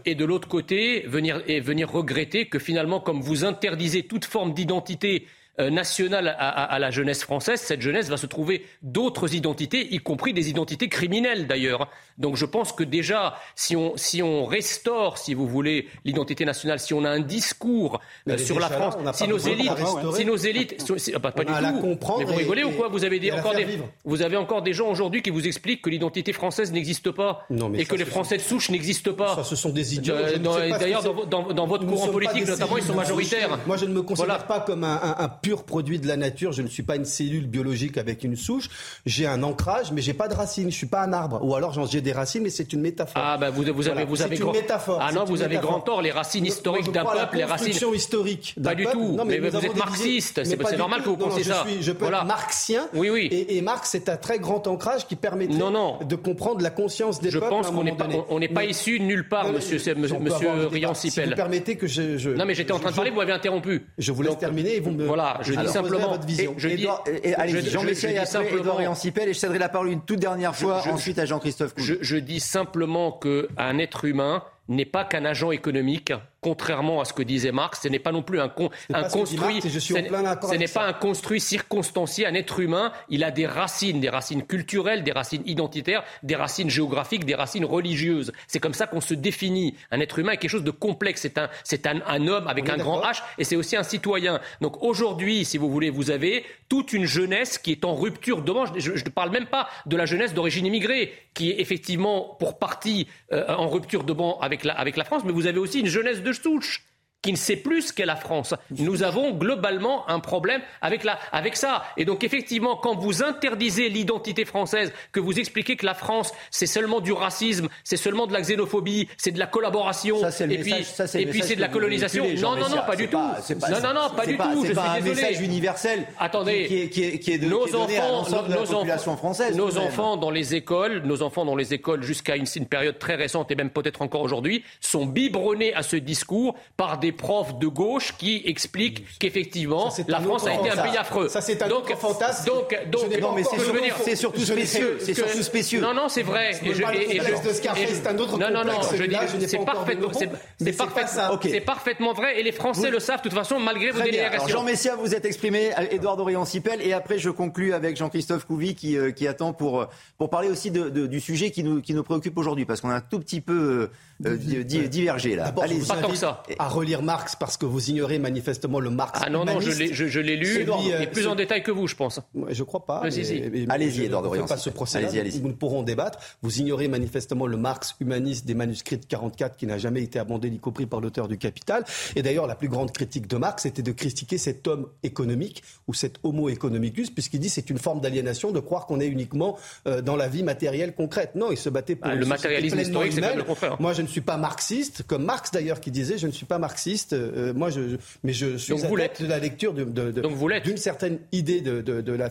[SPEAKER 2] et de l'autre côté, venir, et venir regretter que finalement, comme vous interdisez toute forme d'identité euh, nationale à, la jeunesse française, cette jeunesse va se trouver d'autres identités, y compris des identités criminelles d'ailleurs. Donc je pense que déjà, si on, si on restaure, si vous voulez, l'identité nationale, si on a un discours euh, sur la France, si nos, élites, si nos élites, ah, pas, du tout. Mais vous rigolez ou quoi? Vous avez des, encore des, vous avez encore des gens aujourd'hui qui vous expliquent que l'identité française n'existe pas et que les Français de souche n'existent pas.
[SPEAKER 25] Ça, ce sont des idiots.
[SPEAKER 2] Euh, d'ailleurs, dans, dans, votre courant politique, notamment, ils sont majoritaires.
[SPEAKER 25] Moi, je ne me considère pas comme un, un pur produit de la nature. Je ne suis pas une cellule biologique avec une souche. J'ai un ancrage, mais j'ai pas de racines. Je suis pas un arbre. Ou alors j'ai des racines, mais c'est une métaphore.
[SPEAKER 2] Ah bah vous, vous avez vous avez
[SPEAKER 25] une métaphore.
[SPEAKER 2] Ah non, vous avez grand tort. Les racines historiques d'un peuple, les racines
[SPEAKER 25] historiques.
[SPEAKER 2] Pas du tout. Non, mais, vous êtes marxiste. C'est normal que vous pensiez ça.
[SPEAKER 25] Je peux être marxien.
[SPEAKER 2] Oui oui.
[SPEAKER 25] Et, Marx c'est un très grand ancrage qui permet de comprendre la conscience des
[SPEAKER 2] peuples. Je pense qu'on n'est pas on n'est pas issu nulle part, Monsieur Monsieur Rian Sipel.
[SPEAKER 25] Si vous permettez que je.
[SPEAKER 2] Non mais j'étais en train de parler, vous m'avez interrompu.
[SPEAKER 25] Je vous laisse terminer et vous me.
[SPEAKER 2] Voilà, je dis simplement. Votre
[SPEAKER 1] vision. Je dis, allez, Jean Messia et après Edouard et je céderai la parole une toute dernière fois, ensuite à Jean-Christophe
[SPEAKER 2] Je, dis simplement qu'un être humain n'est pas qu'un agent économique, contrairement à ce que disait Marx. Ce n'est pas non plus un, un construit. ce n'est pas un construit circonstancié. Un être humain, il a des racines, des racines culturelles, des racines identitaires, des racines géographiques, des racines religieuses. C'est comme ça qu'on se définit. Un être humain est quelque chose de complexe. C'est un, c'est un, un, homme avec un grand H et c'est aussi un citoyen. Donc aujourd'hui, si vous voulez, vous avez toute une jeunesse qui est en rupture de Je ne parle même pas de la jeunesse d'origine immigrée, qui est effectivement pour partie euh, en rupture de banc avec la, avec la France, mais vous avez aussi une jeunesse de souche qui ne sait plus ce qu'est la France. Nous avons globalement un problème avec, la, avec ça. Et donc effectivement, quand vous interdisez l'identité française, que vous expliquez que la France, c'est seulement du racisme, c'est seulement de la xénophobie, c'est de la collaboration, et puis, et puis c'est de la colonisation. Non, non, non, pas du tout. non, non, non, pas du tout.
[SPEAKER 1] Je suis un message universel
[SPEAKER 2] Attendez,
[SPEAKER 1] qui, est, qui est de, nos enfants, de la population française.
[SPEAKER 2] Nos enfants dans les écoles, nos enfants dans les écoles jusqu'à une, une période très récente et même peut-être encore aujourd'hui, sont biberonnés à ce discours par des des profs de gauche qui expliquent qu'effectivement la France a été un pays affreux.
[SPEAKER 25] Ça c'est un
[SPEAKER 2] donc,
[SPEAKER 25] autre fantasme.
[SPEAKER 2] Donc, donc,
[SPEAKER 1] Non, mais c'est
[SPEAKER 2] je veux
[SPEAKER 1] surtout, c'est surtout spécieux. C'est surtout spécieux.
[SPEAKER 2] Non, non, c'est vrai.
[SPEAKER 25] Je de de Scarface,
[SPEAKER 2] et je-
[SPEAKER 25] c'est un autre
[SPEAKER 2] Non, non, non, je dis,
[SPEAKER 25] je
[SPEAKER 2] c'est parfaitement,
[SPEAKER 25] de
[SPEAKER 2] c'est- parfaitement, c'est parfaitement vrai. Et les Français le savent de toute façon, malgré vos dénégations.
[SPEAKER 1] Jean Messia, vous êtes exprimé, Édouard Dorian-Sipel, et après je conclus avec Jean-Christophe Couvi qui, euh, qui attend pour, euh, pour parler aussi de, de- du sujet qui nous, qui nous préoccupe aujourd'hui, parce qu'on a un tout petit peu euh, di- di- divergé là.
[SPEAKER 25] D'abord, je
[SPEAKER 1] Allez,
[SPEAKER 25] vous invite à relire Marx parce que vous ignorez manifestement le Marx.
[SPEAKER 2] Ah non, non, je
[SPEAKER 25] humaniste.
[SPEAKER 2] l'ai, je, je l'ai lu,
[SPEAKER 25] Celui, euh,
[SPEAKER 2] et plus
[SPEAKER 25] ce-
[SPEAKER 2] en détail que vous, je pense.
[SPEAKER 25] Je crois pas.
[SPEAKER 2] Mais si, si.
[SPEAKER 1] Allez-y, Edouard
[SPEAKER 25] ne
[SPEAKER 1] Dorian,
[SPEAKER 25] pas ce procès
[SPEAKER 1] Allez-y, allez-y.
[SPEAKER 25] Nous pourrons débattre. Vous ignorez manifestement le Marx humaniste des manuscrits de 44 qui n'a jamais été abondé y compris par l'auteur du Capital. Et d'ailleurs, la plus grande critique de Marx était de critiquer cet homme économique ou cet homo economicus, puisqu'il dit c'est une forme d'aliénation de croire qu'on est uniquement euh, dans la vie matérielle concrète. Non, il se battait pour
[SPEAKER 2] Ah,
[SPEAKER 25] une
[SPEAKER 2] le matérialisme historique, c'est même le contraire.
[SPEAKER 25] Moi, je ne suis pas marxiste, comme Marx d'ailleurs qui disait, je ne suis pas marxiste. euh, moi, je, je- mais je suis
[SPEAKER 2] Donc vous
[SPEAKER 25] de la lecture de, de- de- d'une certaine idée de, de- de la,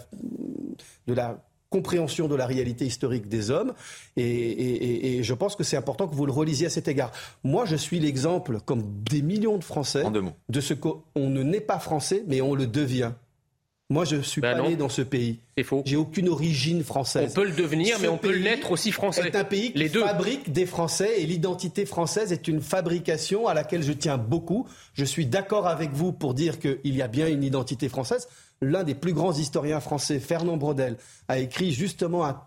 [SPEAKER 25] de la compréhension de la réalité historique des hommes. Et, et- et- et je pense que c'est important que vous le relisiez à cet égard. Moi, je suis l'exemple, comme des millions de Français, de ce qu'on ne naît pas français, mais on le devient. Moi, je suis
[SPEAKER 2] Ben
[SPEAKER 25] pas
[SPEAKER 2] non.
[SPEAKER 25] né dans ce pays.
[SPEAKER 2] C'est faux.
[SPEAKER 25] J'ai aucune origine française.
[SPEAKER 2] On peut le devenir,
[SPEAKER 25] Ce
[SPEAKER 2] mais on peut l'être aussi français.
[SPEAKER 25] est un pays qui
[SPEAKER 2] Les deux.
[SPEAKER 25] fabrique des Français et l'identité française est une fabrication à laquelle je tiens beaucoup. Je suis d'accord avec vous pour dire qu'il y a bien une identité française. L'un des plus grands historiens français, Fernand Braudel, a écrit justement un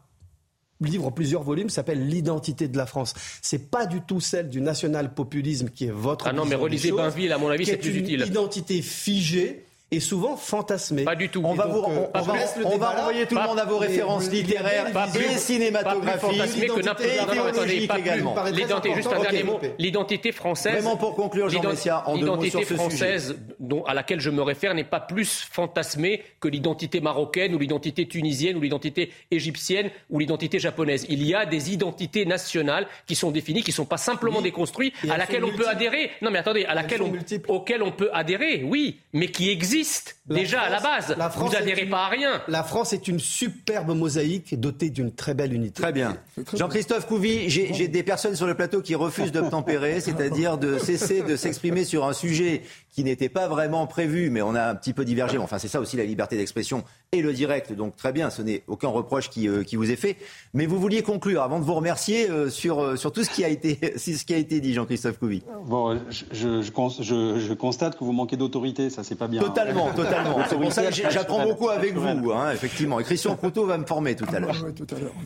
[SPEAKER 25] livre en plusieurs volumes s'appelle L'identité de la France. C'est pas du tout celle du national-populisme qui est votre
[SPEAKER 2] Ah non, mais relisez Bainville, à mon avis, c'est
[SPEAKER 25] est
[SPEAKER 2] plus
[SPEAKER 25] une
[SPEAKER 2] utile.
[SPEAKER 25] identité figée et souvent fantasmée.
[SPEAKER 2] Pas du tout.
[SPEAKER 25] On
[SPEAKER 1] va vous- on- on va- on va renvoyer tout le monde à vos références littéraires et cinématographiques,
[SPEAKER 2] Pas plus fantasmé que n'importe
[SPEAKER 1] et idéologiques également.
[SPEAKER 2] L'identité, juste un dernier mot. L'identité française.
[SPEAKER 1] Vraiment pour conclure, Jean Messia, en deux mots
[SPEAKER 2] L'identité
[SPEAKER 1] sur ce
[SPEAKER 2] française dont, à laquelle je me réfère n'est pas plus fantasmée que l'identité marocaine ou l'identité tunisienne ou l'identité égyptienne ou l'identité japonaise. Il y a des identités nationales qui sont définies, qui ne sont pas simplement déconstruites, à laquelle on peut adhérer. Non, mais attendez, à laquelle on, auquel on peut adhérer, oui, mais qui existent
[SPEAKER 25] La
[SPEAKER 2] déjà à la
[SPEAKER 25] France-
[SPEAKER 2] base.
[SPEAKER 25] la France
[SPEAKER 2] Vous
[SPEAKER 25] est
[SPEAKER 2] adhérez
[SPEAKER 25] une-
[SPEAKER 2] pas à rien.
[SPEAKER 25] La France est une superbe mosaïque dotée d'une très belle unité.
[SPEAKER 1] Très bien. Jean-Christophe Couvi, j'ai j'ai des personnes sur le plateau qui refusent d'obtempérer, c'est-à-dire de cesser de s'exprimer sur un sujet qui n'était pas vraiment prévu, mais on a un petit peu divergé. Enfin, c'est ça aussi la liberté d'expression et le direct. Donc très bien, ce n'est aucun reproche qui, euh, qui vous est fait. Mais vous vouliez conclure avant de vous remercier euh, sur, euh, sur tout ce qui a été, ce qui a été dit, Jean-Christophe Couvi.
[SPEAKER 24] Bon, je, je- je cons- je- je constate que vous manquez d'autorité, ça c'est pas bien.
[SPEAKER 1] Totalement, totalement. C'est pour ça que j'ai- j'apprends beaucoup avec vous, hein, effectivement. Et Christian Proutot va me former tout à l'heure.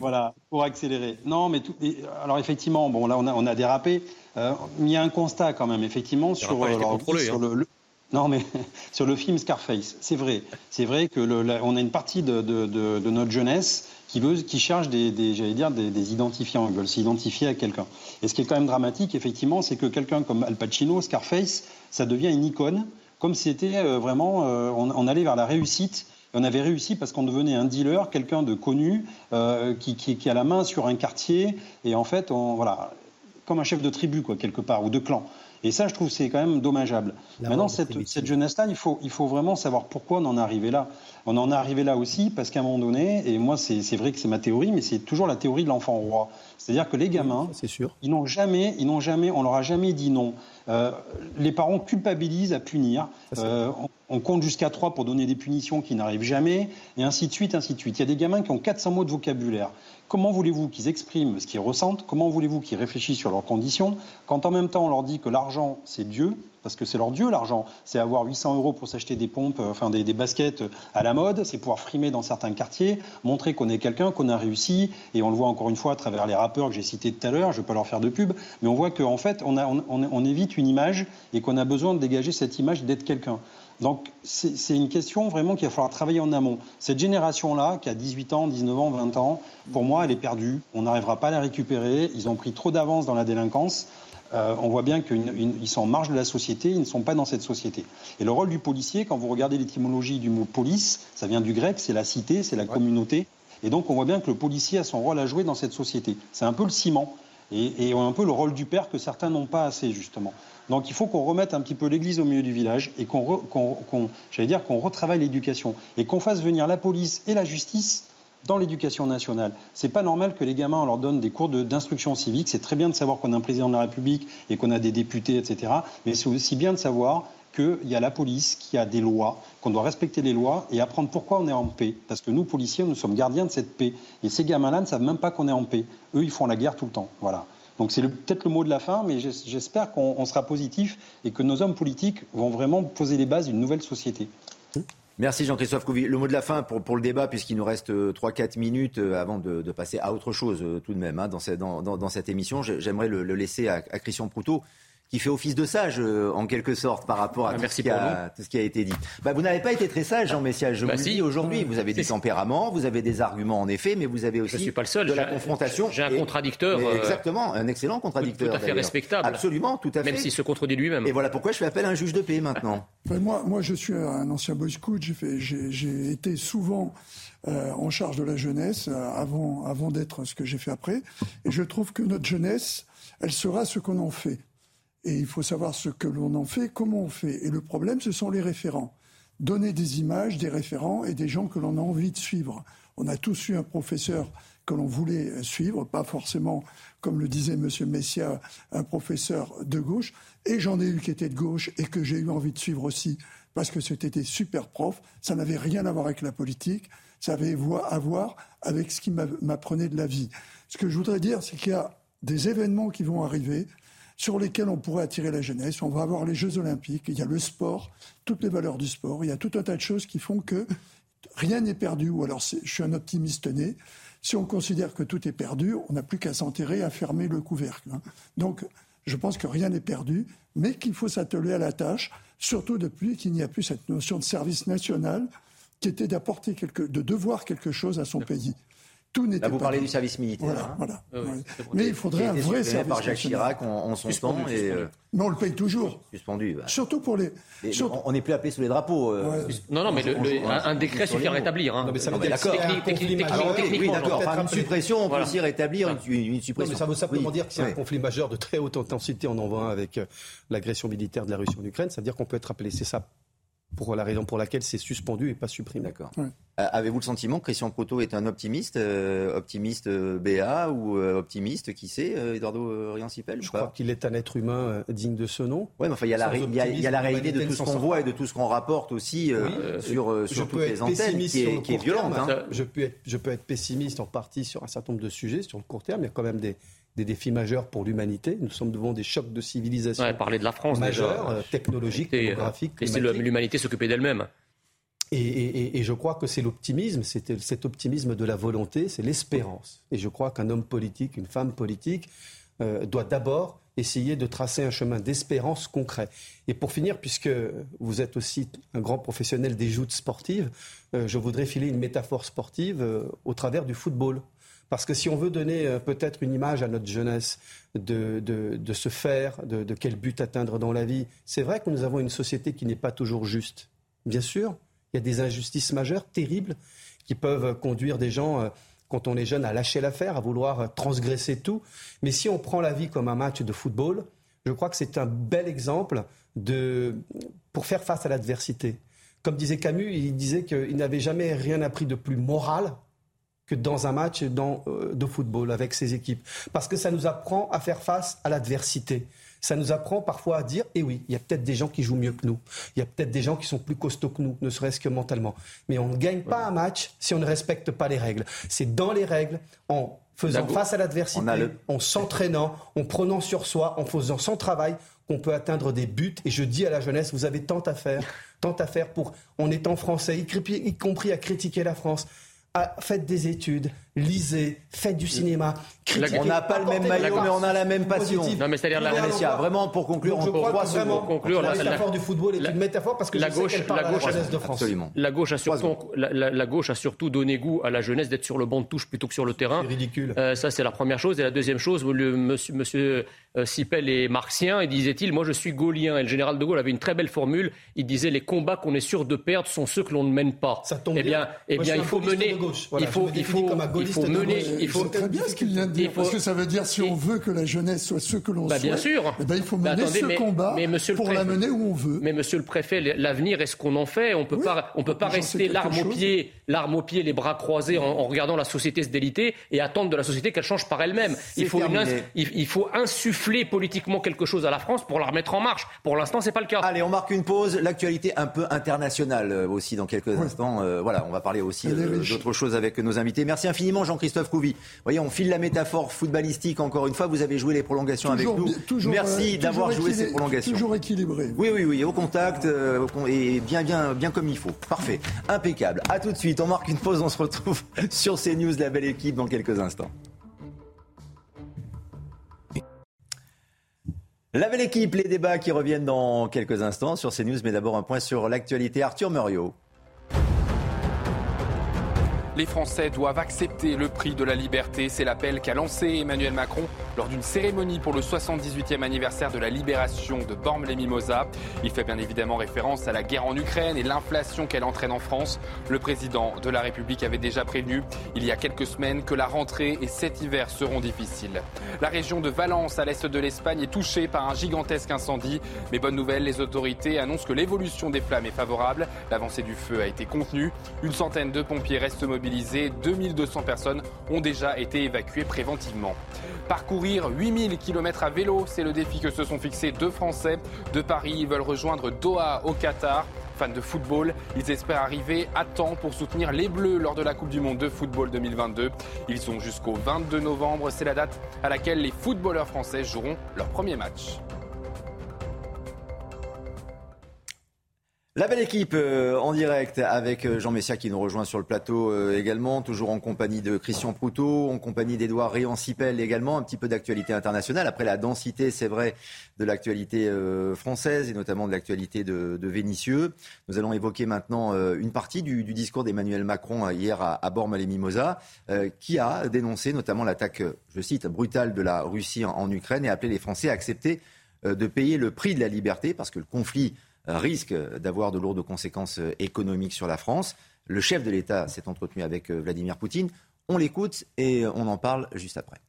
[SPEAKER 24] Voilà, pour accélérer. Non, mais tout, et, alors effectivement, bon là on a, on a dérapé. Euh, il y a un constat quand même, effectivement, sur,
[SPEAKER 2] pas été
[SPEAKER 24] alors,
[SPEAKER 2] contrôlé,
[SPEAKER 24] sur
[SPEAKER 2] hein.
[SPEAKER 24] le, le- non mais sur le film Scarface. C'est vrai, c'est vrai que le- la- on a une partie de, notre jeunesse qui veut, qui cherche des, j'allais dire des, identifiants. Ils veulent s'identifier à quelqu'un. Et ce qui est quand même dramatique, effectivement, c'est que quelqu'un comme Al Pacino, Scarface, ça devient une icône, comme c'était euh, vraiment, euh, on, allait vers la réussite. On avait réussi parce qu'on devenait un dealer, quelqu'un de connu, euh, qui a la main sur un quartier. Et en fait, on, voilà, comme un chef de tribu, quoi, quelque part, ou de clan. Et ça, je trouve, c'est quand même dommageable. Maintenant, cette, cette jeunesse-là, il faut, il faut vraiment savoir pourquoi on en est arrivé là. On en est arrivé là aussi parce qu'à un moment donné, et moi, c'est vrai que c'est ma théorie, mais c'est toujours la théorie de l'enfant roi. C'est-à-dire que les gamins,
[SPEAKER 25] c'est sûr.
[SPEAKER 24] ils n'ont jamais, ils n'ont jamais, on leur a jamais dit non. Euh, les parents culpabilisent à punir. Euh, on, on compte jusqu'à trois pour donner des punitions qui n'arrivent jamais, et ainsi de suite, ainsi de suite. Il y a des gamins qui ont 400 mots de vocabulaire. Comment voulez-vous qu'ils expriment ce qu'ils ressentent? Comment voulez-vous qu'ils réfléchissent sur leurs conditions? Quand en même temps on leur dit que l'argent c'est Dieu, parce que c'est leur Dieu l'argent, c'est avoir 800 euros pour s'acheter des pompes, euh, enfin des, des baskets euh, à la mode, c'est pouvoir frimer dans certains quartiers, montrer qu'on est quelqu'un, qu'on a réussi, et on le voit encore une fois à travers les rappeurs que j'ai cités tout à l'heure, je ne vais pas leur faire de pub, mais on voit qu'en fait on, on évite une image et qu'on a besoin de dégager cette image d'être quelqu'un. Donc c'est une question vraiment qu'il va falloir travailler en amont. Cette génération-là, qui a 18 ans, 19 ans, 20 ans, pour moi, elle est perdue. On n'arrivera pas à la récupérer. Ils ont pris trop d'avance dans la délinquance. Euh, on voit bien qu'ils sont en marge de la société, ils ne sont pas dans cette société. Et le rôle du policier, quand vous regardez l'étymologie du mot police, ça vient du grec, c'est la cité, c'est la communauté. Et donc on voit bien que le policier a son rôle à jouer dans cette société. C'est un peu le ciment et, et un peu le rôle du père que certains n'ont pas assez justement. Donc il faut qu'on remette un petit peu l'église au milieu du village et qu'on, j'allais dire qu'on retravaille l'éducation et qu'on fasse venir la police et la justice dans l'éducation nationale. C'est pas normal que les gamins, on leur donne des cours d'instruction civique. C'est très bien de savoir qu'on a un président de la République et qu'on a des députés, etc. Mais c'est aussi bien de savoir qu'il y a la police, qu'il y a des lois, qu'on doit respecter les lois et apprendre pourquoi on est en paix. Parce que nous, policiers, nous sommes gardiens de cette paix. Et ces gamins-là ne savent même pas qu'on est en paix. Eux, ils font la guerre tout le temps. Voilà. Donc c'est peut-être le mot de la fin, mais j'espère qu'on sera positif et que nos hommes politiques vont vraiment poser les bases d'une nouvelle société.
[SPEAKER 1] Merci Jean-Christophe Couvi. Le mot de la fin pour, le débat, puisqu'il nous reste 3-4 minutes euh, avant de, passer à autre chose euh, tout de même hein, dans, cette, émission. J'aimerais le, le, laisser à, à Christian Proutot qui fait office de sage euh, en quelque sorte par rapport à ah, tout, ce qui a, tout, ce qui a, été dit. Bah, vous n'avez pas été très sage, Jean Messias. Je bah, vous le dis aujourd'hui. Vous avez des tempéraments, vous avez des arguments en effet, mais vous avez aussi
[SPEAKER 2] je suis pas le seul.
[SPEAKER 1] de la confrontation.
[SPEAKER 2] J'ai un contradicteur.
[SPEAKER 1] Euh, exactement, un excellent contradicteur.
[SPEAKER 2] Tout à fait respectable.
[SPEAKER 1] Absolument, tout à
[SPEAKER 2] fait. Même s'il se contredit lui-même.
[SPEAKER 1] Et voilà pourquoi je fais appel à un juge de paix maintenant.
[SPEAKER 23] moi, moi, je suis un ancien boy scout. J'ai été souvent euh, en charge de la jeunesse avant, avant d'être ce que j'ai fait après. Et je trouve que notre jeunesse, elle sera ce qu'on en fait. Et il faut savoir ce que l'on en fait, comment on fait. Et le problème, ce sont les référents. Donner des images, des référents et des gens que l'on a envie de suivre. On a tous eu un professeur que l'on voulait suivre, pas forcément, comme le disait M. Messia, un professeur de gauche. Et j'en ai eu qui était de gauche et que j'ai eu envie de suivre aussi parce que c'était des super profs. Ça n'avait rien à voir avec la politique. Ça avait à voir avec ce qui m'apprenait de la vie. Ce que je voudrais dire, c'est qu'il y a des événements qui vont arriver sur lesquels on pourrait attirer la jeunesse. On va avoir les Jeux Olympiques, il y a le sport, toutes les valeurs du sport. Il y a tout un tas de choses qui font que rien n'est perdu. Ou alors, je suis un optimiste né. Si on considère que tout est perdu, on n'a plus qu'à s'enterrer, à fermer le couvercle. Hein. Donc, je pense que rien n'est perdu, mais qu'il faut s'atteler à la tâche, surtout depuis qu'il n'y a plus cette notion de service national qui était d'apporter quelque, de devoir quelque chose à son pays.
[SPEAKER 1] Vous parlez du service militaire.
[SPEAKER 23] Voilà, ah Mais il faudrait un vrai service
[SPEAKER 1] par Jacques Chirac en, son temps. Et,
[SPEAKER 23] euh, Mais on le paye toujours.
[SPEAKER 1] Suspendu.
[SPEAKER 23] Bah. Surtout pour les.
[SPEAKER 1] On n'est plus appelé sous les drapeaux.
[SPEAKER 2] Euh, non, non, mais un, décret suffit à rétablir. Hein.
[SPEAKER 1] Non, mais ça d'accord. Oui, d'accord. Par une suppression, on peut aussi rétablir une, suppression. mais
[SPEAKER 25] ça veut simplement dire que c'est un conflit majeur de très haute intensité. On en voit un avec euh, l'agression militaire de la Russie en Ukraine. Ça veut dire qu'on peut être appelé. C'est ça pour la raison pour laquelle c'est suspendu et pas supprimé.
[SPEAKER 1] D'accord. Euh, avez-vous le sentiment que Christian Proto est un optimiste, euh, optimiste euh, BA ou optimiste, qui sait, Eduardo Riancipel
[SPEAKER 25] Je crois qu'il est un être humain digne de ce nom.
[SPEAKER 1] Oui, mais enfin, il y a, la, il y a, la réalité de tout ce qu'on voit et de tout ce qu'on rapporte aussi sur, sur toutes les antennes, qui est, qui est violente. Hein.
[SPEAKER 25] Je, peux être, je peux être pessimiste en partie sur un certain nombre de sujets, sur le court terme. Il y a quand même des, des défis majeurs pour l'humanité. Nous sommes devant des chocs de civilisation
[SPEAKER 2] ouais, parler de la France
[SPEAKER 25] majeurs, euh, technologiques, démographiques.
[SPEAKER 2] Laisser l'humanité s'occuper d'elle-même.
[SPEAKER 25] Et, je crois que c'est l'optimisme, c'est cet optimisme de la volonté, c'est l'espérance. Et je crois qu'un homme politique, une femme politique, euh, doit d'abord essayer de tracer un chemin d'espérance concret. Et pour finir, puisque vous êtes aussi un grand professionnel des joutes sportives, euh, je voudrais filer une métaphore sportive au travers du football. Parce que si on veut donner euh, peut-être une image à notre jeunesse de, de, se faire, de, quel but atteindre dans la vie, c'est vrai que nous avons une société qui n'est pas toujours juste. Bien sûr, il y a des injustices majeures, terribles, qui peuvent conduire des gens, euh, quand on est jeune, à lâcher l'affaire, à vouloir euh, transgresser tout. Mais si on prend la vie comme un match de football, je crois que c'est un bel exemple de, pour faire face à l'adversité. Comme disait Camus, il disait qu'il n'avait jamais rien appris de plus moral que dans un match euh, de football avec ses équipes. Parce que ça nous apprend à faire face à l'adversité. Ça nous apprend parfois à dire, eh oui, il y a peut-être des gens qui jouent mieux que nous. Il y a peut-être des gens qui sont plus costauds que nous, ne serait-ce que mentalement. Mais on ne gagne pas un match si on ne respecte pas les règles. C'est dans les règles, en faisant face à l'adversité, en s'entraînant, en prenant sur soi, en faisant son travail, qu'on peut atteindre des buts. Et je dis à la jeunesse, vous avez tant à faire, tant à faire pour, en étant français, y compris à critiquer la France. Ah, faites des études, lisez, faites du cinéma.
[SPEAKER 1] On n'a pas le même maillot, mais on a la même passion.
[SPEAKER 2] Non, mais c'est-à-dire la
[SPEAKER 1] Vraiment, pour conclure,
[SPEAKER 25] je crois que vraiment, conclure, la, métaphore du football est une métaphore parce que
[SPEAKER 2] la gauche, la gauche, la de France. La gauche a surtout, la, gauche a surtout donné goût à la jeunesse d'être sur le banc de touche plutôt que sur le terrain.
[SPEAKER 25] C'est ridicule.
[SPEAKER 2] Euh, ça, c'est la première chose. Et la deuxième chose, le, monsieur, monsieur euh, Sipel est marxien et disait-il, moi je suis gaulien. Et le général de Gaulle avait une très belle formule. Il disait les combats qu'on est sûr de perdre sont ceux que l'on ne mène pas.
[SPEAKER 25] Ça tombe
[SPEAKER 2] eh bien,
[SPEAKER 25] eh
[SPEAKER 2] bien, il faut mener.
[SPEAKER 25] il faut, il faut,
[SPEAKER 2] il faut mener. Il faut
[SPEAKER 23] très bien ce qu'il vient de dire, parce que ça veut dire si on veut que la jeunesse soit ce que l'on
[SPEAKER 2] bah,
[SPEAKER 23] souhaite,
[SPEAKER 2] bien sûr.
[SPEAKER 23] Eh ben, il faut mener ce combat pour la mener où on veut.
[SPEAKER 2] Mais Monsieur le Préfet, l'avenir est ce qu'on en fait? On peut pas, on peut pas rester l'arme au pied, l'arme au pied, les bras croisés en, regardant la société se déliter et attendre de la société qu'elle change par elle-même. Il faut il, faut insuffler politiquement quelque chose à la France pour la remettre en marche. Pour l'instant, c'est pas le cas.
[SPEAKER 1] Allez, on marque une pause. L'actualité un peu internationale euh, aussi dans quelques instants. Euh, voilà, on va parler aussi euh, d'autres choses avec nos invités. Merci infiniment, Jean-Christophe Couvi. Vous voyez, on file la métaphore footballistique encore une fois. Vous avez joué les prolongations avec nous. Merci d'avoir joué ces prolongations.
[SPEAKER 23] Toujours équilibré.
[SPEAKER 1] Oui, oui, oui, au contact et bien, bien, bien comme il faut. Parfait, impeccable. À tout de suite. On marque une pause. On se retrouve sur CNews, la belle équipe, dans quelques instants. La belle équipe, les débats qui reviennent dans quelques instants sur CNews, mais d'abord un point sur l'actualité. Arthur Muriot.
[SPEAKER 17] Les Français doivent accepter le prix de la liberté. C'est l'appel qu'a lancé Emmanuel Macron lors d'une cérémonie pour le 78e anniversaire de la libération de Bormes-les-Mimosas. Il fait bien évidemment référence à la guerre en Ukraine et l'inflation qu'elle entraîne en France. Le président de la République avait déjà prévenu il y a quelques semaines que la rentrée et cet hiver seront difficiles. La région de Valence, à l'est de l'Espagne, est touchée par un gigantesque incendie. Mais bonne nouvelle, les autorités annoncent que l'évolution des flammes est favorable. L'avancée du feu a été contenue. Une centaine de pompiers restent mobilisés 2200 personnes ont déjà été évacuées préventivement. Parcourir 8000 km à vélo, c'est le défi que se sont fixés deux Français de Paris. Ils veulent rejoindre Doha au Qatar. Fans de football, ils espèrent arriver à temps pour soutenir les Bleus lors de la Coupe du Monde de football 2022. Ils sont jusqu'au 22 novembre, c'est la date à laquelle les footballeurs français joueront leur premier match.
[SPEAKER 1] La belle équipe euh, en direct avec euh, Jean Messia qui nous rejoint sur le plateau euh, également, toujours en compagnie de Christian Proutot, en compagnie d'Edouard Réancipel également, un petit peu d'actualité internationale. Après la densité, c'est vrai, de l'actualité française et notamment de l'actualité de, de, Vénitieux. Nous allons évoquer maintenant une partie du, du discours d'Emmanuel Macron hier à, à Bormes-les-Mimosas, qui a dénoncé notamment l'attaque, je cite, brutale de la Russie en, en Ukraine et appelé les Français à accepter de payer le prix de la liberté parce que le conflit risque d'avoir de lourdes conséquences euh, économiques sur la France. Le chef de l'État s'est entretenu avec euh, Vladimir Poutine. On l'écoute et on en parle juste après.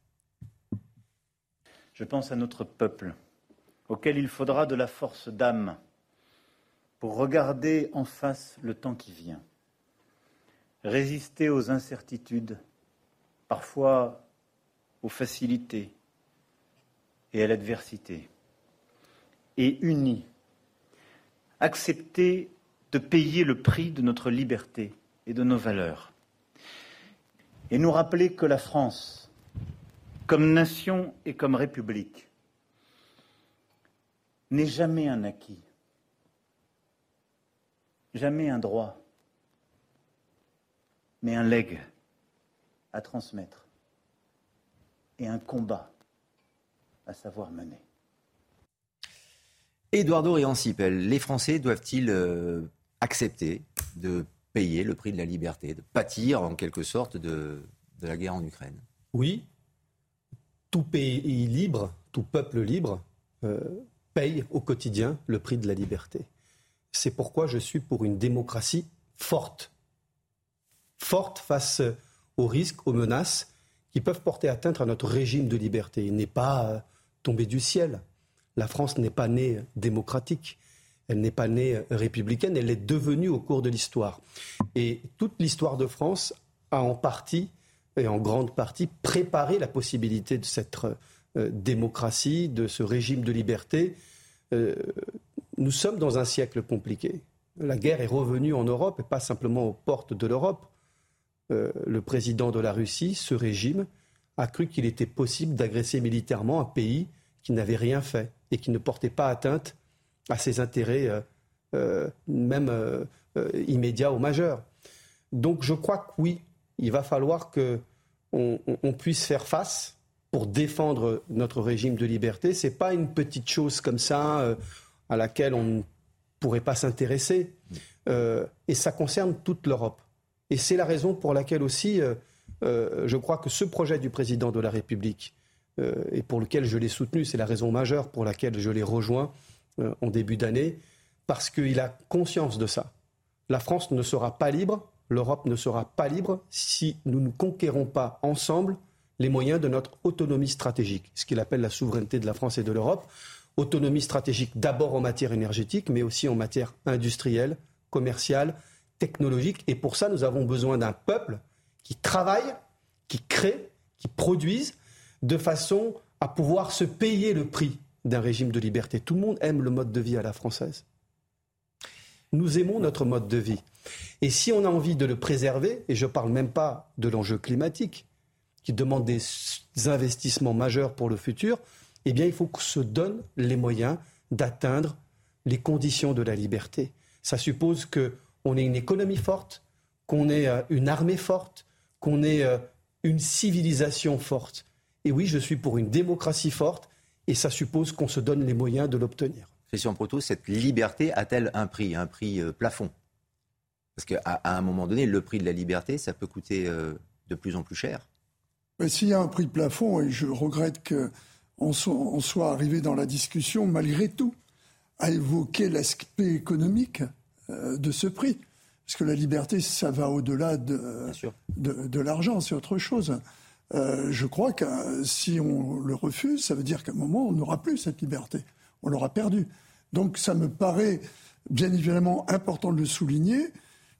[SPEAKER 26] Je pense à notre peuple, auquel il faudra de la force d'âme pour regarder en face le temps qui vient, résister aux incertitudes, parfois aux facilités et à l'adversité, et unis accepter de payer le prix de notre liberté et de nos valeurs. Et nous rappeler que la France, comme nation et comme république, n'est jamais un acquis, jamais un droit, mais un legs à transmettre et un combat à savoir mener.
[SPEAKER 1] Eduardo Riancipel, les Français doivent-ils euh, accepter de payer le prix de la liberté, de pâtir en quelque sorte de, la guerre en Ukraine?
[SPEAKER 25] Oui. Tout pays libre, tout peuple libre euh, paye au quotidien le prix de la liberté. C'est pourquoi je suis pour une démocratie forte. Forte face aux risques, aux menaces qui peuvent porter atteinte à notre régime de liberté. Il n'est pas euh, tombé du ciel. La France n'est pas née démocratique, elle n'est pas née républicaine, elle est devenue au cours de l'histoire. Et toute l'histoire de France a en partie et en grande partie préparé la possibilité de cette euh, démocratie, de ce régime de liberté. Euh, nous sommes dans un siècle compliqué. La guerre est revenue en Europe et pas simplement aux portes de l'Europe. Euh, le président de la Russie, ce régime, a cru qu'il était possible d'agresser militairement un pays qui n'avait rien fait et qui ne portait pas atteinte à ses intérêts, euh, euh, même euh, immédiats ou majeurs. Donc je crois que oui, il va falloir qu'on on, puisse faire face pour défendre notre régime de liberté. Ce n'est pas une petite chose comme ça à laquelle on ne pourrait pas s'intéresser. et ça concerne toute l'Europe. Et c'est la raison pour laquelle aussi je crois que ce projet du président de la République, et pour lequel je l'ai soutenu. C'est la raison majeure pour laquelle je l'ai rejoint en début d'année, parce qu'il a conscience de ça. La France ne sera pas libre l'Europe ne sera pas libre si nous ne conquérons pas ensemble les moyens de notre autonomie stratégique, ce qu'il appelle la souveraineté de la France et de l'Europe. Autonomie stratégique d'abord en matière énergétique, mais aussi en matière industrielle, commerciale, technologique. Et pour ça, nous avons besoin d'un peuple qui travaille, qui crée, qui produise, de façon à pouvoir se payer le prix d'un régime de liberté. Tout le monde aime le mode de vie à la française. Nous aimons notre mode de vie. Et si on a envie de le préserver, et je ne parle même pas de l'enjeu climatique, qui demande des investissements majeurs pour le futur, eh bien, il faut qu'on se donne les moyens d'atteindre les conditions de la liberté. Ça suppose qu'on ait une économie forte, qu'on ait euh, une armée forte, qu'on ait euh, une civilisation forte. Et oui, je suis pour une démocratie forte, et ça suppose qu'on se donne les moyens de l'obtenir.
[SPEAKER 1] Christian Proto, cette liberté a-t-elle un prix, un prix euh, plafond? Parce qu'à un moment donné, le prix de la liberté, ça peut coûter de plus en plus cher.
[SPEAKER 23] Mais s'il y a un prix plafond, et je regrette qu'on soit, soit arrivé dans la discussion, malgré tout, à évoquer l'aspect économique de ce prix. Parce que la liberté, ça va au-delà de, de, l'argent, c'est autre chose. Euh, je crois que si on le refuse, ça veut dire qu'à un moment, on n'aura plus cette liberté. On l'aura perdue. Donc ça me paraît bien évidemment important de le souligner,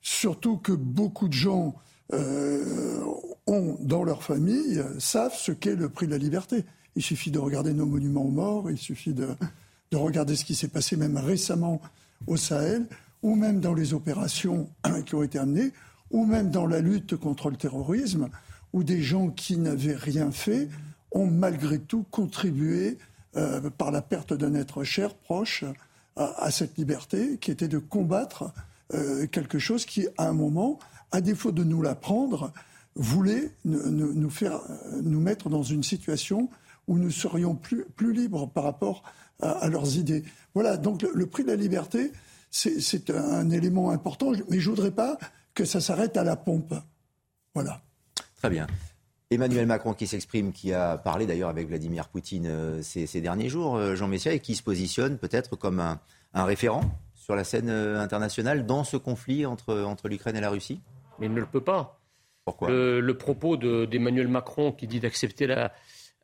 [SPEAKER 23] surtout que beaucoup de gens euh, ont dans leur famille, savent ce qu'est le prix de la liberté. Il suffit de regarder nos monuments aux morts, il suffit de, de regarder ce qui s'est passé même récemment au Sahel ou même dans les opérations qui ont été amenées, ou même dans la lutte contre le terrorisme, où des gens qui n'avaient rien fait ont malgré tout contribué euh, par la perte d'un être cher, proche, à, cette liberté, qui était de combattre euh, quelque chose qui, à un moment, à défaut de nous l'apprendre, voulait nous, faire, nous mettre dans une situation où nous serions plus, plus libres par rapport à, leurs idées. Voilà, donc le prix de la liberté, c'est un élément important, mais je ne voudrais pas que ça s'arrête à la pompe. Voilà.
[SPEAKER 1] Très bien. Emmanuel Macron qui s'exprime, qui a parlé d'ailleurs avec Vladimir Poutine euh, ces, derniers jours, euh, Jean Messia, et qui se positionne peut-être comme un, référent sur la scène euh, internationale dans ce conflit entre, entre l'Ukraine et la Russie?
[SPEAKER 2] Mais il ne le peut pas.
[SPEAKER 1] Pourquoi?
[SPEAKER 2] Le, propos d'Emmanuel Macron qui dit d'accepter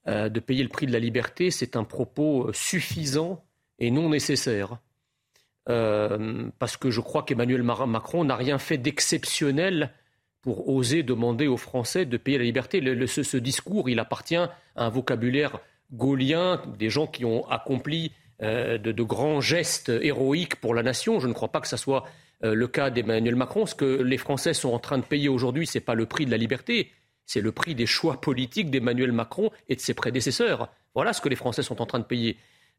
[SPEAKER 2] de payer le prix de la liberté, c'est un propos suffisant et non nécessaire. Euh, parce que je crois qu'Emmanuel Macron n'a rien fait d'exceptionnel pour oser demander aux Français de payer la liberté. ce, discours, il appartient à un vocabulaire gaulien, des gens qui ont accompli euh, de, grands gestes héroïques pour la nation. Je ne crois pas que ce soit euh, le cas d'Emmanuel Macron. Ce que les Français sont en train de payer aujourd'hui, ce n'est pas le prix de la liberté, c'est le prix des choix politiques d'Emmanuel Macron et de ses prédécesseurs. Voilà ce que les Français sont en train de payer.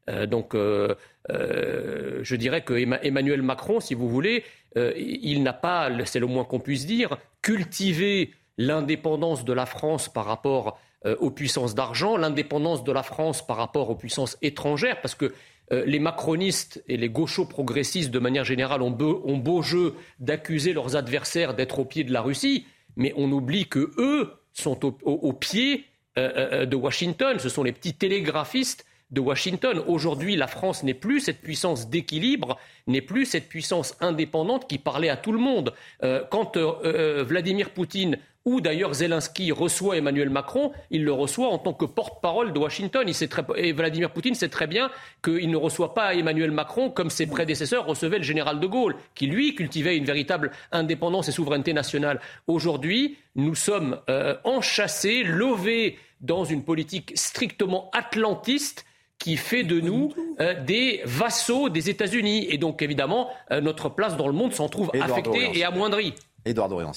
[SPEAKER 2] Euh, donc, euh, euh, je dirais que Emmanuel Macron, si vous voulez, il n'a pas, c'est le moins qu'on puisse dire, cultivé l'indépendance de la France par rapport aux puissances d'argent, l'indépendance de la France par rapport aux puissances étrangères, parce que les macronistes et les gauchos progressistes, de manière générale, ont beau, jeu d'accuser leurs adversaires d'être au pied de la Russie, mais on oublie que eux sont au pied de Washington. Ce sont les petits télégraphistes de Washington. Aujourd'hui, la France n'est plus cette puissance d'équilibre, n'est plus cette puissance indépendante qui parlait à tout le monde. Euh, quand euh, euh, Vladimir Poutine ou d'ailleurs Zelensky reçoit Emmanuel Macron, il le reçoit en tant que porte-parole de Washington. Et Vladimir Poutine sait très bien qu'il ne reçoit pas Emmanuel Macron comme ses prédécesseurs recevaient le général de Gaulle, qui lui cultivait une véritable indépendance et souveraineté nationale. Aujourd'hui, nous sommes enchâssés, lovés dans une politique strictement atlantiste qui fait de nous euh, des vassaux des États-Unis. Et donc, évidemment, euh, notre place dans le monde s'en trouve affectée et amoindrie.
[SPEAKER 1] Édouard dorian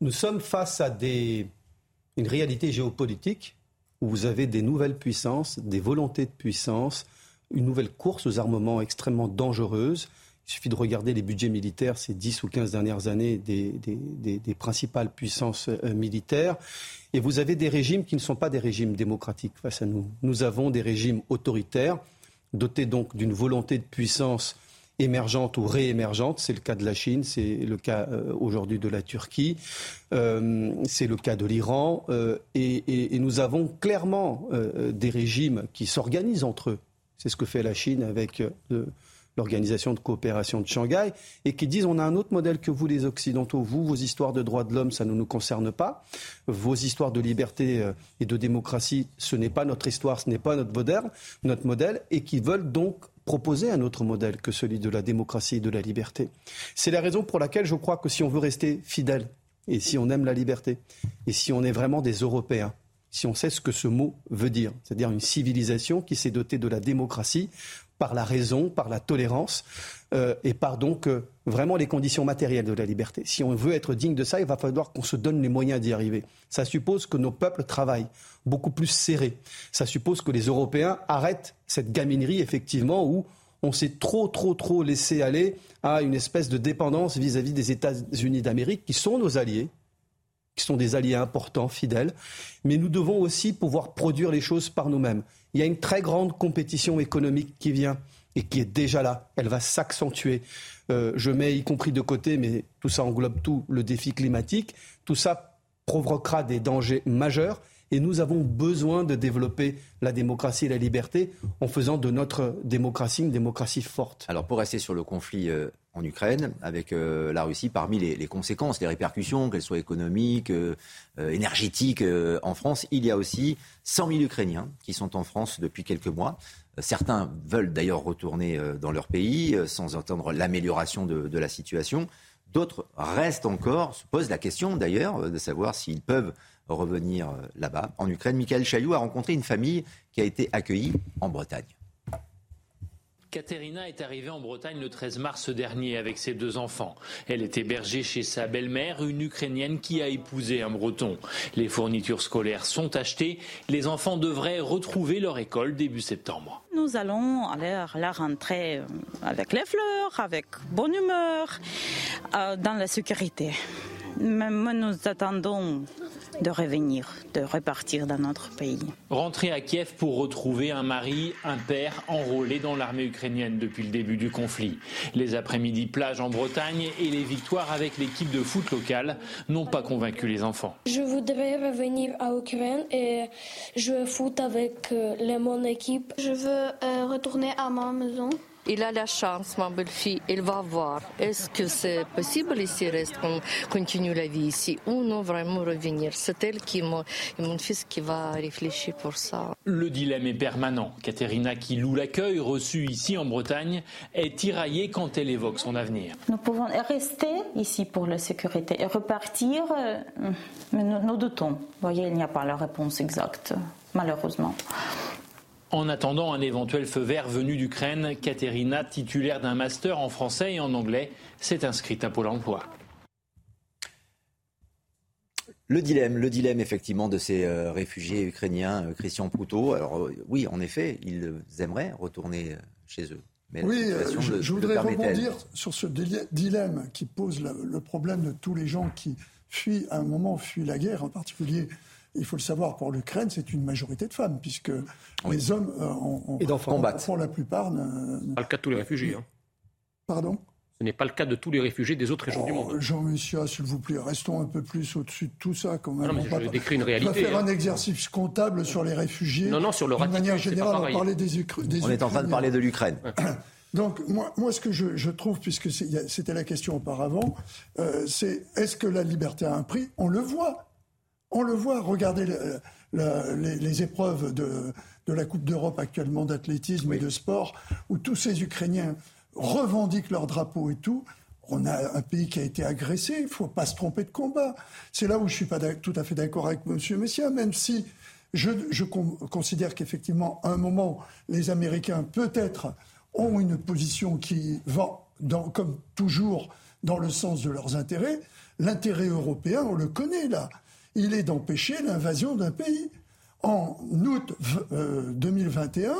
[SPEAKER 25] Nous sommes face à des... une réalité géopolitique où vous avez des nouvelles puissances, des volontés de puissance, une nouvelle course aux armements extrêmement dangereuse. Il suffit de regarder les budgets militaires ces 10 ou 15 dernières années des, des, principales puissances euh, militaires. Et vous avez des régimes qui ne sont pas des régimes démocratiques face à nous. Nous avons des régimes autoritaires, dotés donc d'une volonté de puissance émergente ou réémergente. C'est le cas de la Chine, c'est le cas euh, aujourd'hui de la Turquie, euh, c'est le cas de l'Iran. et, nous avons clairement des régimes qui s'organisent entre eux. C'est ce que fait la Chine avec l'Organisation de coopération de Shanghai, et qui disent on a un autre modèle que vous les Occidentaux. Vous, vos histoires de droits de l'homme, ça ne nous concerne pas. Vos histoires de liberté euh, et de démocratie, ce n'est pas notre histoire, ce n'est pas notre modèle, notre modèle, et qui veulent donc proposer un autre modèle que celui de la démocratie et de la liberté. C'est la raison pour laquelle je crois que si on veut rester fidèle, et si on aime la liberté, et si on est vraiment des Européens, si on sait ce que ce mot veut dire, c'est-à-dire une civilisation qui s'est dotée de la démocratie, par la raison, par la tolérance euh, et par donc euh, vraiment les conditions matérielles de la liberté. Si on veut être digne de ça, il va falloir qu'on se donne les moyens d'y arriver. Ça suppose que nos peuples travaillent beaucoup plus serrés. Ça suppose que les Européens arrêtent cette gaminerie, effectivement, où on s'est trop, trop, trop laissé aller à une espèce de dépendance vis-à-vis des États-Unis d'Amérique, qui sont nos alliés, qui sont des alliés importants, fidèles, mais nous devons aussi pouvoir produire les choses par nous-mêmes. Il y a une très grande compétition économique qui vient et qui est déjà là. Elle va s'accentuer. Euh, je mets y compris de côté, mais tout ça englobe tout le défi climatique. Tout ça provoquera des dangers majeurs. Et nous avons besoin de développer la démocratie et la liberté en faisant de notre démocratie une démocratie forte.
[SPEAKER 1] Alors pour rester sur le conflit euh, en Ukraine avec euh, la Russie, parmi les, conséquences, les répercussions, qu'elles soient économiques, euh, énergétiques en France, il y a aussi 100 000 Ukrainiens qui sont en France depuis quelques mois. Certains veulent d'ailleurs retourner dans leur pays sans entendre l'amélioration de, de la situation. D'autres restent encore, se posent la question d'ailleurs de savoir s'ils peuvent revenir euh, là-bas, en Ukraine. Michael Chailloux a rencontré une famille qui a été accueillie en Bretagne.
[SPEAKER 27] Katerina est arrivée en Bretagne le 13 mars dernier avec ses deux enfants. Elle est hébergée chez sa belle-mère, une Ukrainienne qui a épousé un Breton. Les fournitures scolaires sont achetées. Les enfants devraient retrouver leur école début septembre.
[SPEAKER 28] Nous allons aller à la rentrée euh, avec les fleurs, avec bonne humeur, euh, dans la sécurité. Même nous attendons de revenir, de repartir dans notre pays.
[SPEAKER 27] Rentrer à Kiev pour retrouver un mari, un père enrôlé dans l'armée ukrainienne depuis le début du conflit. Les après-midi plages en Bretagne et les victoires avec l'équipe de foot locale n'ont pas convaincu les enfants.
[SPEAKER 29] Je voudrais revenir à Ukraine et jouer foot avec euh, mon équipe.
[SPEAKER 30] Je veux euh, retourner à ma maison.
[SPEAKER 31] Il a la chance, ma belle-fille, il va voir. Est-ce que c'est possible ici, reste, qu'on continue la vie ici, ou non vraiment revenir? C'est elle qui, mon, mon fils qui va réfléchir pour ça.
[SPEAKER 27] Le dilemme est permanent. Katerina, qui loue l'accueil reçu ici en Bretagne, est tiraillée quand elle évoque son avenir.
[SPEAKER 28] Nous pouvons rester ici pour la sécurité et repartir, euh, mais nous, nous doutons. Vous voyez, il n'y a pas la réponse exacte, malheureusement.
[SPEAKER 27] En attendant un éventuel feu vert venu d'Ukraine, Katerina, titulaire d'un master en français et en anglais, s'est inscrite à Pôle emploi.
[SPEAKER 1] Le dilemme, le dilemme effectivement de ces euh, réfugiés ukrainiens, euh, Christian Proutot. Alors euh, oui, en effet, ils aimeraient retourner chez eux.
[SPEAKER 23] Mais oui, je, voudrais rebondir sur ce dilemme qui pose le problème de tous les gens qui fuient, à un moment, fuient la guerre, en particulier il faut le savoir, pour l'Ukraine, c'est une majorité de femmes, puisque les hommes euh,
[SPEAKER 1] et d'enfants
[SPEAKER 23] pour la plupart.
[SPEAKER 2] Pas le cas de tous les réfugiés. Hein.
[SPEAKER 23] Pardon?
[SPEAKER 2] Ce n'est pas le cas de tous les réfugiés des autres régions du monde.
[SPEAKER 23] Oh, Jean-Michel, s'il vous plaît, restons un peu plus au-dessus de tout ça quand même.
[SPEAKER 2] Non, mais je décris une réalité.
[SPEAKER 23] On va faire
[SPEAKER 2] un
[SPEAKER 23] hein. exercice comptable sur les réfugiés.
[SPEAKER 2] Non, non, sur le De
[SPEAKER 23] manière générale, on parlait des, des
[SPEAKER 1] On est en train de parler de l'Ukraine.
[SPEAKER 23] Donc, moi, moi, ce que je, trouve, puisque c'était la question auparavant, euh, c'est est-ce que la liberté a un prix? On le voit. On le voit. Regardez les, épreuves de, la Coupe d'Europe actuellement d'athlétisme et de sport, où tous ces Ukrainiens revendiquent leur drapeau et tout. On a un pays qui a été agressé, il ne faut pas se tromper de combat. C'est là où je ne suis pas tout à fait d'accord avec M. Messia, même si je, considère qu'effectivement, à un moment, les Américains, peut-être, ont une position qui va, comme toujours, dans le sens de leurs intérêts. L'intérêt européen, on le connaît là il est d'empêcher l'invasion d'un pays. En août 2021, euh,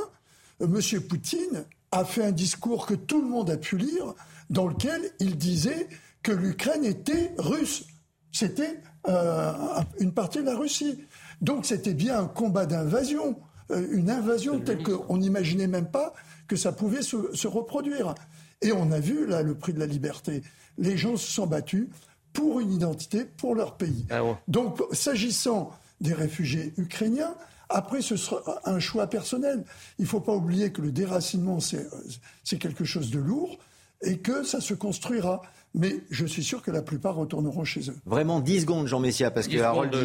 [SPEAKER 23] M. Poutine a fait un discours que tout le monde a pu lire, dans lequel il disait que l'Ukraine était russe. C'était euh, une partie de la Russie. Donc c'était bien un combat d'invasion, euh, une invasion telle qu'on n'imaginait même pas que ça pouvait se, se, reproduire. Et on a vu là le prix de la liberté. Les gens se sont battus pour une identité, pour leur pays. Ah Donc, s'agissant des réfugiés ukrainiens, Après, ce sera un choix personnel. Il ne faut pas oublier que le déracinement, c'est quelque chose de lourd et que ça se construira. Mais je suis sûr que la plupart retourneront chez eux.
[SPEAKER 1] Vraiment 10 secondes, Jean Messia, parce que Harold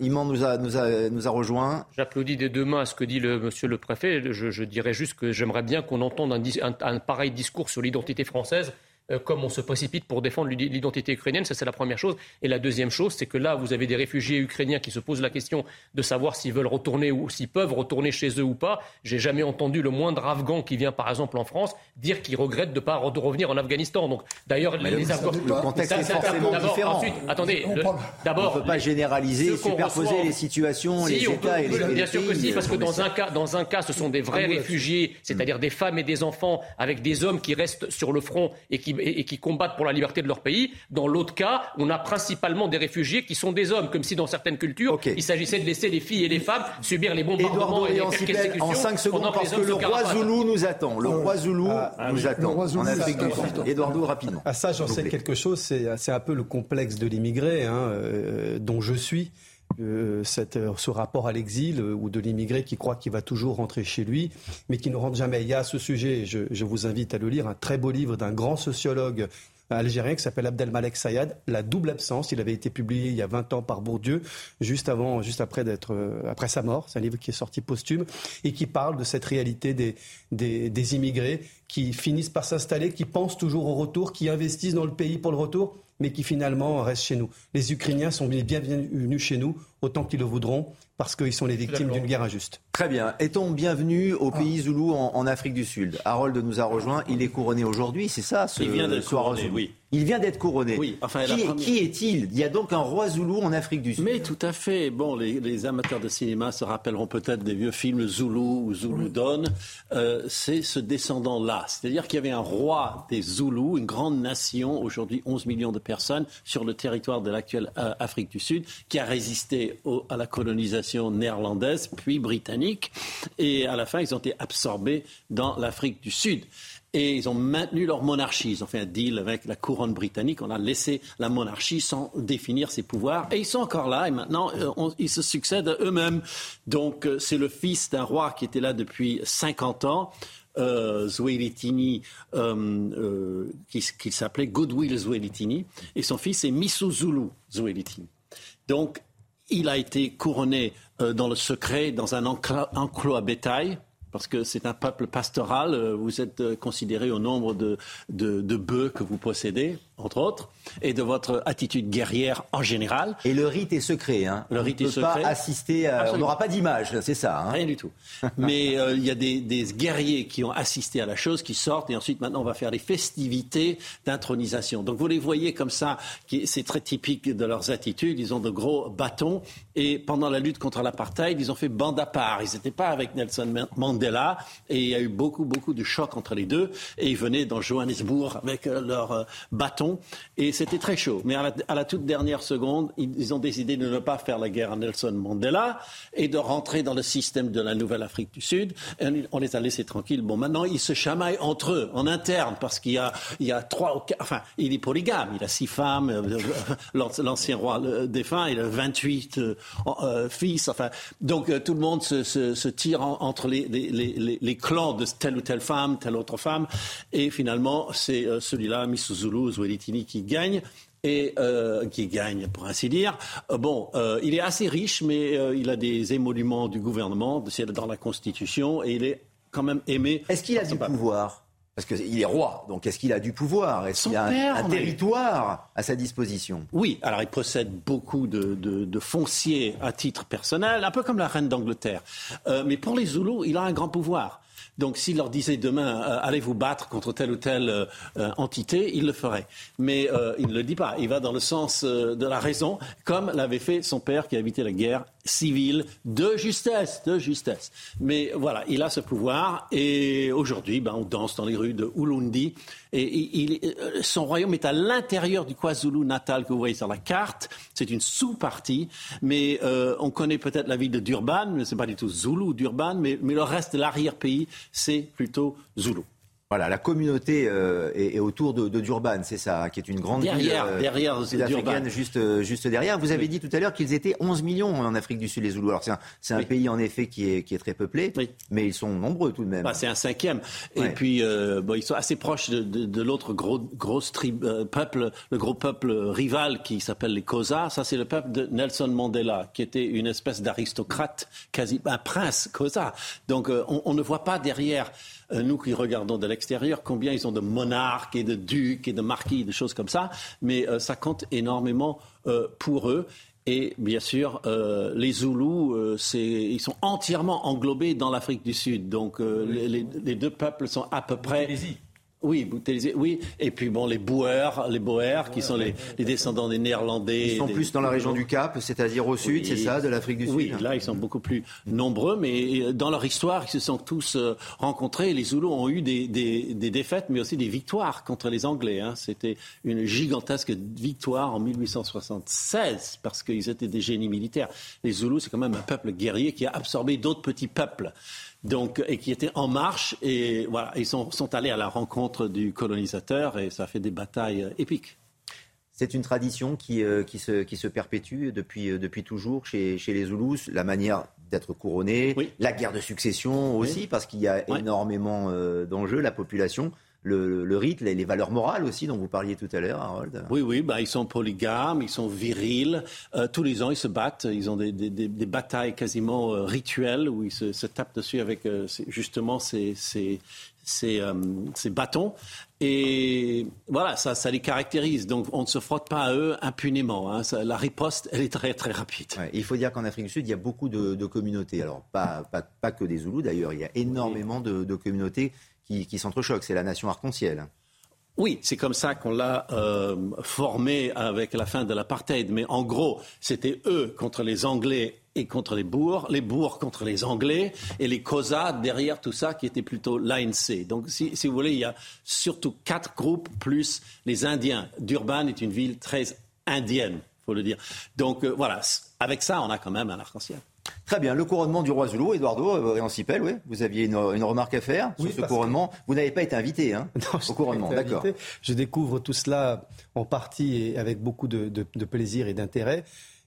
[SPEAKER 1] Iman nous a, nous, a, nous a rejoint.
[SPEAKER 2] J'applaudis des deux mains à ce que dit le monsieur le préfet. Je, dirais juste que j'aimerais bien qu'on entende un pareil discours sur l'identité française comme on se précipite pour défendre l'identité ukrainienne. Ça, c'est la première chose. Et la deuxième chose, c'est que là, vous avez des réfugiés ukrainiens qui se posent la question de savoir s'ils veulent retourner ou s'ils peuvent retourner chez eux ou pas. J'ai jamais entendu le moindre Afghan qui vient, par exemple, en France, dire qu'il regrette de ne pas revenir en Afghanistan. Donc, d'ailleurs, les,
[SPEAKER 1] Afghans. Le contexte est forcément différent.
[SPEAKER 2] Ensuite, attendez,
[SPEAKER 1] d'abord. On ne peut pas généraliser, superposer les situations, les États et les
[SPEAKER 2] Bien sûr que si, parce que dans un cas, dans un cas, ce sont des vrais réfugiés, c'est-à-dire des femmes et des enfants avec des hommes qui restent sur le front et qui et, qui combattent pour la liberté de leur pays. Dans l'autre cas, on a principalement des réfugiés qui sont des hommes, comme si dans certaines cultures, il s'agissait de laisser les filles et les femmes subir les bombardements et les persécutions.
[SPEAKER 1] En 5 secondes, parce que le roi Zoulou nous attend. Le roi Zoulou ah, nous attend. En Afrique du Sud. Eduardo, rapidement.
[SPEAKER 25] Ah, ça, j'en sais quelque chose. C'est un peu le complexe de l'immigré, hein, euh, dont je suis. Euh, cette, euh, ce rapport à l'exil euh, ou de l'immigré qui croit qu'il va toujours rentrer chez lui, mais qui ne rentre jamais. Il y a à ce sujet, je, je vous invite à le lire, un très beau livre d'un grand sociologue algérien qui s'appelle Abdelmalek Sayad, La double absence. Il avait été publié il y a 20 ans par Bourdieu, juste avant, juste après d'être, après sa mort. C'est un livre qui est sorti posthume et qui parle de cette réalité des, des, des immigrés qui finissent par s'installer, qui pensent toujours au retour, qui investissent dans le pays pour le retour mais qui finalement restent chez nous. Les Ukrainiens sont bienvenus chez nous autant qu'ils le voudront parce qu'ils sont les victimes d'une guerre injuste.
[SPEAKER 1] Très bien. Est-on bienvenu au pays Zoulou en, Afrique du Sud? Harold nous a rejoint. Il est couronné aujourd'hui, c'est ça ce,
[SPEAKER 32] Il vient d'être couronné, oui.
[SPEAKER 1] Il vient d'être couronné.
[SPEAKER 32] Oui.
[SPEAKER 1] Enfin, qui, est-il? Il y a donc un roi Zoulou en Afrique du Sud.
[SPEAKER 32] Mais tout à fait. Bon, les, amateurs de cinéma se rappelleront peut-être des vieux films Zoulou ou Zoulou Don. Euh, c'est ce descendant-là. C'est-à-dire qu'il y avait un roi des Zoulous, une grande nation, aujourd'hui 11 millions de personnes, sur le territoire de l'actuelle euh, Afrique du Sud, qui a résisté à la colonisation néerlandaise, puis britannique. Et à la fin, ils ont été absorbés dans l'Afrique du Sud et ils ont maintenu leur monarchie. Ils ont fait un deal avec la couronne britannique. On a laissé la monarchie sans définir ses pouvoirs. Et ils sont encore là. Et maintenant, euh, ils se succèdent eux-mêmes. Donc, euh, c'est le fils d'un roi qui était là depuis 50 ans. Euh, Zwelithini, euh, qui, s'appelait Goodwill Zwelithini, et son fils est Misuzulu Zwelithini. Donc, il a été couronné dans le secret, dans un enclos à bétail, parce que c'est un peuple pastoral. Euh, vous êtes euh, considéré au nombre de bœufs que vous possédez entre autres, et de votre attitude guerrière en général.
[SPEAKER 1] Et le rite est secret. Hein.
[SPEAKER 32] Le rite est
[SPEAKER 1] secret. Pas assister on n'aura pas d'image, c'est ça. Hein.
[SPEAKER 32] Rien du tout. Mais euh, il y a des, des, guerriers qui ont assisté à la chose, qui sortent, et ensuite maintenant on va faire des festivités d'intronisation. Donc vous les voyez comme ça, c'est très typique de leurs attitudes. Ils ont de gros bâtons, et pendant la lutte contre l'apartheid, ils ont fait bande à part. Ils n'étaient pas avec Nelson Mandela, et il y a eu beaucoup, beaucoup de chocs entre les deux, et ils venaient dans Johannesburg avec euh, leurs euh, et c'était très chaud. Mais à la, toute dernière seconde, ils, ont décidé de ne pas faire la guerre à Nelson Mandela et de rentrer dans le système de la Nouvelle-Afrique du Sud. On les a laissés tranquilles. Bon, maintenant, ils se chamaillent entre eux, en interne, parce qu'il y a, y a trois ou quatre, enfin, il est polygame. Il a six femmes, euh, l'ancien roi défunt, il a 28 euh, euh, fils. Enfin, donc tout le monde se, tire entre les, clans de telle ou telle femme, telle autre femme. Et finalement, c'est celui-là, Misuzulu, Zweli qui gagne et euh, qui gagne, pour ainsi dire. Euh, bon, euh, il est assez riche, mais il a des émoluments du gouvernement, c'est dans la Constitution, et il est quand même aimé.
[SPEAKER 1] Est-ce qu'il a du pouvoir? Parce qu'il est roi, donc est-ce qu'il a du pouvoir? Est-ce qu'il a un, territoire à sa disposition?
[SPEAKER 32] Oui, alors il possède beaucoup de, de, fonciers à titre personnel, un peu comme la reine d'Angleterre. mais pour les Zoulous, il a un grand pouvoir. Donc s'il leur disait demain, euh, allez vous battre contre telle ou telle euh, euh, entité, il le ferait. Mais il ne le dit pas. Il va dans le sens de la raison, comme l'avait fait son père qui a évité la guerre civile de justesse, de justesse. Mais voilà, il a ce pouvoir et aujourd'hui, ben, on danse dans les rues de Ulundi et son royaume est à l'intérieur du KwaZulu Natal que vous voyez sur la carte. C'est une sous-partie, mais on connaît peut-être la ville de Durban, mais c'est pas du tout Zulu Durban, mais, mais le reste de l'arrière-pays c'est plutôt Zulu.
[SPEAKER 1] Voilà, la communauté euh, est, autour de, Durban, c'est ça, qui est une grande
[SPEAKER 32] derrière, ville derrière
[SPEAKER 1] sud-africaine, juste, euh, juste derrière. Vous avez dit tout à l'heure qu'ils étaient 11 millions en Afrique du Sud, les Zoulous. Alors c'est un, pays en effet qui est, qui est très peuplé, mais ils sont nombreux tout de même.
[SPEAKER 32] Bah, c'est un cinquième. Et puis, euh, bon, ils sont assez proches de, de, l'autre gros, gros peuple, le gros peuple rival qui s'appelle les Kosa. Ça, c'est le peuple de Nelson Mandela, qui était une espèce d'aristocrate, quasi un prince Kosa. Donc, on, on ne voit pas derrière euh, nous qui regardons de l'extérieur, combien ils ont de monarques et de ducs et de marquis, de choses comme ça, mais euh, ça compte énormément euh, pour eux. Et bien sûr, les Zoulous, ils sont entièrement englobés dans l'Afrique du Sud. Donc les, les, deux peuples sont à peu près... Oui, oui. Et puis bon, les Boers, les Boers, qui sont les, descendants des Néerlandais.
[SPEAKER 1] Ils sont plus dans la région du Cap, c'est-à-dire au sud, c'est ça, de l'Afrique du Sud.
[SPEAKER 32] Oui, là, ils sont beaucoup plus nombreux, mais euh, dans leur histoire, ils se sont tous euh, rencontrés. Les Zoulous ont eu des, défaites, mais aussi des victoires contre les Anglais. Hein. C'était une gigantesque victoire en 1876 parce qu'ils étaient des génies militaires. Les Zoulous, c'est quand même un peuple guerrier qui a absorbé d'autres petits peuples donc, et qui étaient en marche. Et voilà, ils sont, sont allés à la rencontre du colonisateur et ça fait des batailles euh, épiques.
[SPEAKER 1] C'est une tradition qui, euh, qui, se, qui, se, perpétue depuis, euh, depuis toujours chez, chez, les Zoulous, la manière d'être couronné, la guerre de succession aussi, parce qu'il y a énormément d'enjeux, la population le, le rite, les, valeurs morales aussi dont vous parliez tout à l'heure, Harold.
[SPEAKER 32] Oui, oui, bah, ils sont polygames, ils sont virils. Euh, tous les ans, ils se battent. Ils ont des, des, des, batailles quasiment euh, rituelles où ils se, se, tapent dessus avec euh, justement ces, ces, ces, ces, bâtons. Et voilà, ça, ça les caractérise. Donc, on ne se frotte pas à eux impunément. Hein. la riposte, elle est très, très rapide.
[SPEAKER 1] il faut dire qu'en Afrique du Sud, il y a beaucoup de, de communautés. Alors, pas, pas, pas, que des Zoulous d'ailleurs. Il y a énormément de, de communautés qui, qui s'entrechoquent. C'est la nation arc-en-ciel.
[SPEAKER 32] Oui, c'est comme ça qu'on l'a euh, formé avec la fin de l'apartheid. Mais en gros, c'était eux contre les Anglais et contre les Boers, les Boers contre les Anglais, et les Kosa derrière tout ça qui était plutôt l'ANC. Donc, si, si, vous voulez, il y a surtout quatre groupes plus les Indiens. Durban est une ville très indienne, faut le dire. Donc, euh, voilà, avec ça, on a quand même un arc-en-ciel.
[SPEAKER 1] Très bien, le couronnement du roi Zoulou, Eduardo Réancipel, oui, vous aviez une, remarque à faire sur ce couronnement. Vous n'avez pas été invité hein, au couronnement, d'accord.
[SPEAKER 25] Je découvre tout cela en partie et avec beaucoup de, plaisir et d'intérêt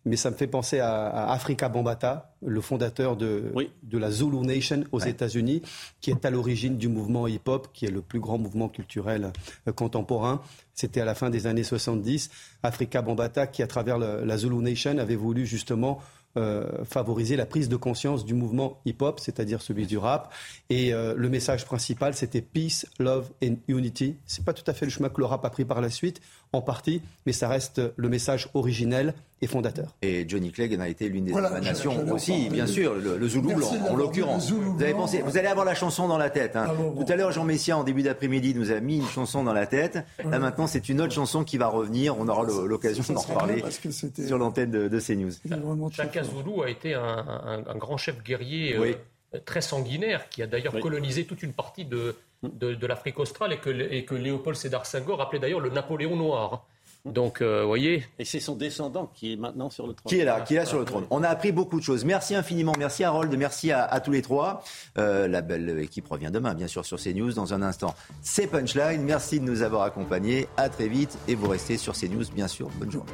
[SPEAKER 25] mais ça me fait penser à, Afrika Bambata, le fondateur de, de la Zulu Nation aux États-Unis, qui est à l'origine du mouvement hip-hop, qui est le plus grand mouvement culturel euh, contemporain. C'était à la fin des années 70. Afrika Bambata, qui à travers la Zulu Nation avait voulu justement euh, favoriser la prise de conscience du mouvement hip-hop, c'est-à-dire celui du rap. Et euh, le message principal, c'était peace, love and unity. C'est pas tout à fait le chemin que le rap a pris par la suite, en partie, mais ça reste le message originel et fondateur.
[SPEAKER 1] Et Johnny Clegg a été l'une des nations aussi, bien sûr, le, Zoulou en, l'occurrence. Vous avez pensé, vous allez avoir la chanson dans la tête. Hein. Ah tout à l'heure, Jean Messia, en début d'après-midi, nous a mis une chanson dans la tête. Là maintenant, c'est une autre chanson qui va revenir. On aura l'occasion d'en reparler sur l'antenne de, de CNews.
[SPEAKER 2] Chacun Zoulou a été un, grand chef guerrier euh, très sanguinaire, qui a d'ailleurs colonisé toute une partie de, de, l'Afrique australe et que, et que Léopold Sédar Senghor appelait d'ailleurs le Napoléon noir. Donc, vous euh, voyez.
[SPEAKER 32] Et c'est son descendant qui est maintenant sur le trône.
[SPEAKER 1] Qui est là, qui est là sur le trône. On a appris beaucoup de choses. Merci infiniment. Merci Harold. Merci à, tous les trois. Euh, la belle équipe revient demain, bien sûr, sur CNews dans un instant. C'est Punchline. Merci de nous avoir accompagnés. À très vite. Et vous restez sur CNews, bien sûr. Bonne journée.